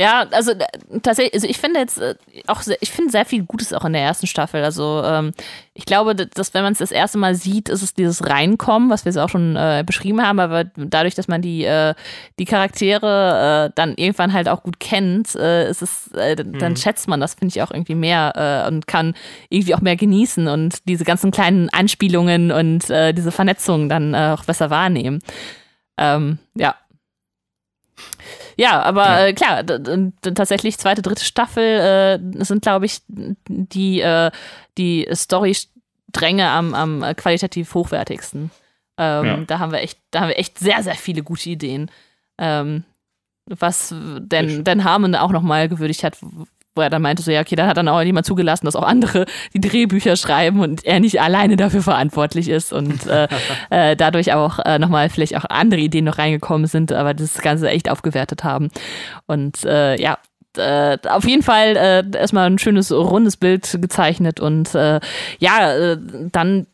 [SPEAKER 2] Ja, also äh, tatsächlich, also ich finde jetzt äh, auch, sehr, ich finde sehr viel Gutes auch in der ersten Staffel. Also ähm, ich glaube, dass wenn man es das erste Mal sieht, ist es dieses Reinkommen, was wir jetzt auch schon äh, beschrieben haben, aber dadurch, dass man die, äh, die Charaktere äh, dann irgendwann halt auch gut kennt, äh, ist es, dann mhm. schätzt man das, finde ich, auch irgendwie mehr und kann irgendwie auch mehr genießen und diese ganzen kleinen Anspielungen und diese Vernetzungen dann auch besser wahrnehmen. Ähm, ja. Ja, aber ja. Äh, klar, tatsächlich zweite, dritte Staffel äh, sind, glaube ich, die, äh, die Story-Stränge am, am qualitativ hochwertigsten. Ähm, ja. Da haben wir echt, da haben wir echt sehr, sehr viele gute Ideen. Ähm, was denn, Dan Harmon auch nochmal gewürdigt hat, wo er dann meinte, so ja, okay, dann hat dann auch jemand zugelassen, dass auch andere die Drehbücher schreiben und er nicht alleine dafür verantwortlich ist und äh, äh, dadurch auch äh, nochmal vielleicht auch andere Ideen noch reingekommen sind, aber das Ganze echt aufgewertet haben. Und äh, ja, äh, auf jeden Fall äh, erstmal ein schönes rundes Bild gezeichnet und äh, ja, äh, dann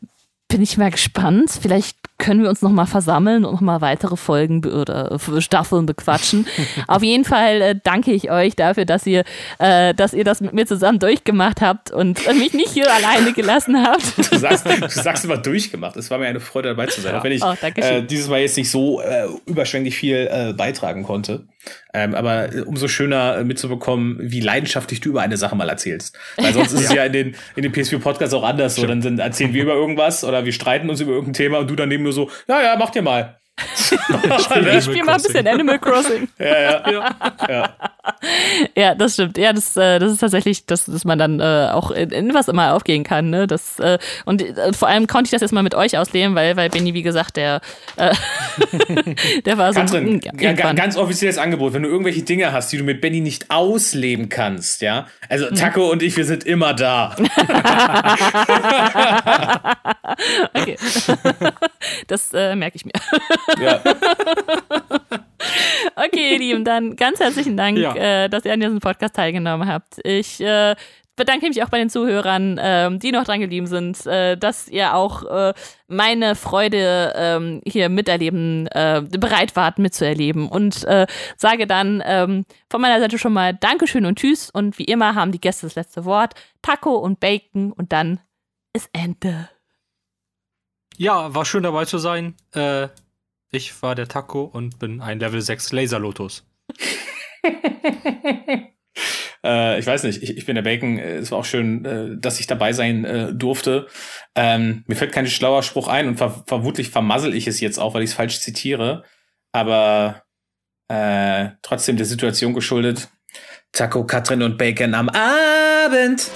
[SPEAKER 2] bin ich mal gespannt. Vielleicht können wir uns noch mal versammeln und noch mal weitere Folgen oder Staffeln bequatschen. Auf jeden Fall äh, danke ich euch dafür, dass ihr, äh, dass ihr das mit mir zusammen durchgemacht habt und mich nicht hier alleine gelassen habt.
[SPEAKER 4] Du sagst, du sagst immer durchgemacht. Es war mir eine Freude dabei zu sein, auch wenn ich oh, äh, dieses Mal jetzt nicht so äh, überschwänglich viel äh, beitragen konnte. Ähm, aber umso schöner äh, mitzubekommen, wie leidenschaftlich du über eine Sache mal erzählst. Weil sonst ist es ja in den, in den PS4 Podcasts auch anders so. Dann sind, erzählen wir über irgendwas oder wir streiten uns über irgendein Thema und du daneben nur so, ja, ja, mach dir mal.
[SPEAKER 2] ich spiele mal ein bisschen Animal Crossing.
[SPEAKER 4] ja, ja, ja.
[SPEAKER 2] ja. ja, das stimmt. Ja, das, äh, das ist tatsächlich, dass, dass man dann äh, auch in, in, was immer aufgehen kann. Ne? Das, äh, und äh, vor allem konnte ich das jetzt mal mit euch ausleben, weil, weil Benny, wie gesagt, der, äh, der war so.
[SPEAKER 4] Katrin, ein, ganz offizielles Angebot, wenn du irgendwelche Dinge hast, die du mit Benny nicht ausleben kannst, ja. Also mhm. Taco und ich, wir sind immer da.
[SPEAKER 2] okay. das äh, merke ich mir. Ja. Okay, ihr Lieben, dann ganz herzlichen Dank, ja. äh, dass ihr an diesem Podcast teilgenommen habt. Ich äh, bedanke mich auch bei den Zuhörern, ähm, die noch dran geblieben sind, äh, dass ihr auch äh, meine Freude ähm, hier miterleben, äh, bereit wart mitzuerleben. Und äh, sage dann ähm, von meiner Seite schon mal Dankeschön und Tschüss. Und wie immer haben die Gäste das letzte Wort. Taco und Bacon und dann ist Ende.
[SPEAKER 5] Ja, war schön dabei zu sein. Äh, ich war der Taco und bin ein Level 6 Laser Lotus.
[SPEAKER 4] äh, ich weiß nicht, ich, ich, bin der Bacon. Es war auch schön, äh, dass ich dabei sein äh, durfte. Ähm, mir fällt kein schlauer Spruch ein und ver vermutlich vermassel ich es jetzt auch, weil ich es falsch zitiere. Aber äh, trotzdem der Situation geschuldet. Taco, Katrin und Bacon am Abend.